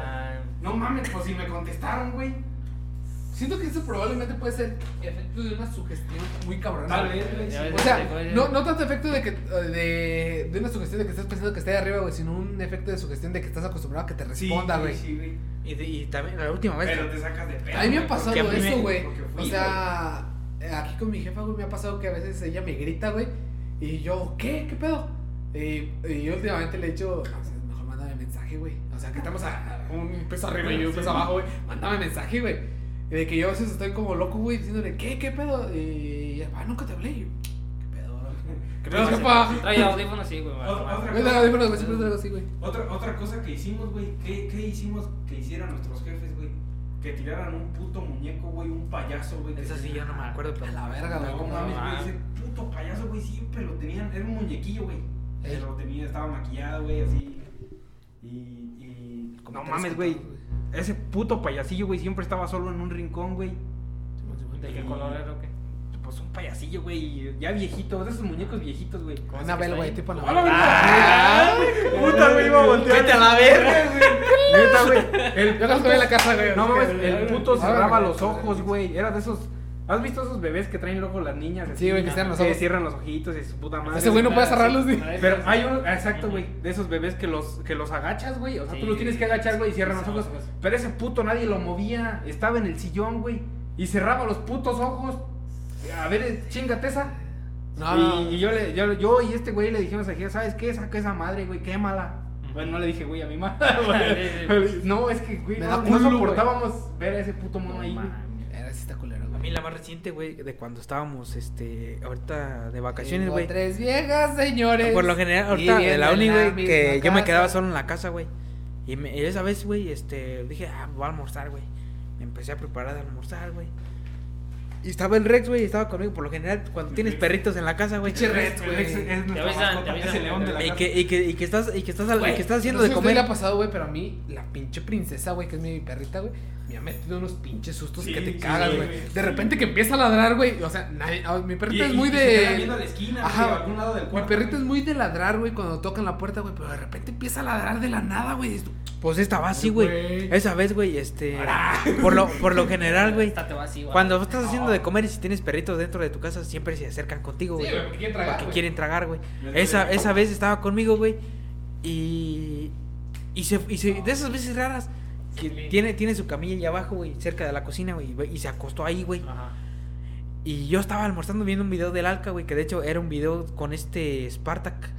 no mames, pues si me contestaron, güey. Siento que eso probablemente puede ser efecto de una sugestión muy cabrona. Tal vez, O sea, no, no tanto efecto de que de, de una sugestión de que estás pensando que está ahí arriba, güey, sino un efecto de sugestión de que estás acostumbrado a que te responda, güey. Sí, güey. Y, de- y también la última vez. Pero te sacas de pedo. a mí me ha güey, pasado porque a mí eso, me- güey. porque fui, O sea, eh, aquí con mi jefa, güey, me ha pasado que a veces ella me grita, güey. Y yo, ¿qué? ¿Qué pedo? Y, y yo últimamente le he dicho, "No, o sea, mejor mándame mensaje, güey. O sea, que estamos a un peso arriba y un peso abajo, güey. Mándame mensaje, güey. Y de que yo a veces estoy como loco, güey, diciéndole, ¿qué? ¿Qué pedo? Y ella, ah, nunca te hablé. Y yo, ¿qué pedo, bro? ¿Qué pedo, jefa? Trae audífonos así, güey. Otra- así, güey. Otra, otra cosa que hicimos, güey, ¿qué, ¿qué hicimos que hicieran nuestros jefes, güey? Que tiraran un puto muñeco, güey, un payaso, güey. Esa sí, yo no me acuerdo, pero. A la verga, güey. No ¿cómo mames, güey, ese puto payaso, güey, siempre lo tenían, era un muñequillo, güey. Ey. Pero tenía, estaba maquillado, güey, así. Y, y... No mames, güey. Ese puto payasillo, güey, siempre estaba solo en un rincón, güey. ¿De qué color era o qué? Pues un payasillo, güey, ya viejito, de esos muñecos viejitos, güey. ¿Cómo se Anabel, güey, tipo ¡A Anabel. Ah, Puta, me iba a voltear. Vete a la verga, güey. Neta, güey. Yo no estoy en la casa, güey. No mames, el puto Ah, cerraba güey. los ojos, güey. Era de esos. ¿Has visto esos bebés que traen luego las niñas? así? Sí, güey, que cierran los ojos. cierran los ojitos y su puta madre. Ese güey no puede cerrarlos, güey. Pero hay uno, exacto, güey, de esos bebés que los, que los agachas, güey. O sea, tú Sí. los tienes que agachar, güey, y cierran los ojos. Pero ese puto nadie lo movía. Estaba en el sillón, güey. Y cerraba los putos ojos. A ver, chingate esa. No, y, no. y yo, le, yo, yo y este güey le dijimos a ¿sabes qué? Saca esa madre, güey, quémala. Bueno, no le dije, güey, a mi madre. güey. no, es que, güey, no, da no culo, soportábamos ver a ese puto mono ahí, güey. Era sí está culero, Mí la más reciente, güey, de cuando estábamos, este, ahorita de vacaciones, güey. tres viejas, señores. Por lo general, ahorita de la uni, güey, que yo me casa. quedaba solo en la casa, güey. Y, me- y esa vez, güey, este, dije, ah, voy a almorzar, güey. Me empecé a preparar de almorzar, güey. Y estaba el Rex, güey, y estaba conmigo. Por lo general, cuando tienes perritos en la casa, güey. Pinche Rex, güey. Es, el león de la Y casa. que, y que, y que estás, y que estás, al- y que estás haciendo no sé de comer. le ha pasado, güey, pero a mí, la pinche princesa, güey, que es mi perrita, güey, me ha metido unos pinches sustos Sí, que te sí, cagas, sí, güey. de sí. repente que empieza a ladrar, güey. O sea, nadie- ah, mi perrita Y- es y- muy y se queda de. viendo a la esquina, Ajá. algún lado del Mi cuarto, perrita güey. es muy de ladrar, güey, cuando tocan la puerta, güey, pero de repente empieza a ladrar de la nada, güey. Pues estaba así, Güey. Esa vez, güey, este. Por lo, por lo general, güey. Esta te va así, güey. Cuando estás haciendo de comer y si tienes perritos dentro de tu casa, siempre se acercan contigo, Sí, güey. porque quieren tragar, Porque güey. quieren tragar, güey. Esa, esa vez estaba conmigo, güey. Y. Y se, y se- de esas veces raras. Que Sí. tiene, tiene su camilla ahí abajo, güey, cerca de la cocina, güey. Y se acostó ahí, güey. Ajá. Y yo estaba almorzando viendo un video del Alca, güey. Que de hecho era un video con este Spartak.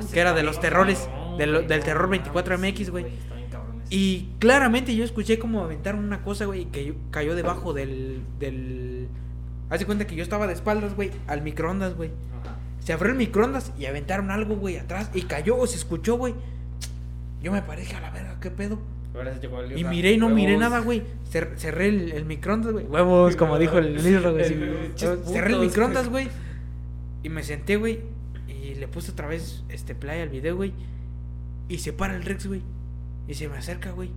Ese Que era de los terrores, cabrón, del- güey. del No terror mames, 24MX, sí, güey. Y claramente yo escuché como aventaron una cosa, güey, que cayó debajo del. del... Haz de cuenta que yo estaba de espaldas, güey, al microondas, güey. Ajá. Se abrió el microondas y aventaron algo, güey, atrás. Y cayó o se escuchó, güey. Yo me paré, a la verga, ¿qué pedo? Y miré y no miré nada, güey. Cer- cerré el, el microondas, güey. Huevos, como dijo el libro, güey. sí. Cerré el microondas, güey. Y me senté, güey. Y le puse otra vez este play al video, güey. Y se para el Rex, güey. Y se me acerca, güey.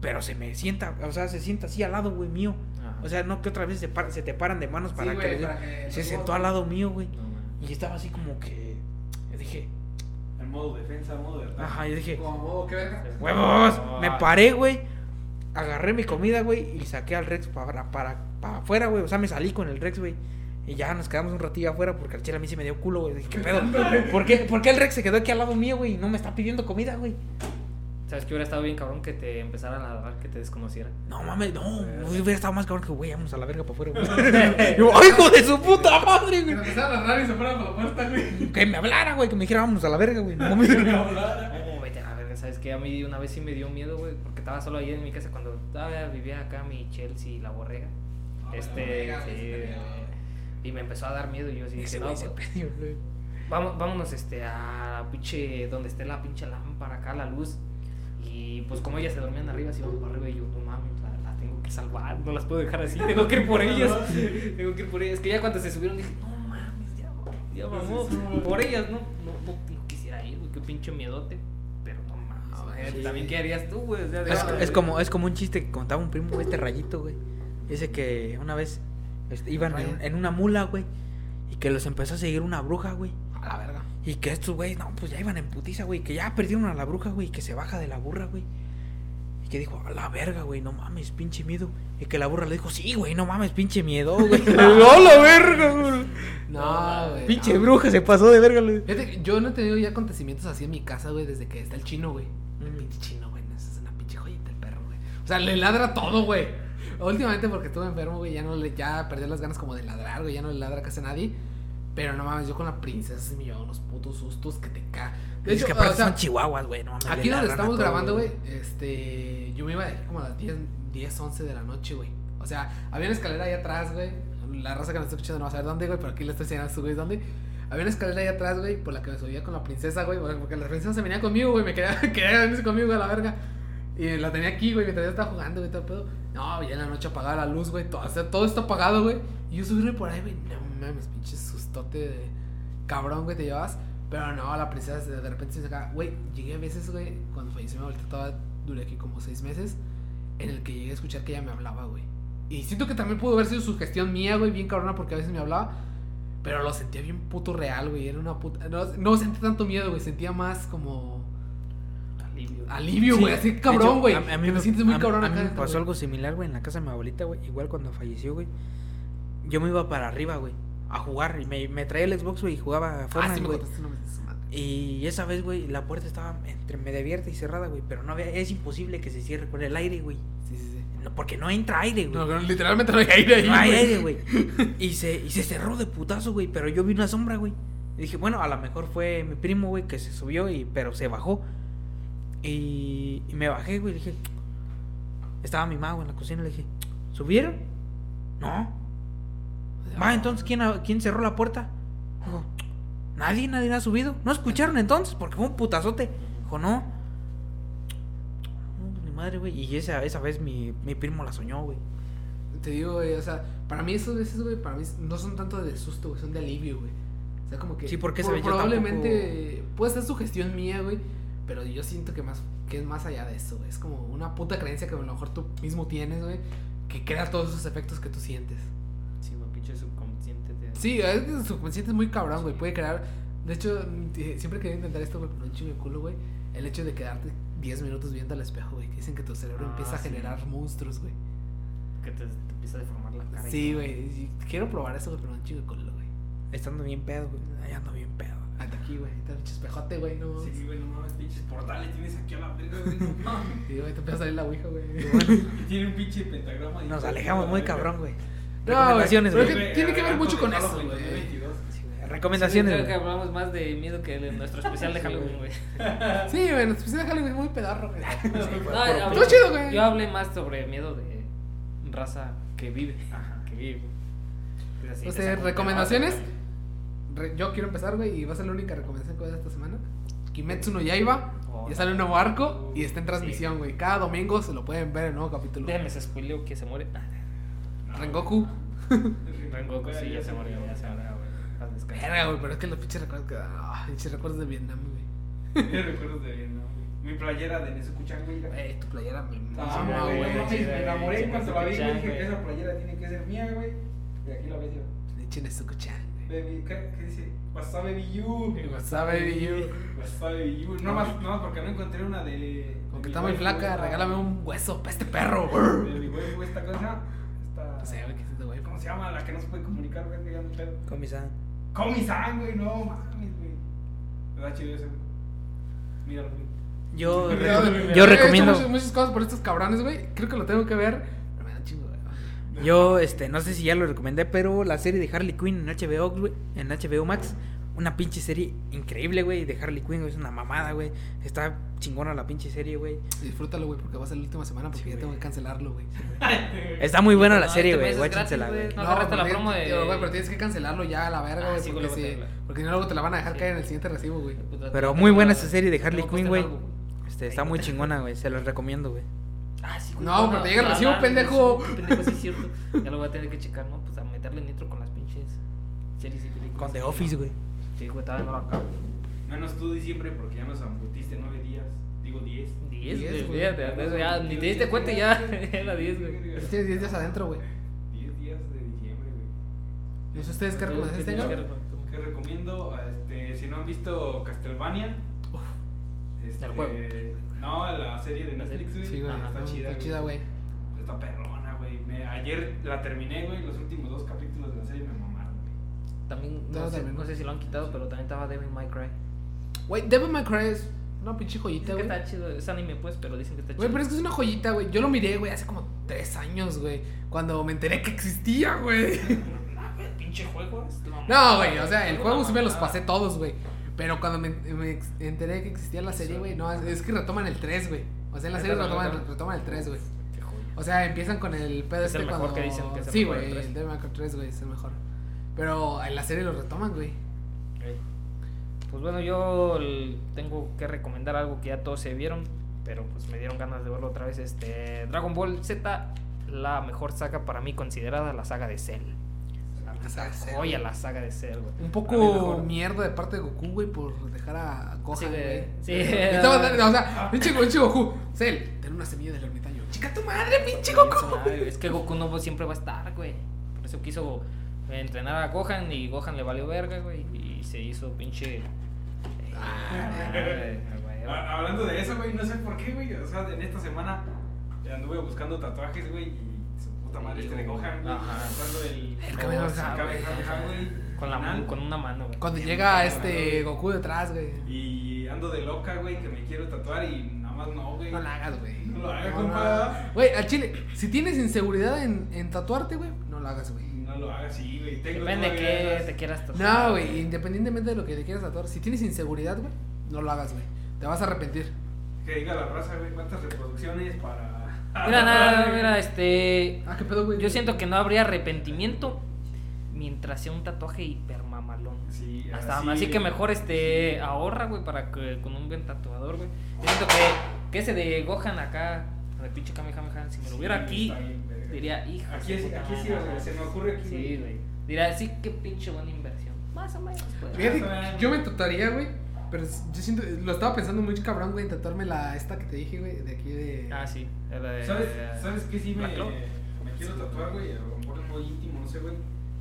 Pero se me sienta, o sea, se sienta así al lado, güey, mío. Ajá. O sea, no que otra vez se, para- se te paran de manos para Sí, que. le- para que- se sentó al lado mío, güey. No. Y estaba así como que. Dije, modo defensa, modo de ataque. ajá, yo dije, Como, qué verga. huevos. Me paré, güey. Agarré mi comida, güey. Y saqué al Rex para, para, para afuera, güey. O sea, me salí con el Rex, güey. Y ya nos quedamos un ratillo afuera porque al chile a mí se me dio culo, güey. Dije, ¿qué pedo? ¿Por qué, ¿Por qué el Rex se quedó aquí al lado mío, güey? Y no me está pidiendo comida, güey. ¿Sabes que hubiera estado bien cabrón que te empezaran a ladrar, que te desconociera? No mames, no. Hubiera estado más cabrón que, güey, vamos a la verga para afuera, güey. Yo, ¡Ay, hijo de su puta madre, Que güey! nos empezaron a ladrar y se fueran por la puerta, güey. Que me hablara, güey, que me dijera, vamos a la verga, güey. No mames. Oh, vete a la verga. sabes que a mí una vez sí me dio miedo, güey, porque estaba solo ahí en mi casa cuando todavía vivía acá mi Chelsea y la borrega. Ah, la este, borrega, sí, y me empezó a dar miedo y yo así Ese dije, no, pues, güey. vamos, vámonos este a pinche donde esté la pinche lámpara acá la luz. Y pues como ellas se dormían arriba, así vamos para arriba y yo, no mames, la, la tengo que salvar, no las puedo dejar así, tengo que ir por ellas. tengo que ir por ellas. Es que ya cuando se subieron dije, no mames, ya, ya vamos por ellas, no, no, no, no quisiera ir, güey, qué pinche miedote. Pero no mames, sí. también qué harías tú, güey. O sea, de- Es, es como, es como un chiste que contaba un primo, güey, este rayito, güey. Dice que una vez este, iban en, en una mula, güey. Y que los empezó a seguir una bruja, güey. A la verga. Y que estos, güey, no, pues ya iban en putiza, güey. Que ya perdieron a la bruja, güey. Y que se baja de la burra, güey. Y que dijo, a la verga, güey, no mames, pinche miedo. Y que la burra le dijo, sí, güey, no mames, pinche miedo, güey. ¡No, la verga, güey! No, güey. Pinche no. bruja se pasó de verga, güey. Fíjate, yo no he tenido ya acontecimientos así en mi casa, güey, desde que está el chino, güey. El Mm. pinche chino, güey. no, esa es una pinche joyita el perro, güey. O sea, le ladra todo, güey. Últimamente porque estuve enfermo, güey, ya no le, ya perdí las ganas como de ladrar, güey, ya no le ladra casi a nadie. Pero no mames, yo con la princesa sí me llevaba unos putos sustos que te ca. De es hecho, que aparte o sea, son chihuahuas, güey, no mames. Aquí donde estamos grabando, güey, este, yo me iba de aquí como a las 10, 10, 11 de la noche, güey. O sea, había una escalera ahí atrás, güey. La raza que nos está escuchando no va a saber dónde, güey, pero aquí le estoy enseñando a su güey dónde. Había una escalera ahí atrás, güey, por la que me subía con la princesa, güey, porque la princesa se venía conmigo, güey, me quería, quería venirse conmigo, güey, a la verga. Y la tenía aquí, güey, mientras yo estaba jugando, güey, todo el pedo. No, ya en la noche apagada la luz, güey, todo, o sea, todo está apagado, güey. Y yo subirme por ahí, güey, no mames, pinche sustote de cabrón, güey, te llevas. Pero no, la princesa de repente se saca. Güey, llegué a veces, güey, cuando falleció mi abuelita, todavía duré aquí como seis meses, en el que llegué a escuchar que ella me hablaba, güey. Y siento que también pudo haber sido su gestión mía, güey, bien cabrona, porque a veces me hablaba. Pero lo sentía bien puto real, güey. Era una puta. No, no sentía tanto miedo, güey. Sentía más como. Alivio. Alivio, Sí, güey. Así de cabrón, güey. a- a mí que me- te sientes muy a- cabrón A mí acá. me pasó algo similar, güey, en la casa de mi abuelita, güey. Igual cuando falleció, güey. Yo me iba para arriba, güey, a jugar. Y me, me traía el Xbox, güey, y jugaba Ah, Fortnite, sí, güey. no dices su madre. Y esa vez, güey, la puerta estaba entre medio abierta y cerrada, güey. Pero no había, es imposible que se cierre con el aire, güey. Sí, sí, sí. No, porque no entra aire, güey. No, no, literalmente no hay aire ahí. No hay aire, güey. Y se, y se cerró de putazo, güey. Pero yo vi una sombra, güey. Y dije, bueno, a lo mejor fue mi primo, güey, que se subió, y, pero se bajó. Y, y me bajé, güey. Dije, estaba mi mago en la cocina. Le dije, ¿subieron? No. Va, entonces, ¿quién, ¿quién cerró la puerta? Dijo, nadie, nadie ha subido. ¿No escucharon entonces? Porque fue un putazote. Dijo, no. No, ni madre, güey. Y esa, esa vez mi, mi primo la soñó, güey. Te digo, güey, o sea, para mí esas veces, güey, para mí no son tanto de susto, güey, son de alivio, güey. O sea, como que Sí, porque por- vez yo probablemente puede ser su gestión mía, güey, pero yo siento que más que es más allá de eso, güey. Es como una puta creencia que a lo mejor tú mismo tienes, güey, que crea todos esos efectos que tú sientes. Sí, es que su subconsciente es muy cabrón, güey, puede crear de hecho, eh, siempre quería intentar esto, güey, con un chingo de culo, güey. El hecho de quedarte 10 minutos viendo al espejo, güey. Que dicen que tu cerebro Ah, empieza a generar monstruos, güey. Que te, te empieza a deformar la cara. Sí, güey. y Quiero probar eso, güey, pero un chingo de culo, güey. Estando bien pedo, güey. Ahí ando bien pedo. Hasta aquí, güey. Está el pinche espejote, güey. No. Sí, güey, no mames, pinches portales tienes aquí a la verga, güey, no mames. Sí, güey, te empieza a salir la ouija, güey. Y tiene un pinche pentagrama. ahí. Nos alejamos muy cabrón, güey. No, Recomendaciones, güey, tiene que ver mucho con eso, güey. Sí, güey. Sí, Recomendaciones, creo que hablamos más de miedo que de nuestro especial de Halloween, güey. Sí, güey. Nos pusieron a Halloween muy pedarro, güey. No, hablé- chido, güey. Yo hablé más sobre miedo de raza que vive. Ajá, que vive. Así, O sea, recomendaciones. Re- yo quiero empezar, güey, y va a ser la única recomendación que voy a dar esta semana. Kimetsu no Yaiba. Oh, Ya sale un nuevo arco y está en sí. transmisión, güey. Cada domingo se lo pueden ver el nuevo capítulo. Déjame se spoileo que se muere. Rengoku. Rengoku sí, ya se murió, ya se murió, güey. Verga, güey, pero es que los pinches recuerdos que. Ah, pinches recuerdos de Vietnam, güey. Yo recuerdo de güey. Mi playera de Nezuko-chan, güey. Ey, tu playera me Ah, güey, me enamoré Sí, cuando la vi, güey. Dije, güey. esa playera tiene que ser mía, güey. Y aquí la ves yo. Leche Nezuko-chan, güey. Baby, ¿qué, qué dice? Wasabi Baby You. Wasabi Baby You. Wasabi Baby You. No más, no más porque no encontré una de. Aunque de está muy flaca, regálame un hueso para este perro. De mi waifu, esta cosa. Sé, güey, ¿qué es este güey? ¿Cómo se llama? La que no se puede comunicar, güey. no pedo. Comisan. Comi-san, güey. No mames, güey. ¿Verdad chido ese, güey? Míralo, güey. Yo, Yo- yo He hecho recomiendo. muchas, muchas cosas por estos cabrones, güey. Creo que lo tengo que ver. Pero me da un chingo, güey. Yo, este, no sé si ya lo recomendé, pero la serie de Harley Quinn en HBO, güey, en HBO Max, una pinche serie increíble, güey, de Harley Quinn, güey, es una mamada, güey. Está chingona la pinche serie, güey. Disfrútalo, güey, porque va a ser la última semana porque Sí, ya tengo que cancelarlo, güey. Está muy buena la No, serie, este güey. es Guáchensela, gratis, güey. No agarraste la porque- promo de- tío, güey, pero tienes que cancelarlo ya a la verga, Ah, güey, sí, porque, si- luego te- porque luego te la van a dejar Sí. caer en el siguiente recibo, güey. Puta, Pero te- muy buena esa serie de Harley te- Quinn, güey. Este, está muy chingona, güey. Se los recomiendo, güey. Ah, sí, güey. No, pero te llega el recibo, pendejo. Pendejo, sí es cierto. Ya lo voy a tener que checar, ¿no? Pues a meterle nitro con las pinches series y películas. Con The Office, güey. Sí, güey, todavía no lo acabo. Menos tú diciembre porque ya nos amputiste nueve días. Digo diez. 10, Diez, güey. Fíjate, eso ya ni te diste cuenta y ya era 10, güey. Tienes 10 días adentro, güey. Diez días de diciembre, güey. No sé ustedes qué recomendaciones Tienes tengan. que- recomiendo, este, si no han visto Castlevania. Este, El juego. No, la serie de Netflix, güey. Sí, güey. Ajá, Está chida, está chida, güey. Está perrona, güey. Me- Ayer la terminé, güey. Los últimos También, No, no, sé, también. no sé si lo han quitado, pero también estaba Devil May Cry. Güey, Devil May Cry es una pinche joyita, que güey. está chido, es anime pues, pero dicen que está chido. Güey, pero es que es una joyita, güey. Yo lo miré, güey, hace como 3 años, güey. Cuando me enteré que existía, güey. No, güey, pinche juego. No, güey, o sea, el juego sí me los pasé todos, güey. Pero cuando me, me enteré que existía la serie, güey, no, es, que retoman el 3, güey. O sea, en la serie retoman, retoman el 3, güey. O sea, empiezan con el pedo Es este el mejor cuando... que dicen que es el sí, güey, el tres. Devil May Cry 3, güey, es el mejor. Pero en la serie lo retoman, güey. Pues bueno, yo tengo que recomendar algo que ya todos se vieron, pero pues me dieron ganas de verlo otra vez. Este Dragon Ball Z, la mejor saga para mí considerada la saga de Cell. La saga de Cell, la saga de Cell, güey. Un poco mierda de parte de Goku, güey, por dejar a Gohan, güey. Sí. O sea, pinche, pinche Goku. Cell, ten una semilla del ermitaño. Chica tu madre, pinche Goku. Es que Goku no siempre va a estar, güey. Por eso quiso entrenar a Gohan y Gohan le valió verga, güey. Y se hizo pinche. Ah, Ay, güey. Ah, Hablando de eso, güey, no sé por qué, güey. O sea, en esta semana anduve buscando tatuajes, güey. Y su puta madre este de Gohan, güey. Buscando el. El güey. Con, la, con una mano, güey. Cuando llega este Goku detrás, güey. Y ando de loca, güey, que me quiero tatuar y nada más no, güey. No la hagas, güey. No lo hagas, No, compa. no. Güey, al chile, si tienes inseguridad en, en tatuarte, güey, no lo hagas, güey. No lo hagas, sí, güey. Tengo Depende de qué te quieras tatuar. No, güey, independientemente de lo que te quieras tatuar, si tienes inseguridad, güey, no lo hagas, güey. Te vas a arrepentir. Que diga la raza, güey, cuántas reproducciones para. Mira, nada, mira, este. Ah, qué pedo, güey. Yo siento que no habría arrepentimiento mientras sea un tatuaje hipermamalón. Sí, Hasta, así, así que mejor este ahorra, güey, para que con un buen tatuador, güey. Yo siento que, que ese de Gohan acá, de pinche Kamehameha, si me lo hubiera Sí, aquí. Diría, hijo. Aquí, es, aquí sí, madre". güey, se me ocurre aquí. Sí, güey. Diría, sí, qué pinche buena inversión. Más o menos, pues. Fíjate, yo me tatuaría, güey. Pero yo siento, lo estaba pensando muy cabrón, güey, en tatuarme la esta que te dije, güey, de aquí de. Ah, sí. de- ¿Sabes, de- ¿Sabes qué sí me, me quiero tatuar, güey? A lo mejor es muy íntimo, no sé, güey.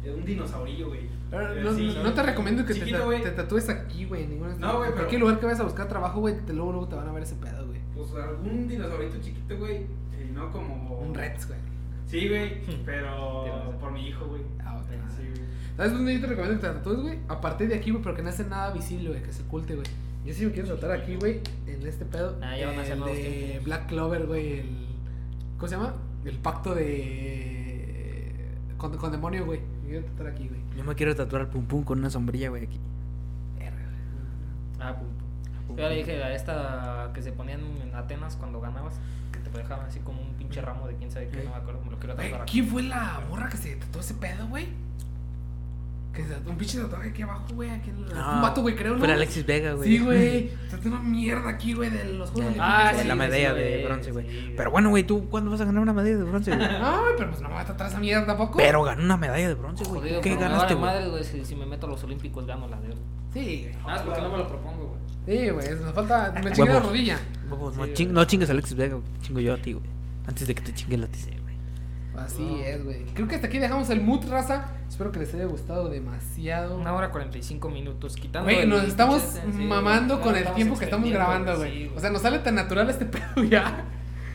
Eh, Un dinosaurillo, güey. Pero Eh, no, sí, no ¿sabes? te recomiendo que te, Chiquito, te tatúes aquí, güey, en ningún No, güey, cualquier lugar que vayas a buscar trabajo, güey, te luego, luego te van a ver ese pedo, güey. Pues algún dinosaurito chiquito, güey. Y no como. Un Reds, güey. Sí, güey. Pero por mi hijo, güey. Ah, ok. Sí, güey. ¿Sabes dónde yo te recomiendo que te tatúes, güey? Aparte de aquí, güey, pero que no esté nada visible, güey, que se oculte, güey. Yo sí me quiero tatuar aquí, güey, en este pedo. Ah, ya van a hacer nuevos de. Black Clover, güey, el... ¿Cómo se llama? El pacto de... Con, con demonio, güey. Me quiero tatuar aquí, güey. Yo me quiero tatuar pum pum con una sombrilla, güey, aquí. Ah, pum, pum. Yo le dije a esta que se ponían en Atenas cuando ganabas, te dejaban así como un pinche ramo de quién sabe qué, no me acuerdo, me lo quiero tatuar aquí. ¿quién fue la morra que se tatuó ese pedo, güey? Que se tatuó un pinche tatuaje aquí abajo, güey. Aquí en un vato, güey, creo, ¿no? Fue Alexis Vega, güey. Sí, güey. Se tatuó una mierda aquí, güey, de los Juegos Ah, Olímpicos, sí, la medalla sí, de bronce, güey. sí. Pero bueno, güey, ¿tú cuándo vas a ganar una medalla de bronce, güey? No, pero pues no me voy a tatuar esa mierda tampoco. Pero ganó una medalla de bronce, güey. ¿Qué ganaste, güey? madre, güey, si, si me meto a los olímpicos gano la de oro. Sí, güey. Nada, más porque no me lo propongo, güey. Sí, güey, nos falta. Me chingué la rodilla. No, Sí, ching- güey. no chingues a Alexis Vega, güey. chingo yo a ti, güey. Antes de que te chingue la ti. Así No. es, güey. Creo que hasta aquí dejamos el mood, raza. Espero que les haya gustado demasiado. Una hora 45 minutos, quitando. Güey, nos estamos sí, mamando con el tiempo que estamos grabando, güey. sí, o sea, nos sale tan natural este pedo ya.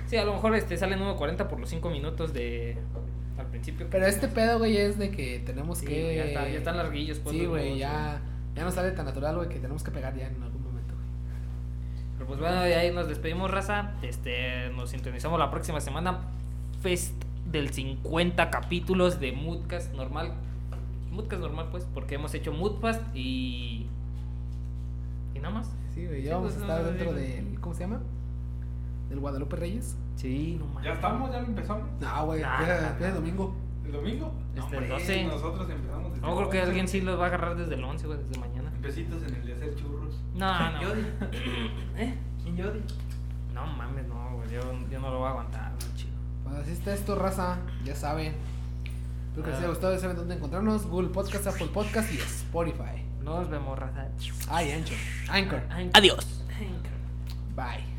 Sí, a lo mejor este sale en 1.40 por los 5 minutos de. al principio. Pero este pedo, güey, es de que tenemos Sí, que. güey, ya, está- ya están larguillos, pues. Sí, güey, ya. Ya no sale tan natural, güey, que tenemos que pegar ya en algún güey. Pues bueno, de ahí nos despedimos, raza. Este, nos sintonizamos la próxima semana. Fest del 50 capítulos de Moodcast normal. Moodcast normal, pues, porque hemos hecho Moodfast y ¿Y nada más? Sí, güey, Sí, ya vamos pues, a estar no, dentro sí, del. ¿Cómo se llama? ¿Del Guadalupe Reyes? Sí, no mames. ¿Ya estamos? ¿Ya lo empezamos? No, güey, Nah, el domingo. ¿El domingo? Este, Hombre, el 12. Nosotros empezamos desde No, creo que el 11. alguien sí los va a agarrar desde el 11, güey, desde mañana. Besitos en el. No, no. Yodi. ¿Eh? ¿Quién Yodi? No mames, no, güey. Yo, yo no lo voy a aguantar, güey, chido. Pues así está esto, raza. Ya saben. Espero que les haya Ah. gustado. Ya saben dónde encontrarnos: Google Podcast, Apple Podcast y Spotify. Nos vemos, raza. Ay, Anchor. Anchor. Adiós. Bye.